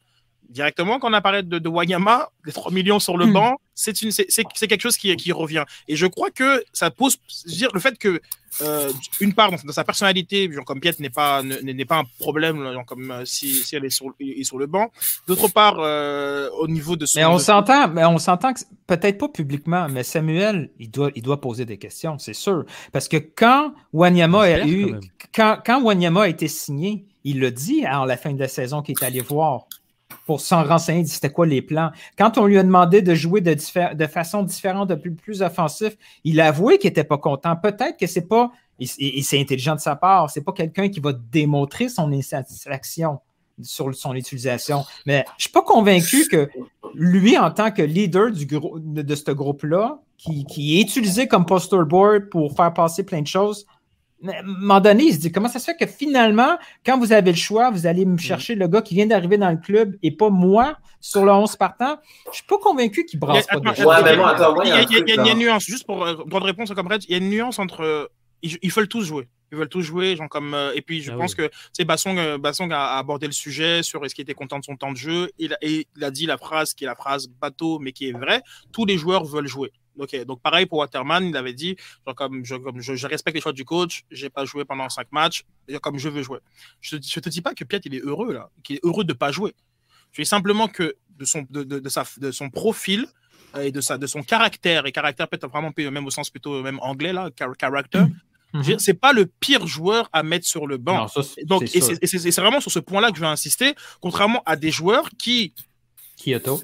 Directement, quand on apparaît de, de Wanyama, les 3 millions sur le Hmm. banc, c'est une, c'est, c'est, c'est quelque chose qui, qui revient. Et je crois que ça pose, je veux dire, le fait que euh, une part dans, dans sa personnalité, genre comme Piet n'est pas ne- n'est pas un problème, genre comme euh, si, si elle est sur, est sur le banc. D'autre part, euh, au niveau de son. Mais on s'entend, mais on s'entend que peut-être pas publiquement, mais Samuel, il doit, il doit poser des questions, c'est sûr. Parce que quand Wanyama a eu, quand quand, quand Wanyama a été signé, il l'a dit à la fin de la saison qu'il est allé voir pour s'en renseigner, c'était quoi les plans. Quand on lui a demandé de jouer de, de façon différente, de plus, plus offensif, il a avoué qu'il n'était pas content. Peut-être que c'est pas, et, et- c'est intelligent de sa part, c'est pas quelqu'un qui va démontrer son insatisfaction sur son utilisation. Mais je suis pas convaincu que lui, en tant que leader du de, de ce groupe-là, qui, qui est utilisé comme poster board pour faire passer plein de choses, à un moment donné, il se dit comment ça se fait que finalement, quand vous avez le choix, vous allez me chercher le gars qui vient d'arriver dans le club et pas moi sur le 11 partant? Je suis pas convaincu qu'il brasse pas de il y a- une nuance, juste pour euh, droit de réponse comme Red, il y a une nuance entre. euh, Ils, ils veulent tous jouer. Ils veulent tous jouer. Genre comme, euh, et puis, je Ah pense que sais, Bassong, euh, Bassong a, a abordé le sujet sur est-ce qu'il était content de son temps de jeu. Il a, et il a dit la phrase qui est la phrase bateau, mais qui est vraie tous les joueurs veulent jouer. Ok, donc pareil pour Waterman, il avait dit genre comme, je, comme je, je respecte les choix du coach, j'ai pas joué pendant cinq matchs, comme je veux jouer. Je, te- je te dis pas que Piet il est heureux là, qu'il est heureux de pas jouer. Je dis simplement que de son, de, de, de sa, de son profil euh, et de, sa, de son caractère, et caractère peut-être vraiment même au sens plutôt même anglais, là, char- character, veux dire, c'est pas le pire joueur à mettre sur le banc. Non, ça, c'est- Donc, et c'est vraiment sur ce point-là que je vais insister, contrairement à des joueurs qui. Kyoto.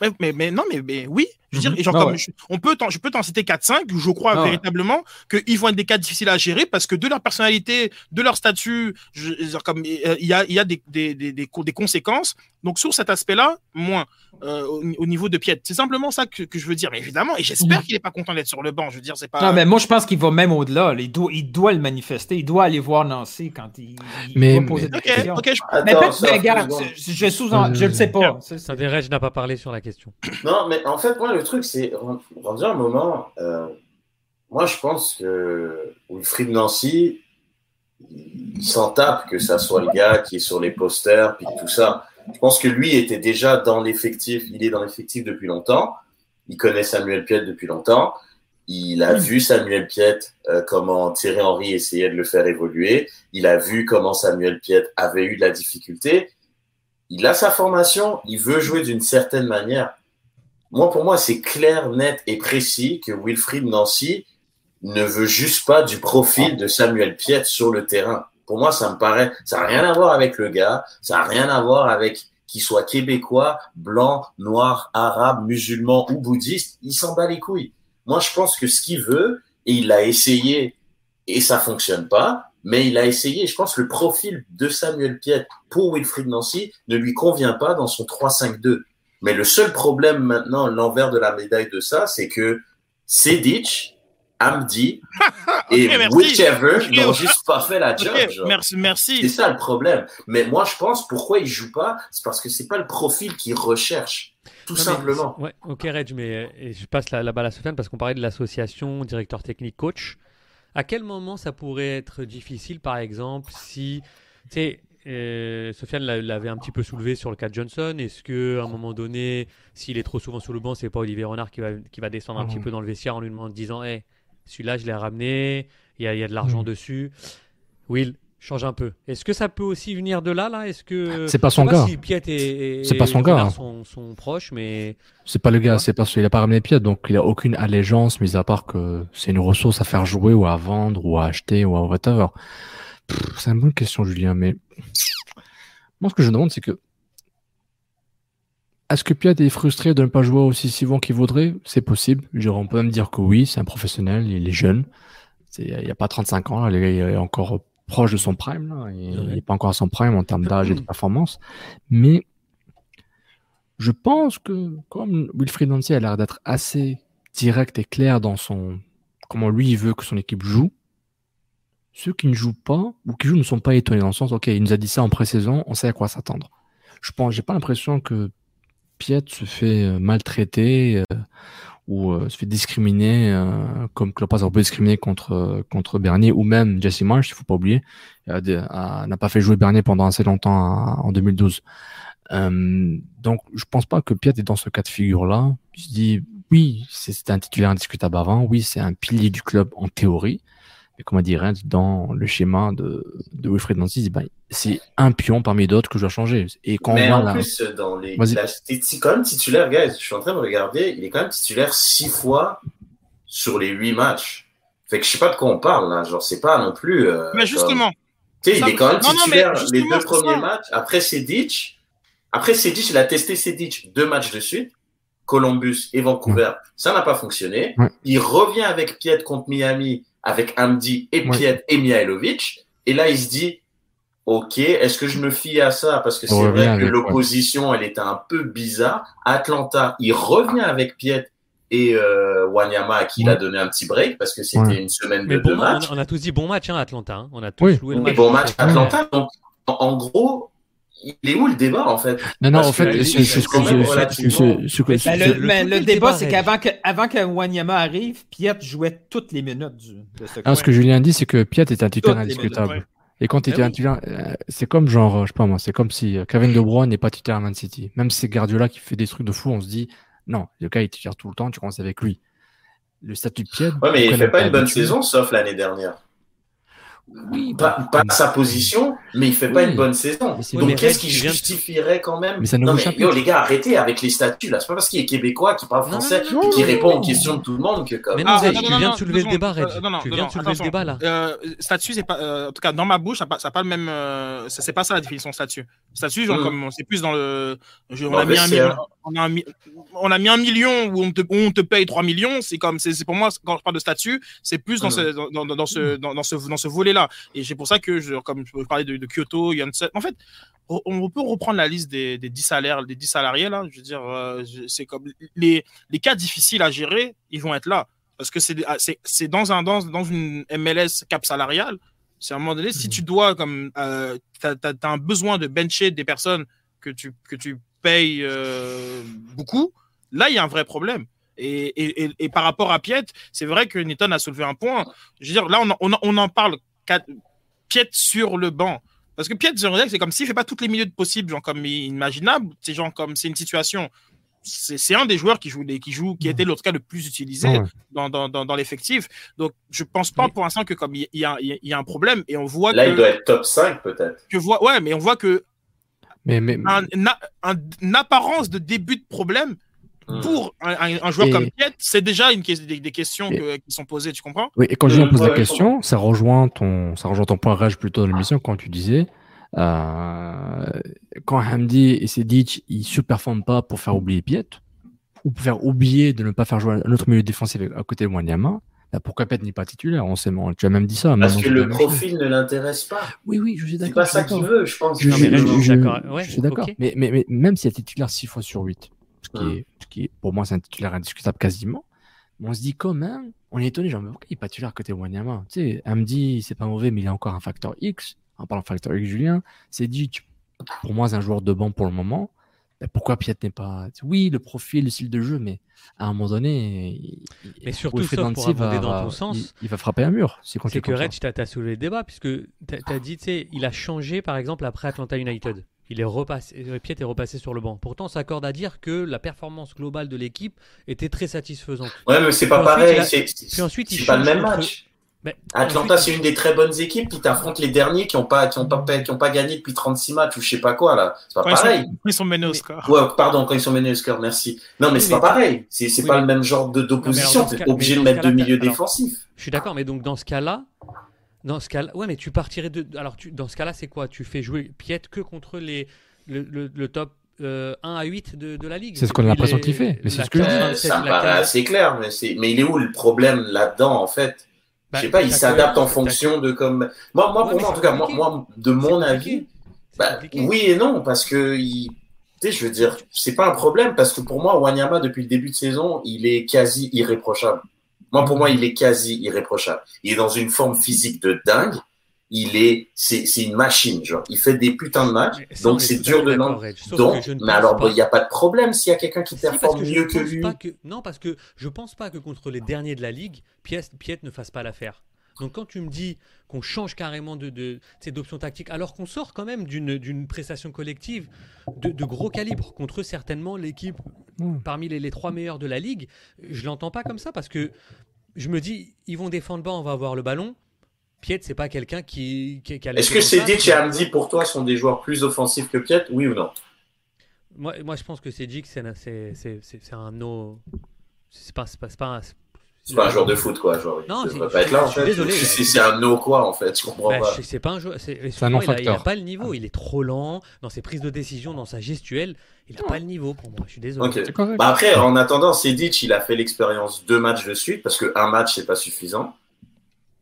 Mais, mais, mais non, mais, mais oui. Je veux dire, Mhm. et genre Ah comme ouais. je, on peut t'en- je peux t'en citer 4-5 où je crois Ah ouais. véritablement qu'ils vont être des cas difficiles à gérer parce que de leur personnalité, de leur statut, je, je euh, il y a, il y a des, des, des, des, co- des conséquences. Donc, sur cet aspect-là, moins euh, au, au niveau de Piet. C'est simplement ça que, que je veux dire. Mais évidemment, et j'espère Mhm. qu'il n'est pas content d'être sur le banc. Je veux dire, c'est pas. Non, mais moi, je pense qu'il va même au-delà. là. Il doit, il doit le manifester. Il doit aller voir Nancy quand il, il Mais- poser mais- des Ok, questions. je- Attends, ça, mais regarde, je, je sous je le sais pas. C'est- c'est- Attendez, Reg n'a pas parlé sur la question. Non, mais en fait, moi, le truc, c'est rendu un moment. euh, moi, je pense que Wilfried Nancy, il s'en tape que ça soit le gars qui est sur les posters, puis tout ça. Je pense que lui était déjà dans l'effectif. Il est dans l'effectif depuis longtemps. Il connaît Samuel Piet depuis longtemps. Il a vu Samuel Piet, euh, comment Thierry Henry essayait de le faire évoluer. Il a vu comment Samuel Piet avait eu de la difficulté. Il a sa formation. Il veut jouer d'une certaine manière. Moi, pour moi, c'est clair, net et précis que Wilfried Nancy ne veut juste pas du profil de Samuel Piet sur le terrain. Pour moi, ça me paraît, ça n'a rien à voir avec le gars, ça n'a rien à voir avec qu'il soit québécois, blanc, noir, arabe, musulman ou bouddhiste. Il s'en bat les couilles. Moi, je pense que ce qu'il veut, et il l'a essayé et ça fonctionne pas, mais il a essayé. Je pense que le profil de Samuel Piet pour Wilfried Nancy ne lui convient pas dans son 3-5-2. Mais le seul problème maintenant, l'envers de la médaille de ça, c'est que Sedic, Amdi <laughs> et whichever n'ont juste pas fait la job. Ok, genre. merci, merci. C'est ça le problème. Mais moi, je pense pourquoi il joue pas, c'est parce que c'est pas le profil qu'il recherche, tout Non, mais- simplement. ouais, ok, Reg, mais euh, et je passe la, la balle à Sofiane parce qu'on parlait de l'association directeur technique coach. À quel moment ça pourrait être difficile, par exemple, si. Tu sais, euh, Sofiane l'a- l'avait un petit peu soulevé sur le cas de Johnson. Est-ce que à un moment donné, s'il est trop souvent sur le banc, c'est pas Olivier Renard qui va, qui va descendre un petit peu dans le vestiaire en lui demandant, disant Hey, celui-là, je l'ai ramené, il y a, il y a de l'argent Mhm. dessus. Will, change un peu. Est-ce que ça peut aussi venir de là, là? Est-ce que C'est pas son gars. Si Piet et, et- C'est pas son et gars. Sont, sont proches, mais C'est pas le gars, c'est parce qu'il a pas ramené Piet, donc il a aucune allégeance, mis à part que c'est une ressource à faire jouer ou à vendre ou à acheter ou à whatever. C'est une bonne question, Julien, mais moi, ce que je demande, c'est que est-ce que Piet est frustré de ne pas jouer aussi souvent qu'il voudrait? C'est possible. On peut même dire que oui, c'est un professionnel, il est jeune. Il n'y a pas 35 ans, il est encore proche de son prime. Là. Il n'est pas encore à son prime en termes d'âge et de performance. Mais Je pense que comme Wilfried Nancy a l'air d'être assez direct et clair dans son comment lui il veut que son équipe joue, ceux qui ne jouent pas ou qui jouent ne sont pas étonnés dans le sens ok il nous a dit ça en pré-saison, on sait à quoi s'attendre. Je pense j'ai pas l'impression que Piet se fait euh, maltraiter euh, ou euh, se fait discriminer comme Klopp a pu discriminer contre contre Bernier ou même Jesse Marsh, il faut pas oublier, n'a pas fait jouer Bernier pendant assez longtemps en 2012. donc je pense pas que Piet est dans ce cas de figure là. Il se dit oui, c'est un titulaire indiscutable avant, oui, c'est un pilier du club en théorie, comment dire, dans le schéma de, de Wilfred Nancy, ben, c'est un pion parmi d'autres que je dois changer. Et quand mais en plus, dans les, c'est quand même titulaire, guys, je suis en train de regarder, il est quand même titulaire six fois sur les huit matchs. Fait que je sais pas de quoi on parle, là, genre, c'est pas non plus. Euh, mais justement. Tu sais, il est quand même titulaire les deux premiers matchs. Après Sedic, après Sedic, il a testé Sedic deux matchs de suite. Columbus et Vancouver, ça n'a pas fonctionné. Il revient avec Piet contre Miami, avec Amdi et Piet et Mihailovic. Et là, il se dit, OK, est-ce que je me fie à ça? Parce que c'est vrai que l'opposition, elle était un peu bizarre. Atlanta, il revient avec Piet et euh, Wanyama à qui il a donné un petit break parce que c'était une semaine de deux matchs. On, a tous dit bon match, hein, Atlanta. Hein. On a tous joué le match. Bon match, Atlanta. Donc, en gros, il est où le débat en fait? Non, non, en fait, c'est ce que Mais le débat, c'est qu'avant que, avant que Wanyama arrive, Piet jouait toutes les minutes du, de ce Ce que Julien dit, c'est que Piet est un titulaire indiscutable. Et quand il était un titulaire, c'est comme genre, je sais pas moi, c'est comme si Kevin De Bruyne n'est pas titulaire à Man City. Même si c'est Guardiola qui fait des trucs de fou, on se dit, non, le gars il titulaire tout le temps, tu commences avec lui. Le statut de Piet. Ouais, mais il fait pas une bonne saison, sauf l'année dernière. Oui, pas, pas sa position, mais il fait pas une bonne saison. Donc qu'est-ce qui justifierait quand même mais ça non, mais, yo, les gars, arrêtez avec les statuts là. C'est pas parce qu'il est québécois, qui parle français, qui répond aux questions de tout le monde que comme. Mais non, ah, tu viens de soulever le débat, Red. tu viens de soulever le débat là. Euh, statut, c'est pas, euh, en tout cas dans ma bouche, ça n'a pas, le même. Euh, c'est pas ça la définition de statut. Statut, genre mm. comme c'est plus dans le. on, a mis un million, on, a mis un million où on te, on te paye 3 millions. C'est comme, c'est pour moi quand je parle de statut, c'est plus dans mm. ce dans ce dans ce dans ce volet là. Et c'est pour ça que, je, comme je parlais de, de Kyoto, Janssen, en fait, on peut reprendre la liste des, des 10 salaires, des 10 salariés là. Je veux dire, euh, c'est comme les, les cas difficiles à gérer, ils vont être là parce que c'est c'est dans un dans, dans une MLS cap salarial. C'est à un moment donné, si tu dois comme euh, tu as, un besoin de bencher des personnes que tu que tu payes euh, beaucoup, là il y a un vrai problème. Et, et, et, par rapport à Piet, c'est vrai que Newton a soulevé un point. Je veux dire, là, on, on, on en parle Piet sur le banc. Parce que Piet, c'est comme s'il fait pas toutes les minutes possibles, genre comme imaginable. C'est genre comme c'est une situation. C'est un des joueurs qui joue, qui joue, qui était l'autre cas le plus utilisé dans, dans, dans, l'effectif. Donc, je pense pas pour l'instant que comme il y, a, il y a un problème et on voit Là, que, il doit être top 5 peut-être. Vois, ouais, mais on voit que mais, mais... Un, une apparence de début de problème. Pour un, joueur comme Piet, c'est déjà une, des, des questions qui sont posées, tu comprends? Oui, et quand je pose la question, ça rejoint ton, ça rejoint ton point rage plutôt de l'émission quand tu disais euh, quand Hamdi et Sedic ils ne performent pas pour faire oublier Piet ou pour faire oublier de ne pas faire jouer un autre milieu défensif à côté de Wanyama, bah pourquoi Piet n'est pas titulaire? On sait, Tu as même dit ça. Parce que le profil ne l'intéresse pas. Oui, oui, je suis d'accord. C'est pas ça qu'il veut, je pense. Je, suis d'accord. Mais, mais, mais, même s'il est titulaire 6 fois sur 8, ce qui, est, ce qui est, pour moi, c'est un titulaire indiscutable quasiment. Mais on se dit quand même, on est étonné, genre, mais pourquoi il n'est pas titulaire côté Wanyama? Tu sais, Amdi, c'est pas mauvais, mais il a encore un facteur X. En parlant facteur X, Julien, c'est dit, pour moi, c'est un joueur de banc pour le moment. Ben, pourquoi Piet n'est pas. Oui, le profil, le style de jeu, mais à un moment donné. Mais surtout, pour va, dans ton sens. Il, va frapper un mur. C'est que Reg, tu as soulevé le débat, puisque tu as, dit, tu sais, il a changé, par exemple, après Atlanta United. Il est repassé, euh, Piet est repassé sur le banc. Pourtant, on s'accorde à dire que la performance globale de l'équipe était très satisfaisante. Ouais, mais c'est pas pareil. C'est ensuite, il pas le même match. Atlanta, c'est une des très bonnes équipes qui t'affrontent les derniers qui n'ont pas, qui ont pas, qui ont pas gagné depuis 36 matchs ou je sais pas quoi là. C'est pas pareil. Ils sont, ils sont menés au score. Ouais, pardon, quand ils sont menés au score, merci. Non, mais c'est pas pareil. C'est c'est pas le même genre de d'opposition. T'es obligé de mettre deux milieux défensifs. Je suis d'accord, mais donc dans ce cas-là, dans ce cas-là, ouais, mais tu partirais de. Alors, tu, dans ce cas-là, c'est quoi? Tu fais jouer Piet que contre les, le, le, top 1 euh, à 8 de, de la ligue. C'est ce qu'on a l'impression qu'il fait. Mais c'est ce que je dis. Ça assez clair, mais, mais il est où le problème là-dedans, en fait? Bah, Je sais pas, il s'adapte en fonction de comme. Moi, moi pour moi, en tout cas, moi, moi de mon avis, bah, oui et non, parce que il Tu sais, je veux dire, c'est pas un problème parce que pour moi, Wanyama, depuis le début de saison, il est quasi irréprochable. Moi, pour moi, il est quasi irréprochable. Il est dans une forme physique de dingue. Il est, c'est, une machine, genre. Il fait des putains de matchs. donc, c'est dur de non. Donc, mais alors, il n'y a pas de problème s'il y a quelqu'un qui performe mieux que lui. Non, parce que je pense pas que contre les derniers de la ligue, Piet, Piet ne fasse pas l'affaire. Donc quand tu me dis qu'on change carrément de, de, d'options tactiques, alors qu'on sort quand même d'une, d'une prestation collective de, de, gros calibre contre certainement l'équipe mmh. parmi les, les, trois meilleurs de la ligue, je l'entends pas comme ça parce que je me dis, ils vont défendre bas, on va avoir le ballon. Piet, c'est pas quelqu'un qui, qui, qui a Est-ce que Sedic et Hamdi, pour toi, sont des joueurs plus offensifs que Piet, oui ou non? Moi, moi, je pense que Sedic, c'est, c'est, c'est, c'est un no. C'est pas, c'est pas, c'est pas, c'est pas un joueur de foot, quoi. Genre, non, il devrait pas être là, en fait. Désolé. C'est un no, quoi, en fait. Je comprends bah, pas. C'est pas un joueur. C'est un non il, a, pas le niveau. Il est trop lent dans ses prises de décision, dans sa gestuelle. Il a pas le niveau pour moi. Je suis désolé. Okay. Bah après, en attendant, Sedic, il a fait l'expérience deux matchs de suite parce qu'un match, c'est pas suffisant.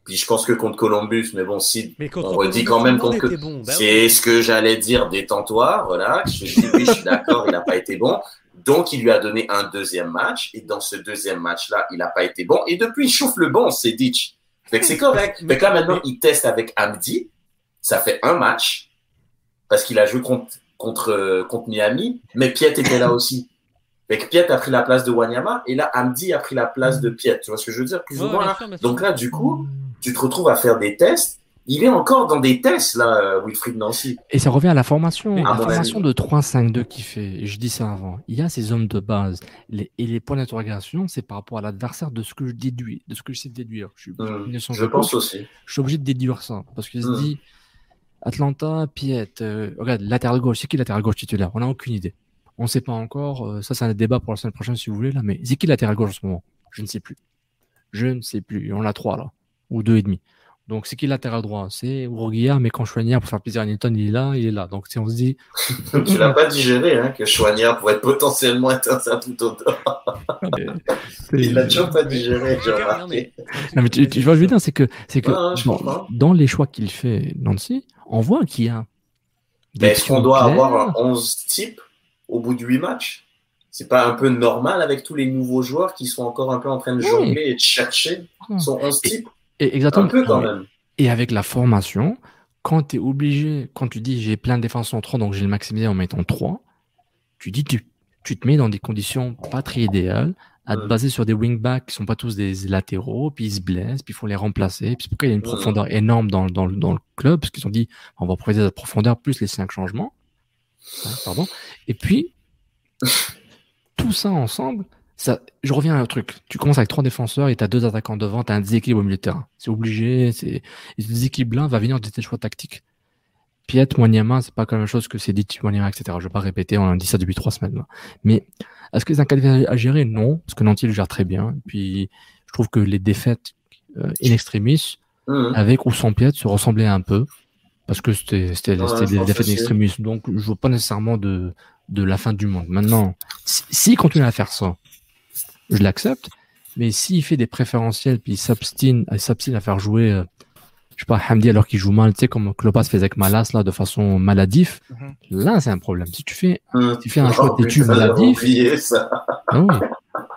Puis je pense que contre Columbus, mais bon, si on redit quand même contre bon. bah c'est oui. ce que j'allais dire, détends-toi, relax. Je oui, je suis d'accord, il n'a pas été bon. Donc, il lui a donné un deuxième match. Et dans ce deuxième match-là, il n'a pas été bon. Et depuis, il chauffe le bon, c'est Ditch. Fait que c'est correct. <laughs> Fait que là, maintenant, il teste avec Amdi. Ça fait un match. Parce qu'il a joué contre, contre, contre Miami. Mais Piet était là aussi. Fait que Piet a pris la place de Wanyama. Et là, Amdi a pris la place de Piet. Tu vois ce que je veux dire? Plus ou moins. Donc là, du coup, tu te retrouves à faire des tests il est encore dans des tests, là, Wilfried Nancy. Et ça revient à la formation. la formation de 3-5-2 qui fait, je dis ça avant, il y a ces hommes de base. Les, et les points d'interrogation, c'est par rapport à l'adversaire de ce que je déduis, de ce que je sais déduire. Je, mmh, je pense aussi. Je suis obligé de déduire ça. Parce qu'il se mmh. dit, Atlanta, Piet, euh, regarde, latéral gauche, c'est qui latéral gauche titulaire? On n'a aucune idée. On ne sait pas encore. Euh, ça, c'est un débat pour la semaine prochaine si vous voulez, là. Mais c'est qui latéral gauche en ce moment? Je ne sais plus. Je ne sais plus. On a trois, là. Ou deux et demi. Donc, c'est qui latéral droit? C'est Uruguay, mais quand Chouanière, pour faire plaisir à Newton, il est là, il est là. Donc, si on se dit. <laughs> tu l'as pas digéré, hein, que Chouanière pourrait potentiellement être un tout autant. <laughs> il l'a toujours pas digéré, j'ai remarqué. Non, mais tu, tu vois, je veux dire, c'est que, c'est que dans, les choix qu'il fait, Nancy, on voit qu'il y a. Mais est-ce qu'on doit avoir 11 types au bout de 8 matchs? C'est pas un peu normal avec tous les nouveaux joueurs qui sont encore un peu en train de jongler et de chercher son 11 types et exactement. Un peu quand même. Et avec la formation, quand tu es obligé, quand tu dis j'ai plein de défenses en 3, donc j'ai le maximisé en mettant 3, tu dis tu, tu te mets dans des conditions pas très idéales à te baser sur des wingbacks qui sont pas tous des latéraux, puis ils se blessent, puis il faut les remplacer. Puis c'est pourquoi il y a une profondeur énorme dans, dans, dans le club, parce qu'ils ont dit on va proposer de la profondeur plus les cinq changements. Hein, pardon. Et puis, <laughs> tout ça ensemble, ça, je reviens à un truc. Tu commences avec trois défenseurs et tu as deux attaquants devant, tu as un déséquilibre au milieu de terrain. C'est obligé. C'est... Et ce déséquilibre-là va venir de tes choix tactiques. Piet, Moignama, c'est pas la même chose que c'est dit Moignama, etc. Je vais pas répéter, on a dit ça depuis trois semaines. Là. Mais est-ce que c'est un cas à gérer? Non, parce que Nanty le gère très bien. Et puis, je trouve que les défaites euh, in extremis, mmh. avec ou sans Piet, se ressemblaient un peu. Parce que c'était, c'était, c'était des défaites in extremis. Donc, je vois pas nécessairement de, de la fin du monde. Maintenant, s'il si continue à faire ça, je l'accepte. Mais s'il fait des préférentiels, puis il s'obstine, à faire jouer, euh, je sais pas, Hamdi alors qu'il joue mal, tu sais, comme Klopas faisait avec Malas, là, de façon maladif, mhm. là, c'est un problème. Si tu fais, mmh. tu fais un choix de <laughs> têtu maladif. ça.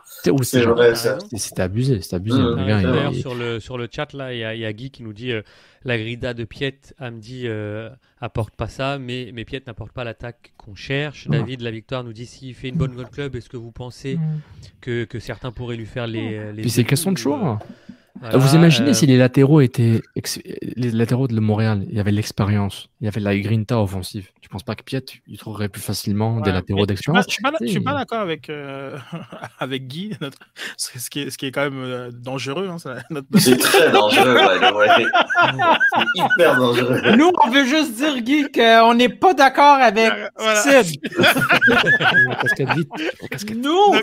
C'est vrai, ça. C'est abusé, c'est abusé. Mmh. D'ailleurs, sur, le, sur le chat, là, il y, y, a Guy qui nous dit euh, la grida de Piet, Hamdi euh, apporte pas ça, mais, mais Piet n'apporte pas l'attaque qu'on cherche. David, la victoire, nous dit s'il fait une bonne goal club, est-ce que vous pensez mmh. que, que, certains pourraient lui faire les. les Puis c'est question de choix. Vous imaginez euh, si les latéraux étaient les latéraux de Montréal, il y avait l'expérience, il y avait la grinta offensive. Tu penses pas que Piet il trouverait plus facilement des latéraux d'expérience? Je suis pas, d'accord avec euh, <laughs> avec Guy, notre... ce, qui est, ce qui est quand même euh, dangereux. Hein, <laughs> notre... C'est très dangereux, ouais, <laughs> c'est hyper dangereux. Nous, on veut juste dire Guy qu'on n'est pas d'accord avec voilà. Sid. Nous.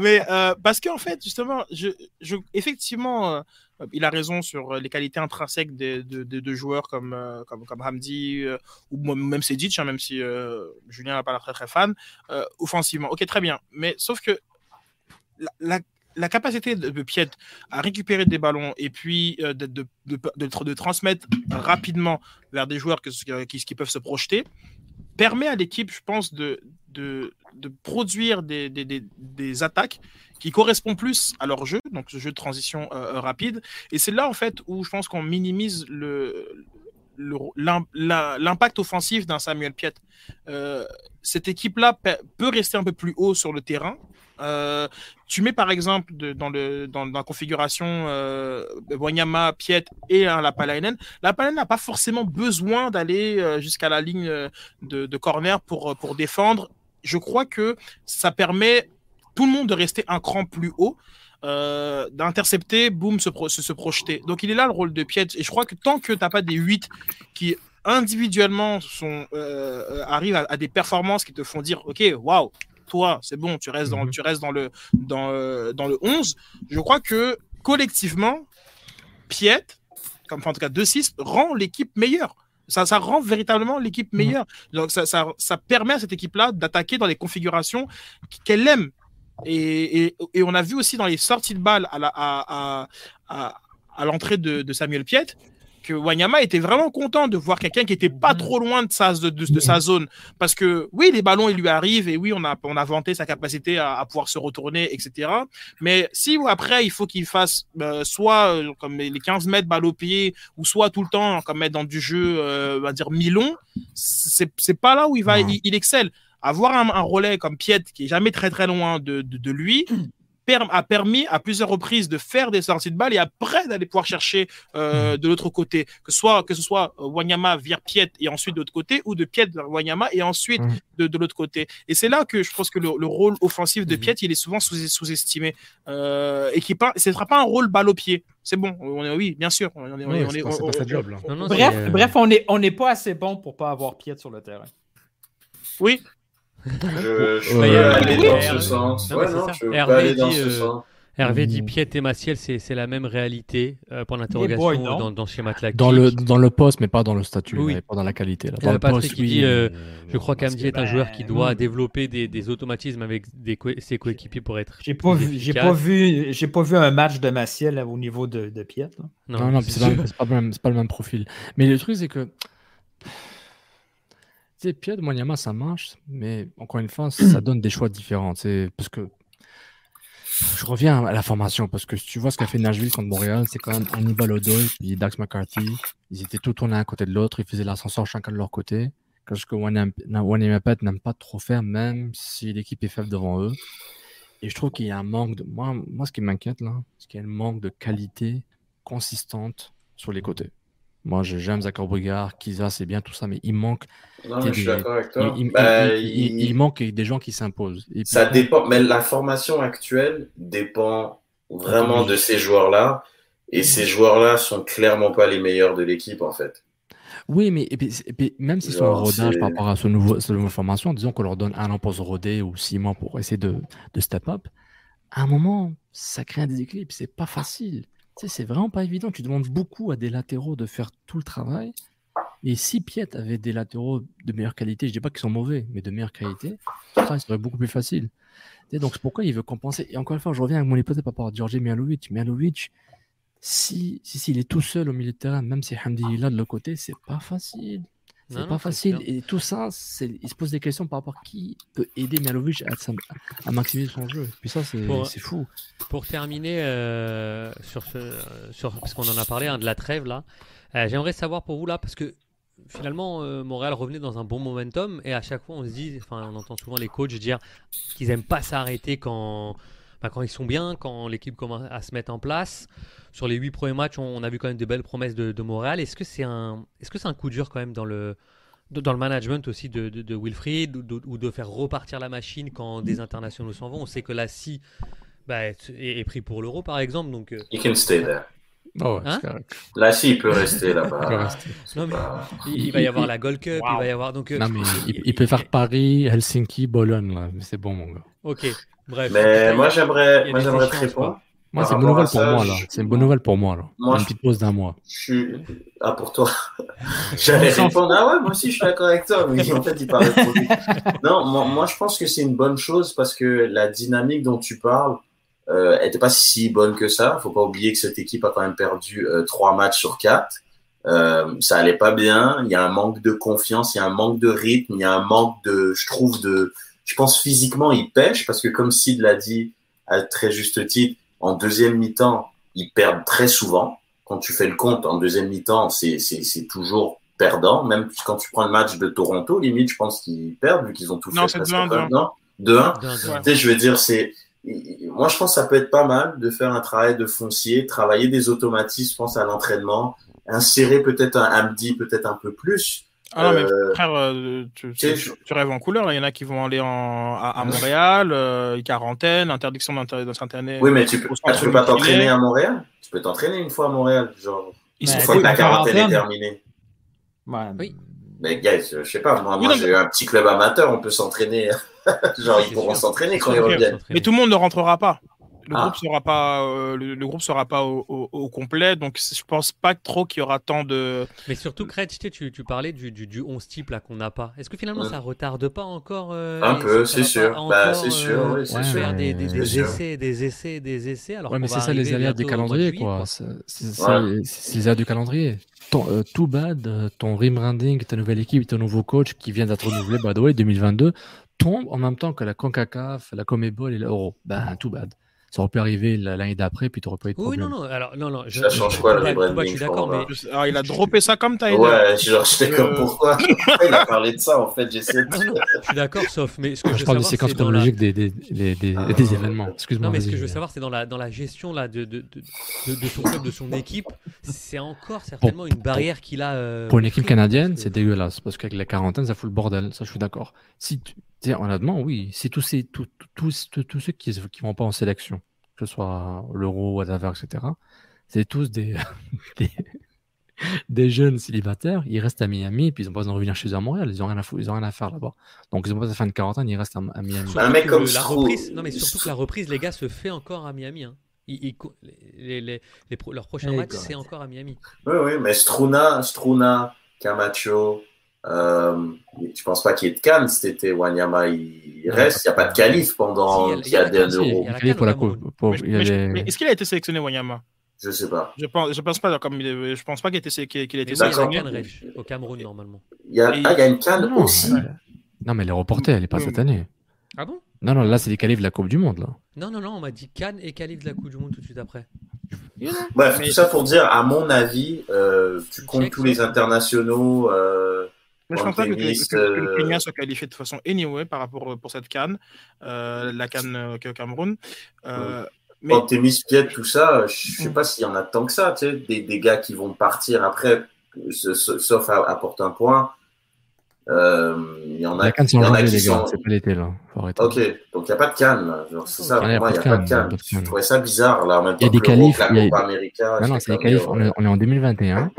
Mais parce qu'en fait, justement, je, je effectivement, euh, il a raison sur les qualités intrinsèques de, de, joueurs comme, euh, comme, comme Hamdi euh, ou même Sedic, hein, même si Julien n'est pas très très fan, offensivement. Ok, très bien. Mais sauf que la, capacité de, Piet à récupérer des ballons et puis de, transmettre rapidement vers des joueurs qui, qui, peuvent se projeter, permet à l'équipe, je pense, de, de, produire des, des, des, attaques qui correspondent plus à leur jeu, donc ce jeu de transition euh, rapide. Et c'est là, en fait, où je pense qu'on minimise l'impact offensif d'un Samuel Piet. Euh, cette équipe-là peut rester un peu plus haut sur le terrain. Euh, tu mets par exemple dans, la configuration euh, Wanyama, Piet et la Palainen. La Palainen n'a pas forcément besoin d'aller euh, jusqu'à la ligne de, corner pour défendre. Je crois que ça permet tout le monde de rester un cran plus haut. Euh, d'intercepter, boum, se, se, se, projeter. Donc il est là le rôle de Piet. Et je crois que tant que tu n'as pas des 8 qui individuellement sont, euh, arrivent à, à, des performances qui te font dire, OK, waouh, toi, c'est bon, tu restes, dans, mm -hmm. tu restes dans, le, dans, euh, dans le 11, je crois que collectivement, Piet, comme en tout cas 2-6, rend l'équipe meilleure. Ça, ça rend véritablement l'équipe meilleure. Mmh. Donc, ça, ça, ça permet à cette équipe-là d'attaquer dans les configurations qu'elle aime. Et, et, et, on a vu aussi dans les sorties de balles à, la, à, à, à l'entrée de, de, Samuel Piet que Wanyama était vraiment content de voir quelqu'un qui était pas trop loin de sa, de, sa zone. Parce que oui, les ballons, ils lui arrivent et oui, on a, on a vanté sa capacité à, à pouvoir se retourner, etc. Mais si après, il faut qu'il fasse euh, soit euh, comme les 15 mètres balle au pied ou soit tout le temps comme être dans du jeu, euh, on va dire, mi-long, c'est pas là où il va, il, il excelle avoir un, un, relais comme Piet qui est jamais très très loin de, de, de lui per a permis à plusieurs reprises de faire des sorties de balles et après d'aller pouvoir chercher euh, de l'autre côté. Que soit que ce soit Wanyama vers Piet et ensuite de l'autre côté ou de Piet vers Wanyama et ensuite mmh. de, de l'autre côté. Et c'est là que je pense que le, le rôle offensif de Piet il est souvent sous-estimé sous euh, et qui pas ce sera pas un rôle balle au pied. C'est bon on est, oui bien sûr on est, on oui, on est, on, on, on, job, non, non, bref euh... bref on est on n'est pas assez bon pour pas avoir Piet sur le terrain. Oui je, je euh, aller dans ce sens. Non, ouais, non, je Hervé aller dans dit, ce euh, sens. Hervé dit Piet et Maciel, c'est la même réalité euh, pour l'interrogation dans, dans ce schéma classique. Dans le, dans le poste, mais pas dans le statut, oui. pas dans la qualité. Là. Dans le Patrick poste, qui oui, dit euh, Je crois qu'Amdi est un joueur qui doit développer des, des automatismes avec des co ses coéquipiers pour être. J'ai pas, vu, j'ai pas, vu, j'ai pas vu un match de Maciel au niveau de, de Piet. Là. Non, non, non c'est pas, pas, pas, le même profil. Mais le truc, c'est que Pierre de Moyama, ça marche, mais encore une fois, ça <clears throat> donne des choix différents. Parce que je reviens à la formation, parce que si tu vois ce qu'a fait Nashville contre Montréal, c'est quand même Hannibal O'Doyle et Dax McCarthy. Ils étaient tout tournés à côté de l'autre, ils faisaient l'ascenseur chacun de leur côté. Parce que Wanyamapet n'aime pas trop faire, même si l'équipe est faible devant eux. Et je trouve qu'il y a un manque de. Moi, moi ce qui m'inquiète là, c'est qu'il y a un manque de qualité consistante sur les côtés. Moi, j'aime Zachary Brugard, Kiza, c'est bien tout ça, mais il manque. Non, je suis d'accord avec toi. Il, bah, il, il, il, manque des gens qui s'imposent. Ça dépend, mais la formation actuelle dépend vraiment de ces joueurs-là. Et ces joueurs-là sont clairement pas les meilleurs de l'équipe, en fait. Oui, mais et puis, et puis, même s'ils sont en rodage par rapport à ce nouveau, cette nouvelle formation, disons qu'on leur donne un an pour se roder ou six mois pour essayer de, de step up, à un moment, ça crée un déséquilibre. C'est pas facile. C'est vraiment pas évident. Tu demandes beaucoup à des latéraux de faire tout le travail. Et si Piet avait des latéraux de meilleure qualité, je dis pas qu'ils sont mauvais, mais de meilleure qualité, ça serait beaucoup plus facile. Donc c'est pourquoi il veut compenser. Et encore une fois, je reviens avec mon hypothèse par rapport à Georgi Mialovic. Mialovic, si, si, s'il est tout seul au milieu de terrain, même si Hamdi est là de l'autre côté, c'est pas facile. C'est pas non, facile. Et tout ça, il se pose des questions par rapport à qui peut aider Mialovic à, à, maximiser son jeu. Puis ça, c'est fou. Pour terminer euh, sur ce, sur, parce qu'on en a parlé hein, de la trêve là, euh, j'aimerais savoir pour vous là, parce que finalement, euh, Montréal revenait dans un bon momentum et à chaque fois, on se dit, enfin, on entend souvent les coachs dire qu'ils aiment pas s'arrêter quand bah, quand ils sont bien, quand l'équipe commence à se mettre en place. Sur les huit premiers matchs, on, on, a vu quand même de belles promesses de, de Montréal. Est-ce que c'est un, est-ce que c'est un coup dur quand même dans le, dans le management aussi de, de, de Wilfried ou de, ou de, faire repartir la machine quand des internationaux s'en vont? On sait que la SI bah, est, est, pris pour l'euro par exemple. Donc, euh... He can stay there. Oh, hein? Là, si, il peut rester là-bas. <laughs> il, il, va y avoir la Gold Cup, wow. il va y avoir donc. Euh, non, mais il, il, peut faire Paris, Helsinki, Bologne, là. C'est bon, mon gars. Ok, bref. Mais moi, j'aimerais, moi, j'aimerais te répondre. Moi, c'est une bonne nouvelle pour moi, là. C'est une bonne nouvelle pour moi, là. Moi, une petite pause d'un mois. Je suis... Ah, pour toi. <laughs> J'allais répondre, ah ouais, moi aussi, je suis d'accord avec toi. Mais en fait, il parlait pour lui. non, moi, moi, je pense que c'est une bonne chose parce que la dynamique dont tu parles, euh, n'était pas si bonne que ça. Faut pas oublier que cette équipe a quand même perdu euh, trois matchs sur quatre. Euh, ça allait pas bien. Il y a un manque de confiance, il y a un manque de rythme, il y a un manque de, je trouve de, je pense physiquement ils pêchent parce que comme Sid l'a dit à très juste titre, en deuxième mi-temps ils perdent très souvent. Quand tu fais le compte en deuxième mi-temps, c'est c'est toujours perdant. Même quand tu prends le match de Toronto, limite, je pense qu'ils perdent vu qu'ils ont tout non, fait. Non, c'est 2-1. 2-1. Tu sais, je veux dire, c'est moi, je pense que ça peut être pas mal de faire un travail de foncier, travailler des automatismes, je pense à l'entraînement, insérer peut-être un Abdi peut-être un peu plus. Ah non, mais euh, frère, euh, tu, tu, tu, rêves en couleur. Il y en a qui vont aller en, à, à Montréal, euh, quarantaine, interdiction d'un certain Oui, mais tu peux, ah, tu peux pas t'entraîner à Montréal? Tu peux t'entraîner une fois à Montréal, genre, une fois que la quarantaine est terminée. Ouais. Oui. Mais guys, je sais pas, moi, moi j'ai un petit club amateur, on peut s'entraîner. <laughs> Genre, ils pourront s'entraîner quand ils reviennent. Mais tout le monde ne rentrera pas. Le ah. groupe sera pas, euh, le, le, groupe sera pas au, au, au, complet, donc je pense pas trop qu'il y aura tant de. Mais surtout, Kretsch, tu, tu parlais du, du, du 11 type là qu'on n'a pas. Est-ce que finalement ouais. ça retarde pas encore euh, Un peu, c'est sûr. Bah, c'est sûr, euh, oui, c'est sûr. Faire des, des, des essais, des essais, des essais. Alors ouais, mais c'est ça les aléas du calendrier, quoi. C'est les aléas du calendrier. Ton, euh, tout bad, ton rebranding, ta nouvelle équipe, ton nouveau coach qui vient d'être renouvelé, by the way, 2022, tombe en même temps que la CONCACAF, la Comebol et l'Euro. Ben, tout bad ça aurait pu arriver l'année d'après, puis tu n'aurais pas eu de problème. Oui, non, non, alors, non, non. Je, ça change quoi, le rebranding Je suis d'accord, mais. Alors, ah, il a droppé ça comme Tyler. Ouais, genre, j'étais comme <laughs> pourquoi? Il a parlé de ça, en fait, j'essaie de. Non, non, je suis d'accord, sauf. Mais ce que je, je parle des séquences chronologiques la... des, des, des, des, ah, des événements. Excuse-moi. Non, mais ce que je veux savoir, c'est dans la, dans la gestion là, de, de, de, de, son club, de son équipe, c'est encore certainement une barrière qu'il a. Euh, pour une équipe canadienne, c'est dégueulasse, parce qu'avec la quarantaine, ça fout le bordel. Ça, je suis d'accord. Si, honnêtement, oui, c'est tous, ces, tous, tous, tous ceux qui ne vont pas en sélection que ce soit l'euro, whatever, etc. C'est tous des, <laughs> des, des, jeunes célibataires. Ils restent à Miami, puis ils ont pas besoin de revenir chez eux à Montréal. Ils ont rien rien à faire là-bas. Donc ils ont pas de fin de quarantaine, ils restent à, à Miami. Un mec comme la reprise, non mais surtout que la reprise, les gars, se fait encore à Miami. Hein. Ils, ils, les, les, les, leur prochain match, c'est encore à Miami. Oui, oui, mais Struna, Struna, Camacho, euh, je pense pas qu'il y ait de Cannes cet été. Wanyama, il reste. Il n'y a pas de qualif pendant qu'il y a, des euros. Est-ce qu'il a été sélectionné, Wanyama? Je sais pas. Je pense, je pense pas, comme je pense pas qu'il ait été, qu'il été sélectionné. au Cameroun, normalement. Il y a, ah, il y a une Cannes aussi. Non, mais elle est reportée, elle n'est pas cette année. Ah bon? Non, non, là, c'est les qualifs de la Coupe du Monde. Là. Non, non, non, on m'a dit Cannes et qualifs de la Coupe du Monde tout de suite après. Bref, tout ça pour dire, à mon avis, euh, tu comptes tous les internationaux. Euh, mais je pense pas que, que, que, le Kenya soit qualifié de façon anyway par rapport euh, pour cette canne, euh, la canne euh, Cameroun. Euh, ouais. mais... Mis pied tout ça, je sais mm. pas s'il y en a tant que ça, tu sais, des, des gars qui vont partir après, sauf à apporter un point. Euh, il y en a, la canne, il y en a qui sont. C'est pas l'été là. Ok, donc il n'y a pas de canne. C'est ça. Pour moi, il n'y a, pas de canne. Je trouvais ça bizarre là. En même temps il y a des qualifs. La Copa América. Non, non, c'est des qualifs. On est en 2021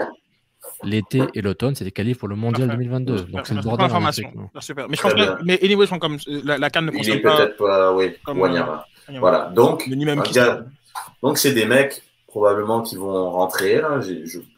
l'été et l'automne, c'est des qualifs pour le mondial 2022. Donc c'est le bordel. Information. Super. Mais je pense que, mais anyway, je comme la, la canne ne concerne pas. peut-être pas, oui, comme, Wanyama. Voilà. Donc, donc c'est des mecs probablement qui vont rentrer.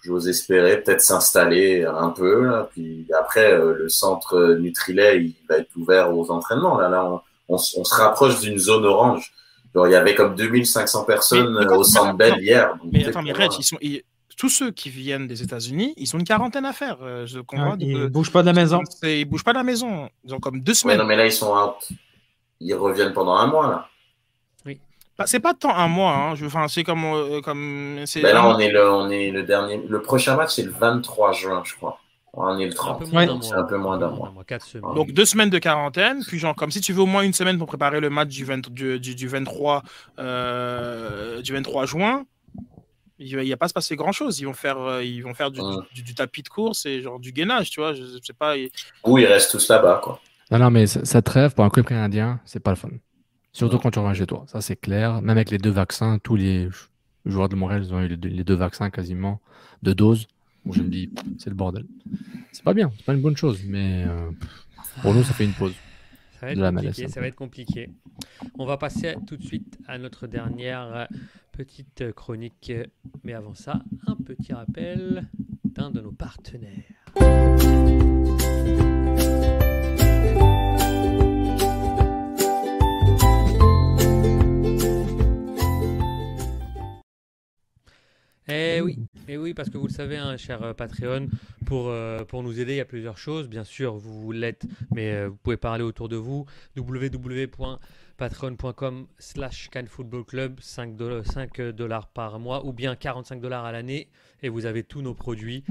J'ose espérer peut-être s'installer un peu. Là. Puis après, euh, le centre Nutrilait, il va être ouvert aux entraînements. Là, là, on, on, on se rapproche d'une zone orange. Genre, il y avait comme 2500 personnes mais, au centre Bell hier. Donc, mais attends, mais Reg, ils sont, ils, tous ceux qui viennent des États-Unis, ils ont une quarantaine à faire. Euh, je comprends. Ah, ils ne bougent pas de la maison. Ils bougent pas de la maison. Ils ont comme deux semaines. Ouais, non, mais là, ils sont out. Ils reviennent pendant un mois, là. Oui. Bah, c'est pas tant un mois. Hein. Je, enfin, c'est comme. Euh, comme ben là, on est, le, on est le dernier. Le prochain match, c'est le 23 juin, je crois. On est le 30. C'est un peu moins d'un mois. mois. Donc deux semaines de quarantaine, puis genre comme si tu veux au moins une semaine pour préparer le match du, 20, du, du, du 23, euh, du 23 juin, il va, va pas se passer grand chose. Ils vont faire, euh, ils vont faire du, ouais. du, du, tapis de course et genre du gainage, tu vois. Je, sais pas. Ou ils restent tous là-bas, quoi. Non, non, mais ça trêve pour un club canadien, c'est pas le fun. Surtout quand tu reviens chez toi. Ça, c'est clair. Même avec les deux vaccins, tous les joueurs de Montréal, ils ont eu les deux, les deux vaccins quasiment de doses. Où je me dis, c'est le bordel. C'est pas bien, c'est pas une bonne chose, mais euh, pour nous, ça fait une pause. Ça va, être compliqué, ça va être compliqué. On va passer tout de suite à notre dernière petite chronique. Mais avant ça, un petit rappel d'un de nos partenaires. Eh oui, Et oui, parce que vous le savez, hein, cher euh, Patreon, pour, euh, pour nous aider, il y a plusieurs choses. Bien sûr, vous l'êtes, mais euh, vous pouvez parler autour de vous. www.patreon.com slash canfootballclub, 5 dollars par mois ou bien 45 dollars à l'année. Et vous avez tous nos produits.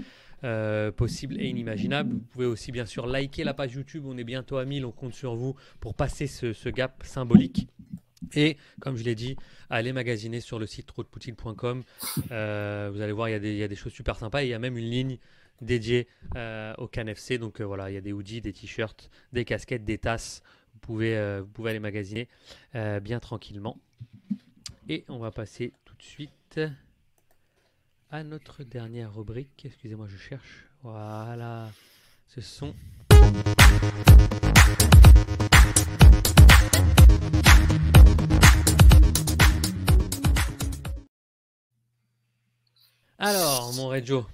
possibles et inimaginables. Vous pouvez aussi bien sûr liker la page YouTube, on est bientôt à 1000, on compte sur vous pour passer ce, gap symbolique. Et comme je l'ai dit, allez magasiner sur le site troutpoutine.com. Euh, vous allez voir, il y, a des choses super sympas. il y a même une ligne dédiée euh, au CanFC. Donc euh, voilà, il y a des hoodies, des t-shirts, des casquettes, des tasses. Vous pouvez, vous pouvez aller magasiner bien tranquillement. Et on va passer tout de suite à notre dernière rubrique. Excusez-moi, je cherche. Voilà. Ce sont Alors, mon Reggio,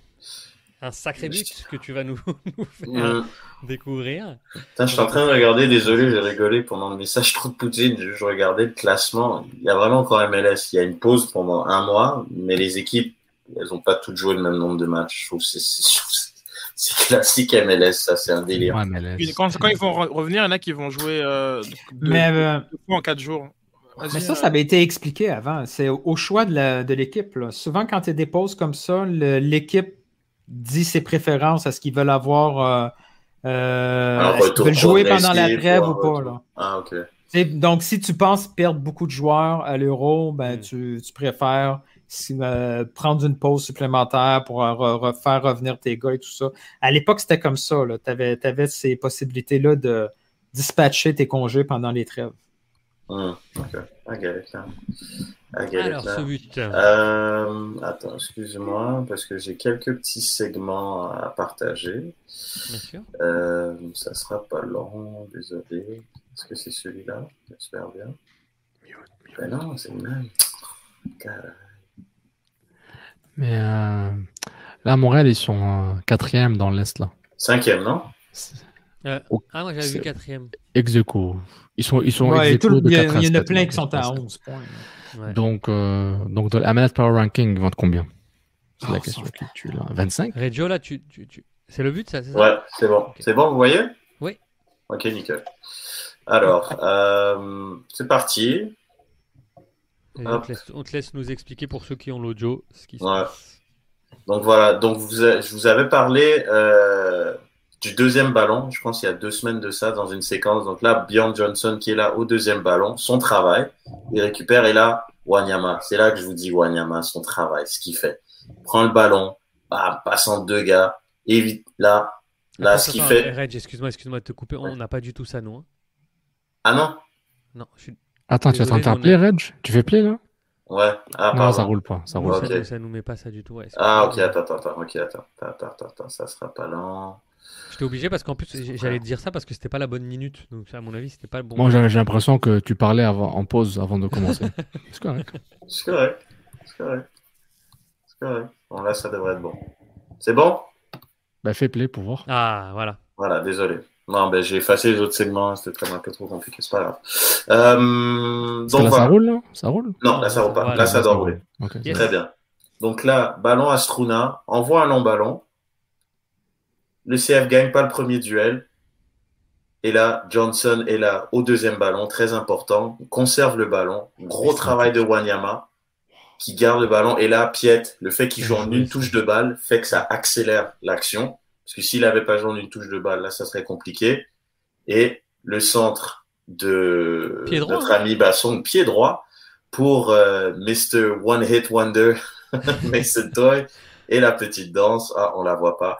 un sacré but que tu vas nous, <laughs> faire découvrir. je suis en train de regarder, désolé, j'ai rigolé pendant le message trop de Poutine. Je regardais le classement. Il y a vraiment encore MLS. Il y a une pause pendant un mois, mais les équipes, elles n'ont pas toutes joué le même nombre de matchs. Je trouve que c'est <laughs> classique MLS, ça, c'est un délire. Quand, ils vont revenir, il y en a qui vont jouer euh, euh, en quatre jours. Mais ça, ça avait été expliqué avant. C'est au choix de l'équipe. Souvent, quand tu as des pauses comme ça, l'équipe dit ses préférences. Est-ce qu'ils veulent avoir. Euh, euh veulent jouer pendant la trêve ou pas? Ah, OK. donc, si tu penses perdre beaucoup de joueurs à l'Euro, ben, hmm. tu, préfères euh, prendre une pause supplémentaire pour faire revenir tes gars et tout ça. À l'époque, c'était comme ça. Tu avais, avais, ces possibilités-là de dispatcher tes congés pendant les trêves. Hmm, ok, I get it Alors, ce but. Euh, attends, excuse-moi, parce que j'ai quelques petits segments à partager. Bien sûr. Euh, ça sera pas long, désolé. Est-ce que c'est celui-là? J'espère bien. Ben non, c'est le même. Mais euh, là, Montréal, ils sont euh, quatrième dans l'Est, là. Cinquième, non? Euh, ah, moi j'avais vu quatrième. Ex Ils sont, ils sont ouais, tout, Il y, y, en a plein qui sont à 11 points. Donc, euh, donc dans l'Amenat Power Ranking, ils vont combien? C'est la oh, question qui tue là. 25 Reggio, là, tu, tu, tu... c'est le but, ça Ouais, c'est bon. C'est bon, vous voyez? Oui. Ok, nickel. Alors, euh, c'est parti. On te, laisse, on te, laisse, nous expliquer pour ceux qui ont l'audio ce qui se ouais. passe. Donc voilà, donc vous, je vous avais parlé euh, du deuxième ballon, je pense qu'il y a deux semaines de ça, dans une séquence. Donc là, Bjorn Johnson qui est là au deuxième ballon, son travail, il récupère et là, Wanyama. C'est là que je vous dis Wanyama, son travail, ce qu'il fait. prend le ballon, bah, passant deux gars, évite là, là, ce qu'il fait. Reg, excuse-moi, excuse-moi de te couper, on n'a pas du tout ça, nous. Hein. Ah non? Non, je suis... Attends, tu es en train de play, Reg? Tu fais play là? Ouais. Ah, non, ça roule pas. Ça, roule ça, ça, nous met pas ça du tout. Ouais, ah, ok, attends, attends, attends, ok, attends, attends, attends, attends, ça sera pas lent. J'étais obligé parce qu'en plus, j'allais te dire ça parce que c'était pas la bonne minute. Donc, à mon avis, c'était pas le bon. Moi, j'ai l'impression que tu parlais avant, en pause avant de commencer. <laughs> C'est correct. C'est correct. C'est correct. C'est correct. Bon, là, ça devrait être bon. C'est bon? Bah, fais play pour voir. Ah, voilà. Voilà, désolé. Non, ben, j'ai effacé les autres segments, c'était un peu trop compliqué, c'est pas grave. Euh, donc, là, ça roule, là Ça roule? Non, là, ça roule pas. Là, ça doit rouler. Très bien. Donc là, ballon à Struna, envoie un long ballon. Le CF gagne pas le premier duel. Et là, Johnson est là au deuxième ballon, très important. conserve le ballon. Gros travail de Wanyama qui garde le ballon. Et là, Piet, le fait qu'il joue en une touche de balle fait que ça accélère l'action. Parce que s'il n'avait pas joué en une touche de balle, là, ça serait compliqué. Et le centre de notre ami Basson, pied droit, pour euh, Mr. One Hit Wonder, <laughs> Mason Toy. Et la petite danse, ah, on la voit pas.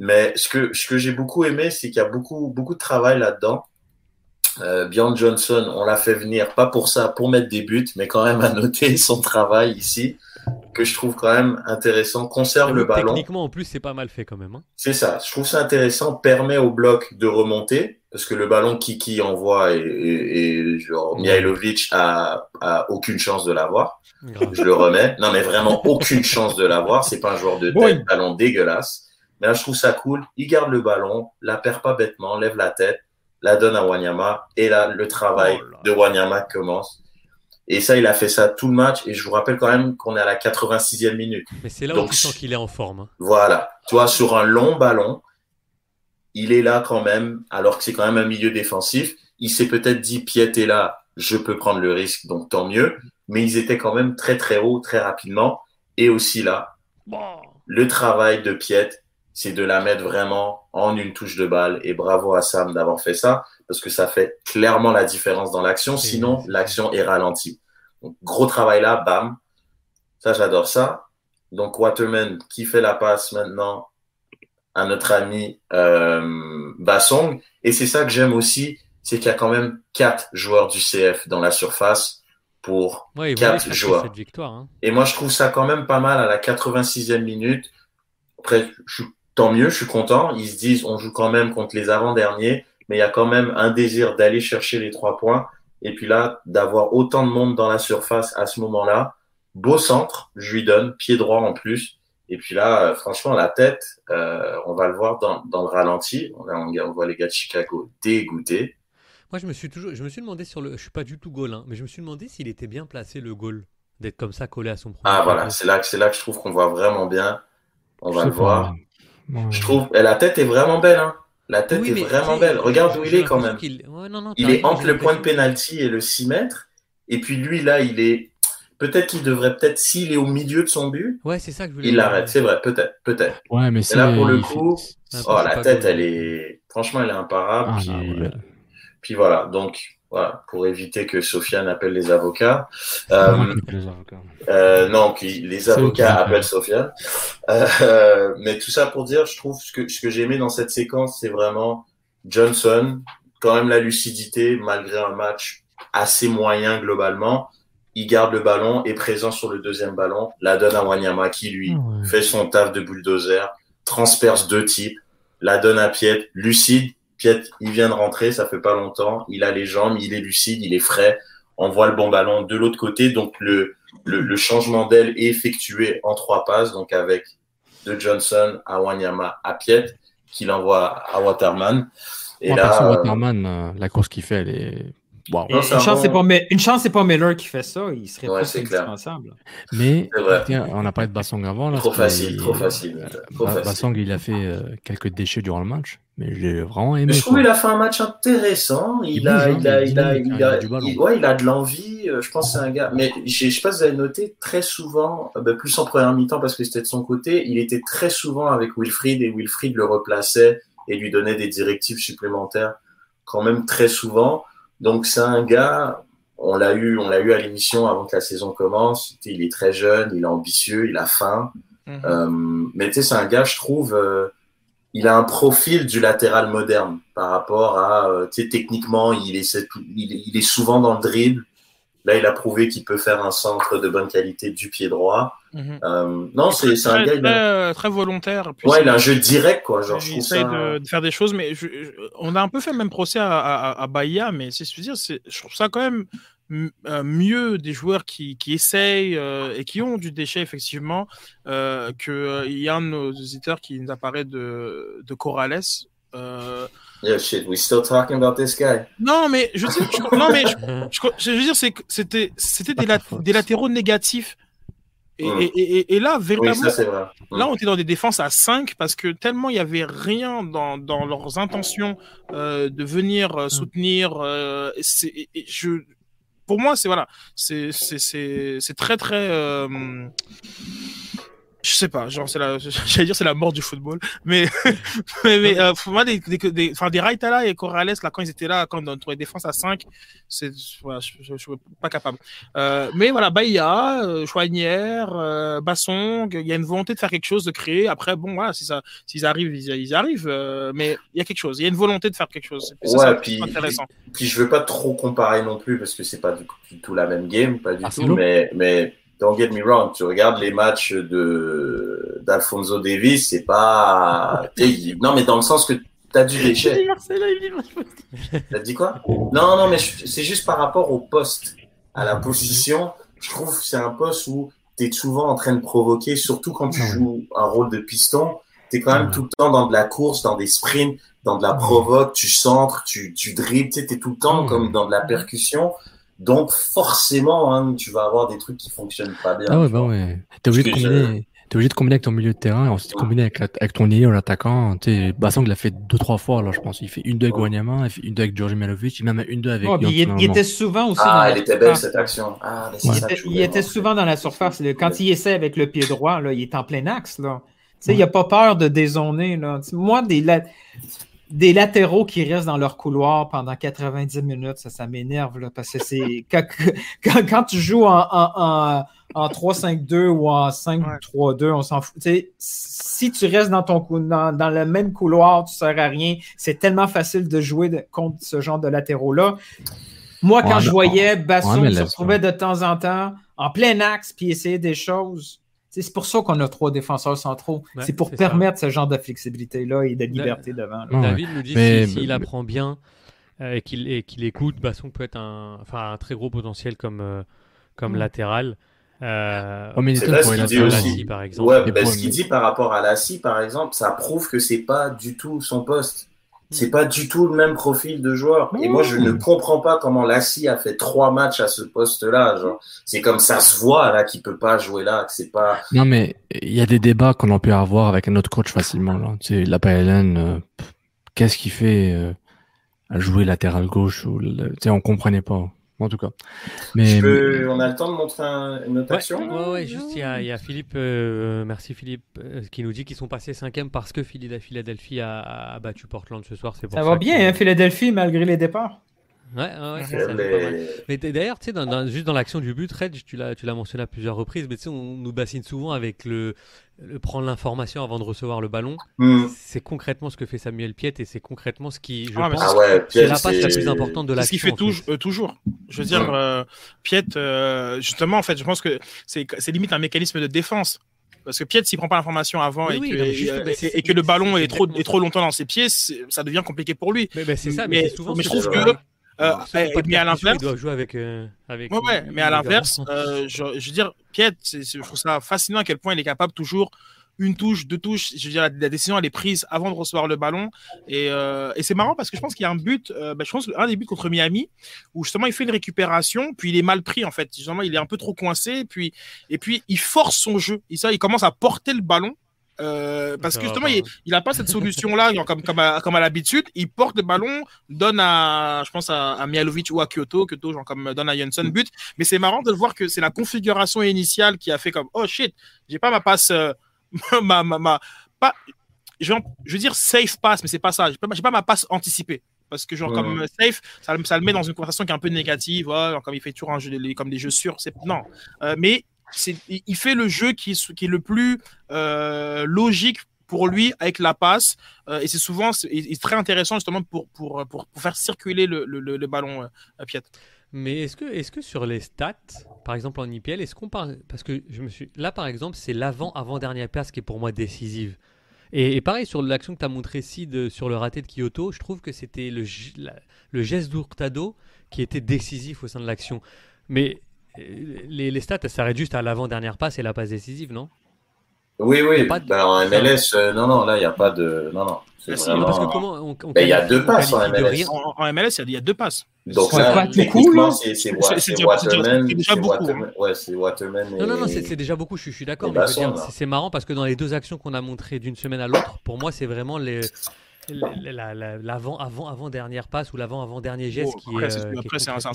Mais ce que, ce que j'ai beaucoup aimé, c'est qu'il y a beaucoup, beaucoup de travail là-dedans. Euh, Bjorn Johnson, on l'a fait venir, pas pour ça, pour mettre des buts, mais quand même à noter <laughs> son travail ici, que je trouve quand même intéressant. Conserve le ballon. Techniquement, en plus, c'est pas mal fait quand même. Hein. C'est ça. Je trouve ça intéressant. Permet au bloc de remonter, parce que le ballon Kiki envoie et, et, genre, Mihailovic a, a aucune chance de l'avoir. Je le remets. Non, mais vraiment aucune chance de l'avoir. C'est pas un joueur de tête, ballon dégueulasse. Mais là, je trouve ça cool. Il garde le ballon, la perd pas bêtement, lève la tête, la donne à Wanyama. Et là, le travail oh de Wanyama commence. Et ça, il a fait ça tout le match. Et je vous rappelle quand même qu'on est à la 86e minute. Mais c'est là où tu sens qu'il est en forme. Hein. Voilà. Tu vois, sur un long ballon, il est là quand même, alors que c'est quand même un milieu défensif. Il s'est peut-être dit, Piet est là, je peux prendre le risque, donc tant mieux. Mais ils étaient quand même très très haut, très rapidement. Et aussi là, le travail de Piet, c'est de la mettre vraiment en une touche de balle. Et bravo à Sam d'avoir fait ça parce que ça fait clairement la différence dans l'action. Sinon, l'action est ralentie. Donc, gros travail là, bam. Ça, j'adore ça. Donc, Waterman qui fait la passe maintenant à notre ami euh, Bassong. Et c'est ça que j'aime aussi, c'est qu'il y a quand même quatre joueurs du CF dans la surface pour quatre joueurs. victoire, hein. Et moi, je trouve ça quand même pas mal à la 86e minute. Après, je, tant mieux, je suis content. Ils se disent, on joue quand même contre les avant-derniers mais il y a quand même un désir d'aller chercher les trois points. Et puis là, d'avoir autant de monde dans la surface à ce moment-là, beau centre, je lui donne, pied droit en plus. Et puis là, euh, franchement, la tête, euh, on va le voir dans, dans le ralenti. On, on, voit les gars de Chicago dégoûtés. Moi, je me suis toujours, je me suis demandé sur le, je suis pas du tout goal, hein, mais je me suis demandé s'il était bien placé le goal, d'être comme ça collé à son premier. Ah voilà, c'est là que c'est là que je trouve qu'on voit vraiment bien. On va le voir. Je trouve, et la tête est vraiment belle. Hein. La tête est vraiment belle. Regarde où il est quand même. Il, est entre le point de pénalty et le 6 mètres. Et puis lui, là, il est. Peut-être qu'il devrait, peut-être, s'il est au milieu de son but, ouais, c'est ça que je voulais il l'arrête. C'est vrai, peut-être, peut-être. Ouais, mais et là, pour le coup, oh, la tête, elle est. Franchement, elle est imparable. Ah, puis... puis voilà. Donc, voilà, pour éviter que Sofiane appelle les avocats. Euh, euh, non, les avocats appellent Sofiane. Euh, mais tout ça pour dire, je trouve ce que, ce que j'ai aimé dans cette séquence, c'est vraiment Johnson, quand même la lucidité, malgré un match assez moyen globalement. Il garde le ballon, est présent sur le deuxième ballon, la donne à Wanyama qui lui ah fait son taf de bulldozer, transperce deux types, la donne à Piet, lucide, Piet, il vient de rentrer, ça fait pas longtemps. Il a les jambes, il est lucide, il est frais. On voit le bon ballon de l'autre côté. Donc, le, le, changement d'aile est effectué en trois passes. Donc, avec de Johnson à Wanyama à Piet, qu'il envoie à Waterman. Et là, Waterman, euh, la course qu'il fait, elle est une, chance, c'est pas, une chance, c'est pas Miller qui fait ça. Il serait ouais, indispensable. Mais on n'a pas de Bassong avant. Là, trop, facile, trop facile, trop Bassong, il a fait euh, quelques déchets durant le match. Mais j'ai vraiment aimé. je trouve qu'il a fait un match intéressant. Il, a, il, a, il, a, il, a, ouais, il a de l'envie. Euh, je pense que c'est un gars. Mais je sais pas si vous avez noté, très souvent, euh, bah, plus en première mi-temps parce que c'était de son côté, il était très souvent avec Wilfried et Wilfried le replaçait et lui donnait des directives supplémentaires quand même très souvent. Donc c'est un gars, on l'a eu, on l'a eu à l'émission avant que la saison commence. Il est très jeune, il est ambitieux, il a faim. Mhm. Euh, mais tu sais, c'est un gars, je trouve, euh, il a un profil du latéral moderne par rapport à, euh, tu sais, techniquement, il est, il, il est souvent dans le dribble. Là, il a prouvé qu'il peut faire un centre de bonne qualité du pied droit. Mhm. euh, non, c'est un gars. Très, euh, très volontaire. ouais, il a un jeu direct, quoi. Genre, il essaye de, de, faire des choses, mais je, on a un peu fait le même procès à, à, à Bahia, mais c'est dire, je trouve ça quand même mieux des joueurs qui, qui essayent euh, et qui ont du déchet, effectivement, euh, qu'il euh, y a un de nos visiteurs qui nous apparaît de, de Corrales. Euh, Yeah, shit, we still talking about this guy. Non, mais je, je non, mais <laughs> je, je, veux dire, c'est c'était c'était des, des, latéraux négatifs. Et, mm. et, et, et là, véritablement, oui, ça, vrai. Mm. là, on était dans des défenses à 5 parce que tellement il y avait rien dans, dans leurs intentions euh, de venir euh, soutenir. Euh, je, pour moi, c'est voilà, c'est très très euh, je sais pas, genre c'est la, <laughs> j'allais dire c'est la mort du football, mais <laughs> mais, mais euh, pour moi des des des, enfin, des Raitala et Corrales là quand ils étaient là quand dans les défenses à 5 c'est voilà, je, je, je, suis pas capable. Euh, mais voilà, Bahia, euh, Chouanière, euh, Bassong, il y a une volonté de faire quelque chose, de créer. Après bon voilà, si ça s'ils arrivent ils, ils arrivent, euh, mais il y a quelque chose, il y a une volonté de faire quelque chose. ouais, ça, puis, intéressant. Puis, puis je veux pas trop comparer non plus parce que c'est pas du, du, tout la même game, pas du ah, tout, mais mais don't get me wrong, tu regardes les matchs de d'Alfonso Davis, c'est pas <laughs> non mais dans le sens que t'as du déchet. T'as dit quoi? Non non mais c'est juste par rapport au poste, à la position. Je trouve c'est un poste où t'es souvent en train de provoquer, surtout quand tu joues un rôle de piston. T'es quand même tout le temps dans de la course, dans des sprints, dans de la provoque, tu centres, tu tu dribbles, t'es tout le temps comme dans de la percussion. Donc forcément, hein, tu vas avoir des trucs qui fonctionnent pas bien. Ah ouais, bah ouais. T'es obligé de combiner. T'es obligé de combiner avec ton milieu de terrain et ensuite combiner avec, avec ton ailier ou l'attaquant. Tu Bassang l'a fait deux, trois fois, là, je pense. Il fait une deux avec Wanyama, il fait une deux avec Georgi Melovic, il même une deux avec. il, était souvent aussi. Ah, elle était belle cette action. Ah, il, était, souvent dans la surface. Quand il essaie avec le pied droit, là, il est en plein axe. Là. sais, Il n'a pas peur de dézoner. Là. moi, des, des latéraux qui restent dans leur couloir pendant 90 minutes, ça, ça m'énerve. Parce que c'est. <laughs> Quand, quand, tu joues en, en en 3-5-2 ou en 5-3-2, on s'en fout. si tu restes dans, ton dans, dans, le même couloir, tu ne sers à rien. C'est tellement facile de jouer contre ce genre de latéraux-là. Moi, quand je voyais Basson se retrouver de temps en temps en plein axe puis essayer des choses, c'est pour ça qu'on a trois défenseurs centraux. c'est pour permettre ce genre de flexibilité-là et de liberté devant. David nous dit que s'il apprend bien euh, et qu'il écoute, Basson peut être un, enfin, un très gros potentiel comme, euh, comme latéral. Euh, c'est ce qu'il dit aussi. par exemple. Ouais, ben, ce qu'il dit par rapport à Lassie, par exemple, ça prouve que c'est pas du tout son poste. C'est pas du tout le même profil de joueur. Et moi, je ne comprends pas comment Lassie a fait trois matchs à ce poste-là. C'est comme ça se voit là qu'il peut pas jouer là. Que c'est pas. Non, mais il y a des débats qu'on a pu avoir avec un autre coach facilement. Là. Tu sais, la PLN, euh, qu'est-ce qu'il fait euh, à jouer latéral gauche ou, tu sais, on comprenait pas en tout cas. Mais... On a le temps de montrer une autre action ouais, juste il y, a Philippe, euh, merci Philippe, euh, qui nous dit qu'ils sont passés cinquième parce que Philadelphie a, a battu Portland ce soir. ça va bien, hein, Philadelphie, malgré les départs. Ouais, ouais, c'est ça. Mais d'ailleurs, tu sais, dans, juste dans l'action du but, Red, tu l'as, tu l'as mentionné à plusieurs reprises, mais tu sais, on nous bassine souvent avec le, le prendre l'information avant de recevoir le ballon. Hmm. C'est concrètement ce que fait Samuel Piet et c'est concrètement ce qui, je ah, pense, ah c'est la passe la plus importante de l'action. Ce qu'il fait toujours, euh, toujours. Je veux dire, euh, Piet, euh, justement, en fait, je pense que c'est, limite un mécanisme de défense. Parce que Piet, s'il prend pas l'information avant et, que, et, que le ballon est trop, est trop longtemps dans ses pieds, ça devient compliqué pour lui. Mais, c'est ça, mais, souvent, mais je trouve que euh, mais à l'inverse, jouer avec. Euh, avec ouais, mais à l'inverse, euh, je, veux dire, Piet, je trouve ça fascinant à quel point il est capable toujours une touche, deux touches. Je veux dire, la, décision elle est prise avant de recevoir le ballon. Et, et c'est marrant parce que je pense qu'il y a un but, bah, je pense un des buts contre Miami où justement il fait une récupération, puis il est mal pris en fait. Justement, il est un peu trop coincé, puis et puis il force son jeu. Et ça, il commence à porter le ballon euh, parce que justement, il n'a pas cette solution-là, comme, comme à, comme à l'habitude. Il porte le ballon, donne à, je pense, à, à Mialovic ou à Kyoto, Kyoto, genre comme donne à Johnson but. Mais c'est marrant de voir que c'est la configuration initiale qui a fait comme, oh shit, j'ai pas ma passe, euh, <laughs> ma, ma, ma, pas, je veux dire safe pass, mais c'est pas ça. J'ai pas, pas ma passe anticipée parce que genre comme safe ça, ça, le met dans une conversation qui est un peu négative comme il fait toujours un jeu comme des jeux sûrs c'est non euh, mais il fait le jeu qui, est le plus euh, logique pour lui avec la passe. Euh, et c'est souvent très intéressant justement pour, faire circuler le, ballon à euh, Piet. Mais est-ce que, sur les stats, par exemple en IPL, est-ce qu'on parle. Parce que je me suis. Là, par exemple, c'est l'avant-avant-dernière passe qui est pour moi décisive. Et, pareil, sur l'action que tu as montré Sid sur le raté de Kyoto, je trouve que c'était le, le geste d'Hurtado qui était décisif au sein de l'action. Mais les, les stats, elles s'arrêtent juste à l'avant-dernière passe et la passe décisive, non? Oui, oui. Ben, en MLS, euh, non, non, là, il n'y a pas de. Non, non. Vraiment... Parce que comment on, on ben, il y a deux passes en MLS. En, MLS, il y a deux passes. Donc techniquement, c'est Waterman. C'est déjà beaucoup. Waterman, ouais, c'est Waterman. Non, non, non, c'est déjà beaucoup, je, je suis d'accord. C'est marrant parce que dans les deux actions qu'on a montrées d'une semaine à l'autre, pour moi, c'est vraiment les l'avant avant avant dernière passe ou l'avant avant dernier geste qui après, est,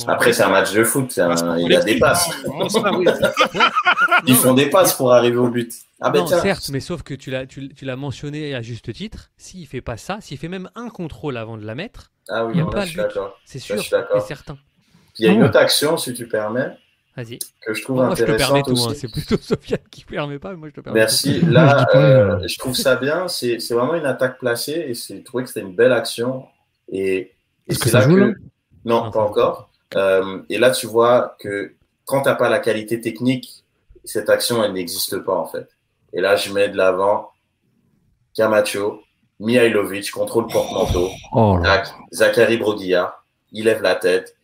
après c'est un, match de foot il y a des passes. <laughs> Ils font des passes pour arriver au but. Ah ben certes mais sauf que tu l'as tu, l'as mentionné à juste titre s'il fait pas ça s'il fait même un contrôle avant de la mettre ah oui, il n'y a pas c'est sûr et certain. Il y a une autre action si tu permets Vas-y. Que je trouve moi, intéressant. Je te permets tout, hein. c'est plutôt <laughs> Sofiane qui ne permet pas, moi je te permets. Merci. Là, <laughs> euh, je trouve ça bien. C'est vraiment une attaque placée et j'ai trouvé que c'était une belle action. Et, et c'est là que. non, pas encore. Euh, et là, tu vois que quand tu n'as pas la qualité technique, cette action, elle n'existe pas en fait. Et là, je mets de l'avant Camacho, Mihailovic, contrôle porte-manteau, oh Zachary Brodilla, il lève la tête,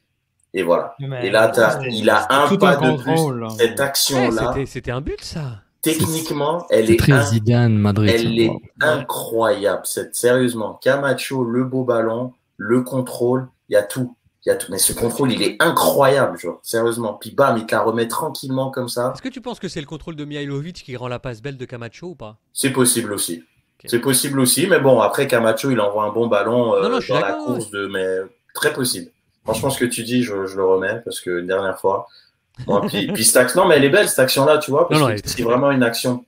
et voilà. et là, il a un pas de plus. Cette action-là. C'était un but, ça. Techniquement, elle est, Madrid, elle est incroyable. Cette, sérieusement, Camacho, le beau ballon, le contrôle, il y a tout. Il y a tout, mais ce contrôle, il est incroyable, genre, sérieusement. Puis bam, il te la remet tranquillement comme ça. Est-ce que tu penses que c'est le contrôle de Mihailovic qui rend la passe belle de Camacho ou pas? C'est possible aussi. C'est possible aussi, mais bon, après Camacho, il envoie un bon ballon euh, dans la course, de, mais très possible. Franchement, ce que tu dis, je, je le remets parce que une dernière fois. Bon, puis, <laughs> puis cette action, non, mais elle est belle cette action-là, tu vois, parce que c'est vraiment une action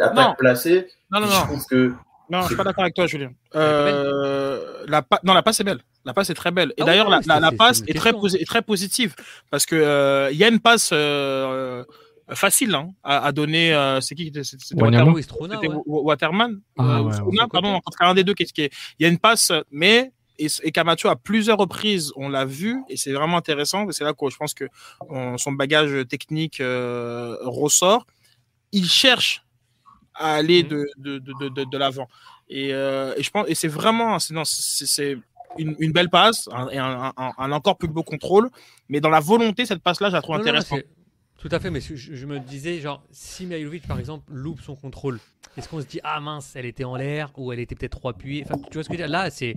attaque placée. Non, non, non. Je trouve que non, je suis pas d'accord avec toi, Julien. Euh, la pa... Non, la passe est belle. La passe est très belle. Et ah d'ailleurs, la, la, la, passe est, très, est très positive parce que euh, il y a une passe euh, facile hein, à, à, donner. Euh, c'est qui C'était Waterman? Waterman? Ah, ouais, Strona, pardon, entre un des deux. Qu'est-ce qui est Il y a une passe, mais et, et, Camacho à plusieurs reprises, on l'a vu, et c'est vraiment intéressant. C'est là que je pense que on, son bagage technique euh, ressort. Il cherche à aller mmh. de, de, de, de, de l'avant. Et, euh, et, je pense, et c'est vraiment, c'est une, une, belle passe un, et un, un, un, encore plus beau contrôle. Mais dans la volonté, cette passe-là, je la trouve non, intéressante. Tout à fait, mais je, je, me disais, genre, si Mihailovic, par exemple, loupe son contrôle, est-ce qu'on se dit, ah mince, elle était en l'air ou elle était peut-être trop appuyée? Enfin, Tu vois ce que je veux dire? Là, c'est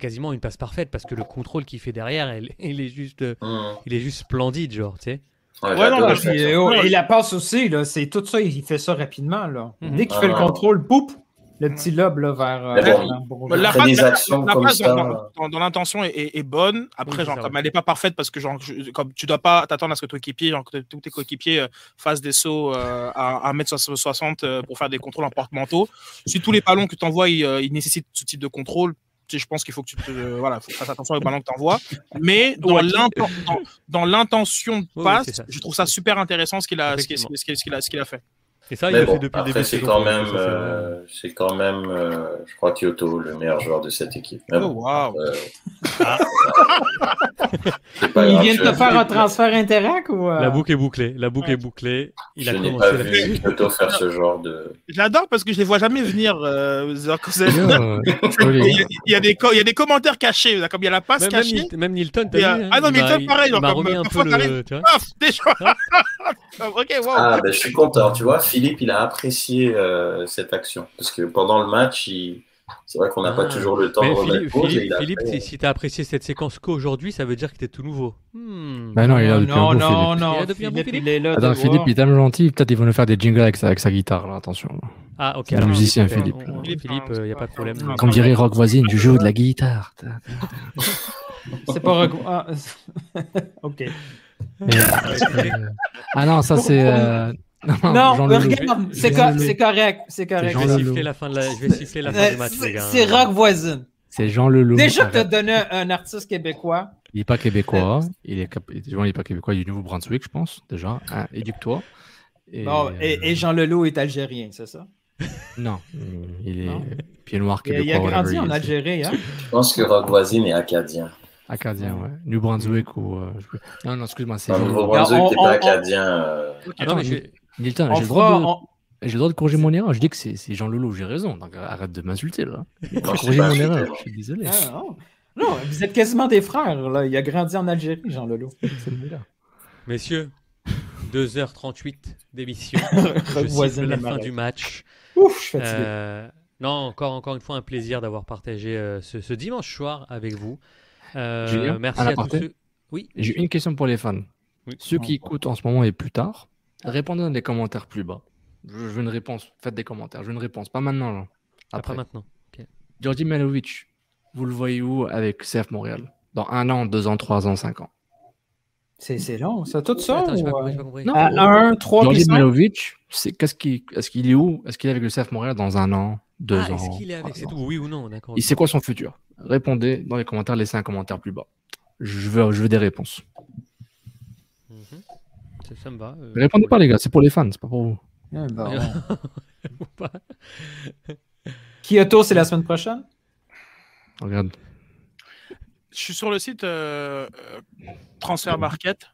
quasiment une passe parfaite parce que le contrôle qu'il fait derrière, elle, <laughs> il, est juste, mmh. il est juste splendide, genre, tu sais. Ouais, ouais non, puis, oh, et la passe aussi, c'est tout ça, il fait ça rapidement. Là. Mm -hmm. Dès qu'il ah, fait le contrôle, boum, le petit lobe là, vers. Euh, bon, la, passe, la, la passe dans, dans, dans l'intention est, est, est, bonne. Après, oui, genre, comme elle n'est pas parfaite parce que genre, je, comme tu dois pas t'attendre à ce que ton équipier, genre, que tous tes coéquipiers euh, fassent des sauts euh, à 1m60 euh, pour faire des contrôles en porte-manteau. Si tous les ballons que tu envoies, ils, euh, ils nécessitent ce type de contrôle, je pense qu'il faut que tu te, euh, voilà, faut faire attention au ballon que tu envoies. Mais <laughs> dans l'intention de passe, oui, je trouve ça super intéressant ce qu'il a, ce qu'il a, ce qu'il a fait. Et ça, il bon, fait depuis après, le début. C'est quand même, euh, c'est quand même, euh, je crois, Kyoto, le meilleur joueur de cette équipe. Mais oh, wow. euh, ah. il vient de te faire un transfert Interac ou La boucle est bouclée. La boucle ouais. est bouclée. Il je a n'ai pas vu Kyoto faire ce genre de. Je l'adore parce que je les vois jamais venir. Euh, <laughs> il, y a des il y a des commentaires cachés. Comme il y a la passe même, cachée. Même Milton. Ah non, Milton, pareil. Il m'a remis un <laughs> peu le. <laughs> Ok, wow. Ah, ben, je suis content. Tu vois, Philippe, il a apprécié euh, cette action. Parce que pendant le match, il... c'est vrai qu'on n'a ah. pas toujours le temps Mais de Philippe, pause. Philippe, et Philippe après... si tu as apprécié cette séquence qu'aujourd'hui, ça veut dire que tu es tout nouveau. Hmm. Bah non, il a depuis non, un bout, non, Philippe. non, Il a depuis un bout, Philippe, Philippe il est là. Attends, de Philippe, voir. il est tellement gentil, peut-être ils vont nous faire des jingles avec sa, avec sa guitare, là, attention. Ah, ok. C'est un alors, musicien. Philippe. On- on- Philippe, il n'y a pas de problème. Comme dirait Rock Voisine, je joue de la guitare. <laughs> C'est pas recou- ah, <laughs> ok. Euh, ah non, ça c'est. Euh, Non, mais Leloup. regarde, c'est correct, c'est correct. Je vais siffler la fin, de la... je vais siffler la fin Euh, du match, les C'est gars. c'est rock voisine. C'est Jean Leloup. Déjà que tu as Arrête. donné un, artiste québécois. Il n'est pas québécois. Il est, il est pas québécois. Il est du Nouveau-Brunswick, je pense, déjà. Hein, Éduque-toi. Et, Bon, et, euh, et Jean Leloup est algérien, c'est ça? Non, il est Non. pied noir québécois. il a grandi en. Algérie, hein? Je pense que Rock Voisine est acadien. Acadien, ouais. New Brunswick ou. euh, je- Non, non, excuse-moi. C'est Nouveau-Brunswick, on- t'es on- pas acadien. euh, Attends, mais Nilton, On j'ai le droit de. on- J'ai le droit de corriger mon erreur. Je dis que c'est c'est Jean Leloup, j'ai raison. Donc arrête de m'insulter là. <laughs> Pas mon erreur. Je suis désolé. Ah, non. Non, vous êtes quasiment des frères, là. Il a grandi en Algérie, Jean <laughs> meilleur. Messieurs, 2h38 d'émission. <laughs> Je la fin du match. Ouf, je suis fatigué. Euh, non, encore, encore une fois, un plaisir d'avoir partagé euh, ce, ce dimanche soir avec vous. Euh, Julien, merci à tous ceux. Oui, J'ai une question pour les fans. Oui. Ceux qui écoutent en ce moment et plus tard, répondez dans les commentaires plus bas. Je, je veux une réponse. Faites des commentaires. Je veux une réponse. Pas maintenant. là. après Après. maintenant. Georgi Malovic, vous le voyez où avec CF Montréal? Dans un an, deux ans, trois ans, cinq ans? C'est long, ça, tout ça? Attends, pas ou, compris, euh, pas compris. Non, À 1, 3, Georgi puis 5? Malovic, c'est qu'est-ce qu'il est-ce qu'il est où? Est-ce qu'il est avec le CF Montréal dans un an, deux Ah, ans? est-ce qu'il est avec C'est tout, oui ou non, d'accord. Et c'est quoi son futur? Répondez dans les commentaires, laissez un commentaire plus bas. Je veux, je veux des réponses. Ça, ça me va. euh, Répondez pas les gars, c'est pour les fans, c'est pas pour vous. Ou pas. Kyoto, c'est la semaine prochaine? Regarde. Je suis sur le site euh, euh, Transfer Market.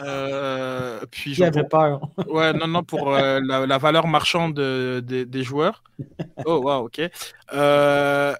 Euh, puis Qui avait je... peur? Ouais, non, non, pour euh, la, la valeur marchande de- de- des joueurs. Oh, wow, ok. Euh,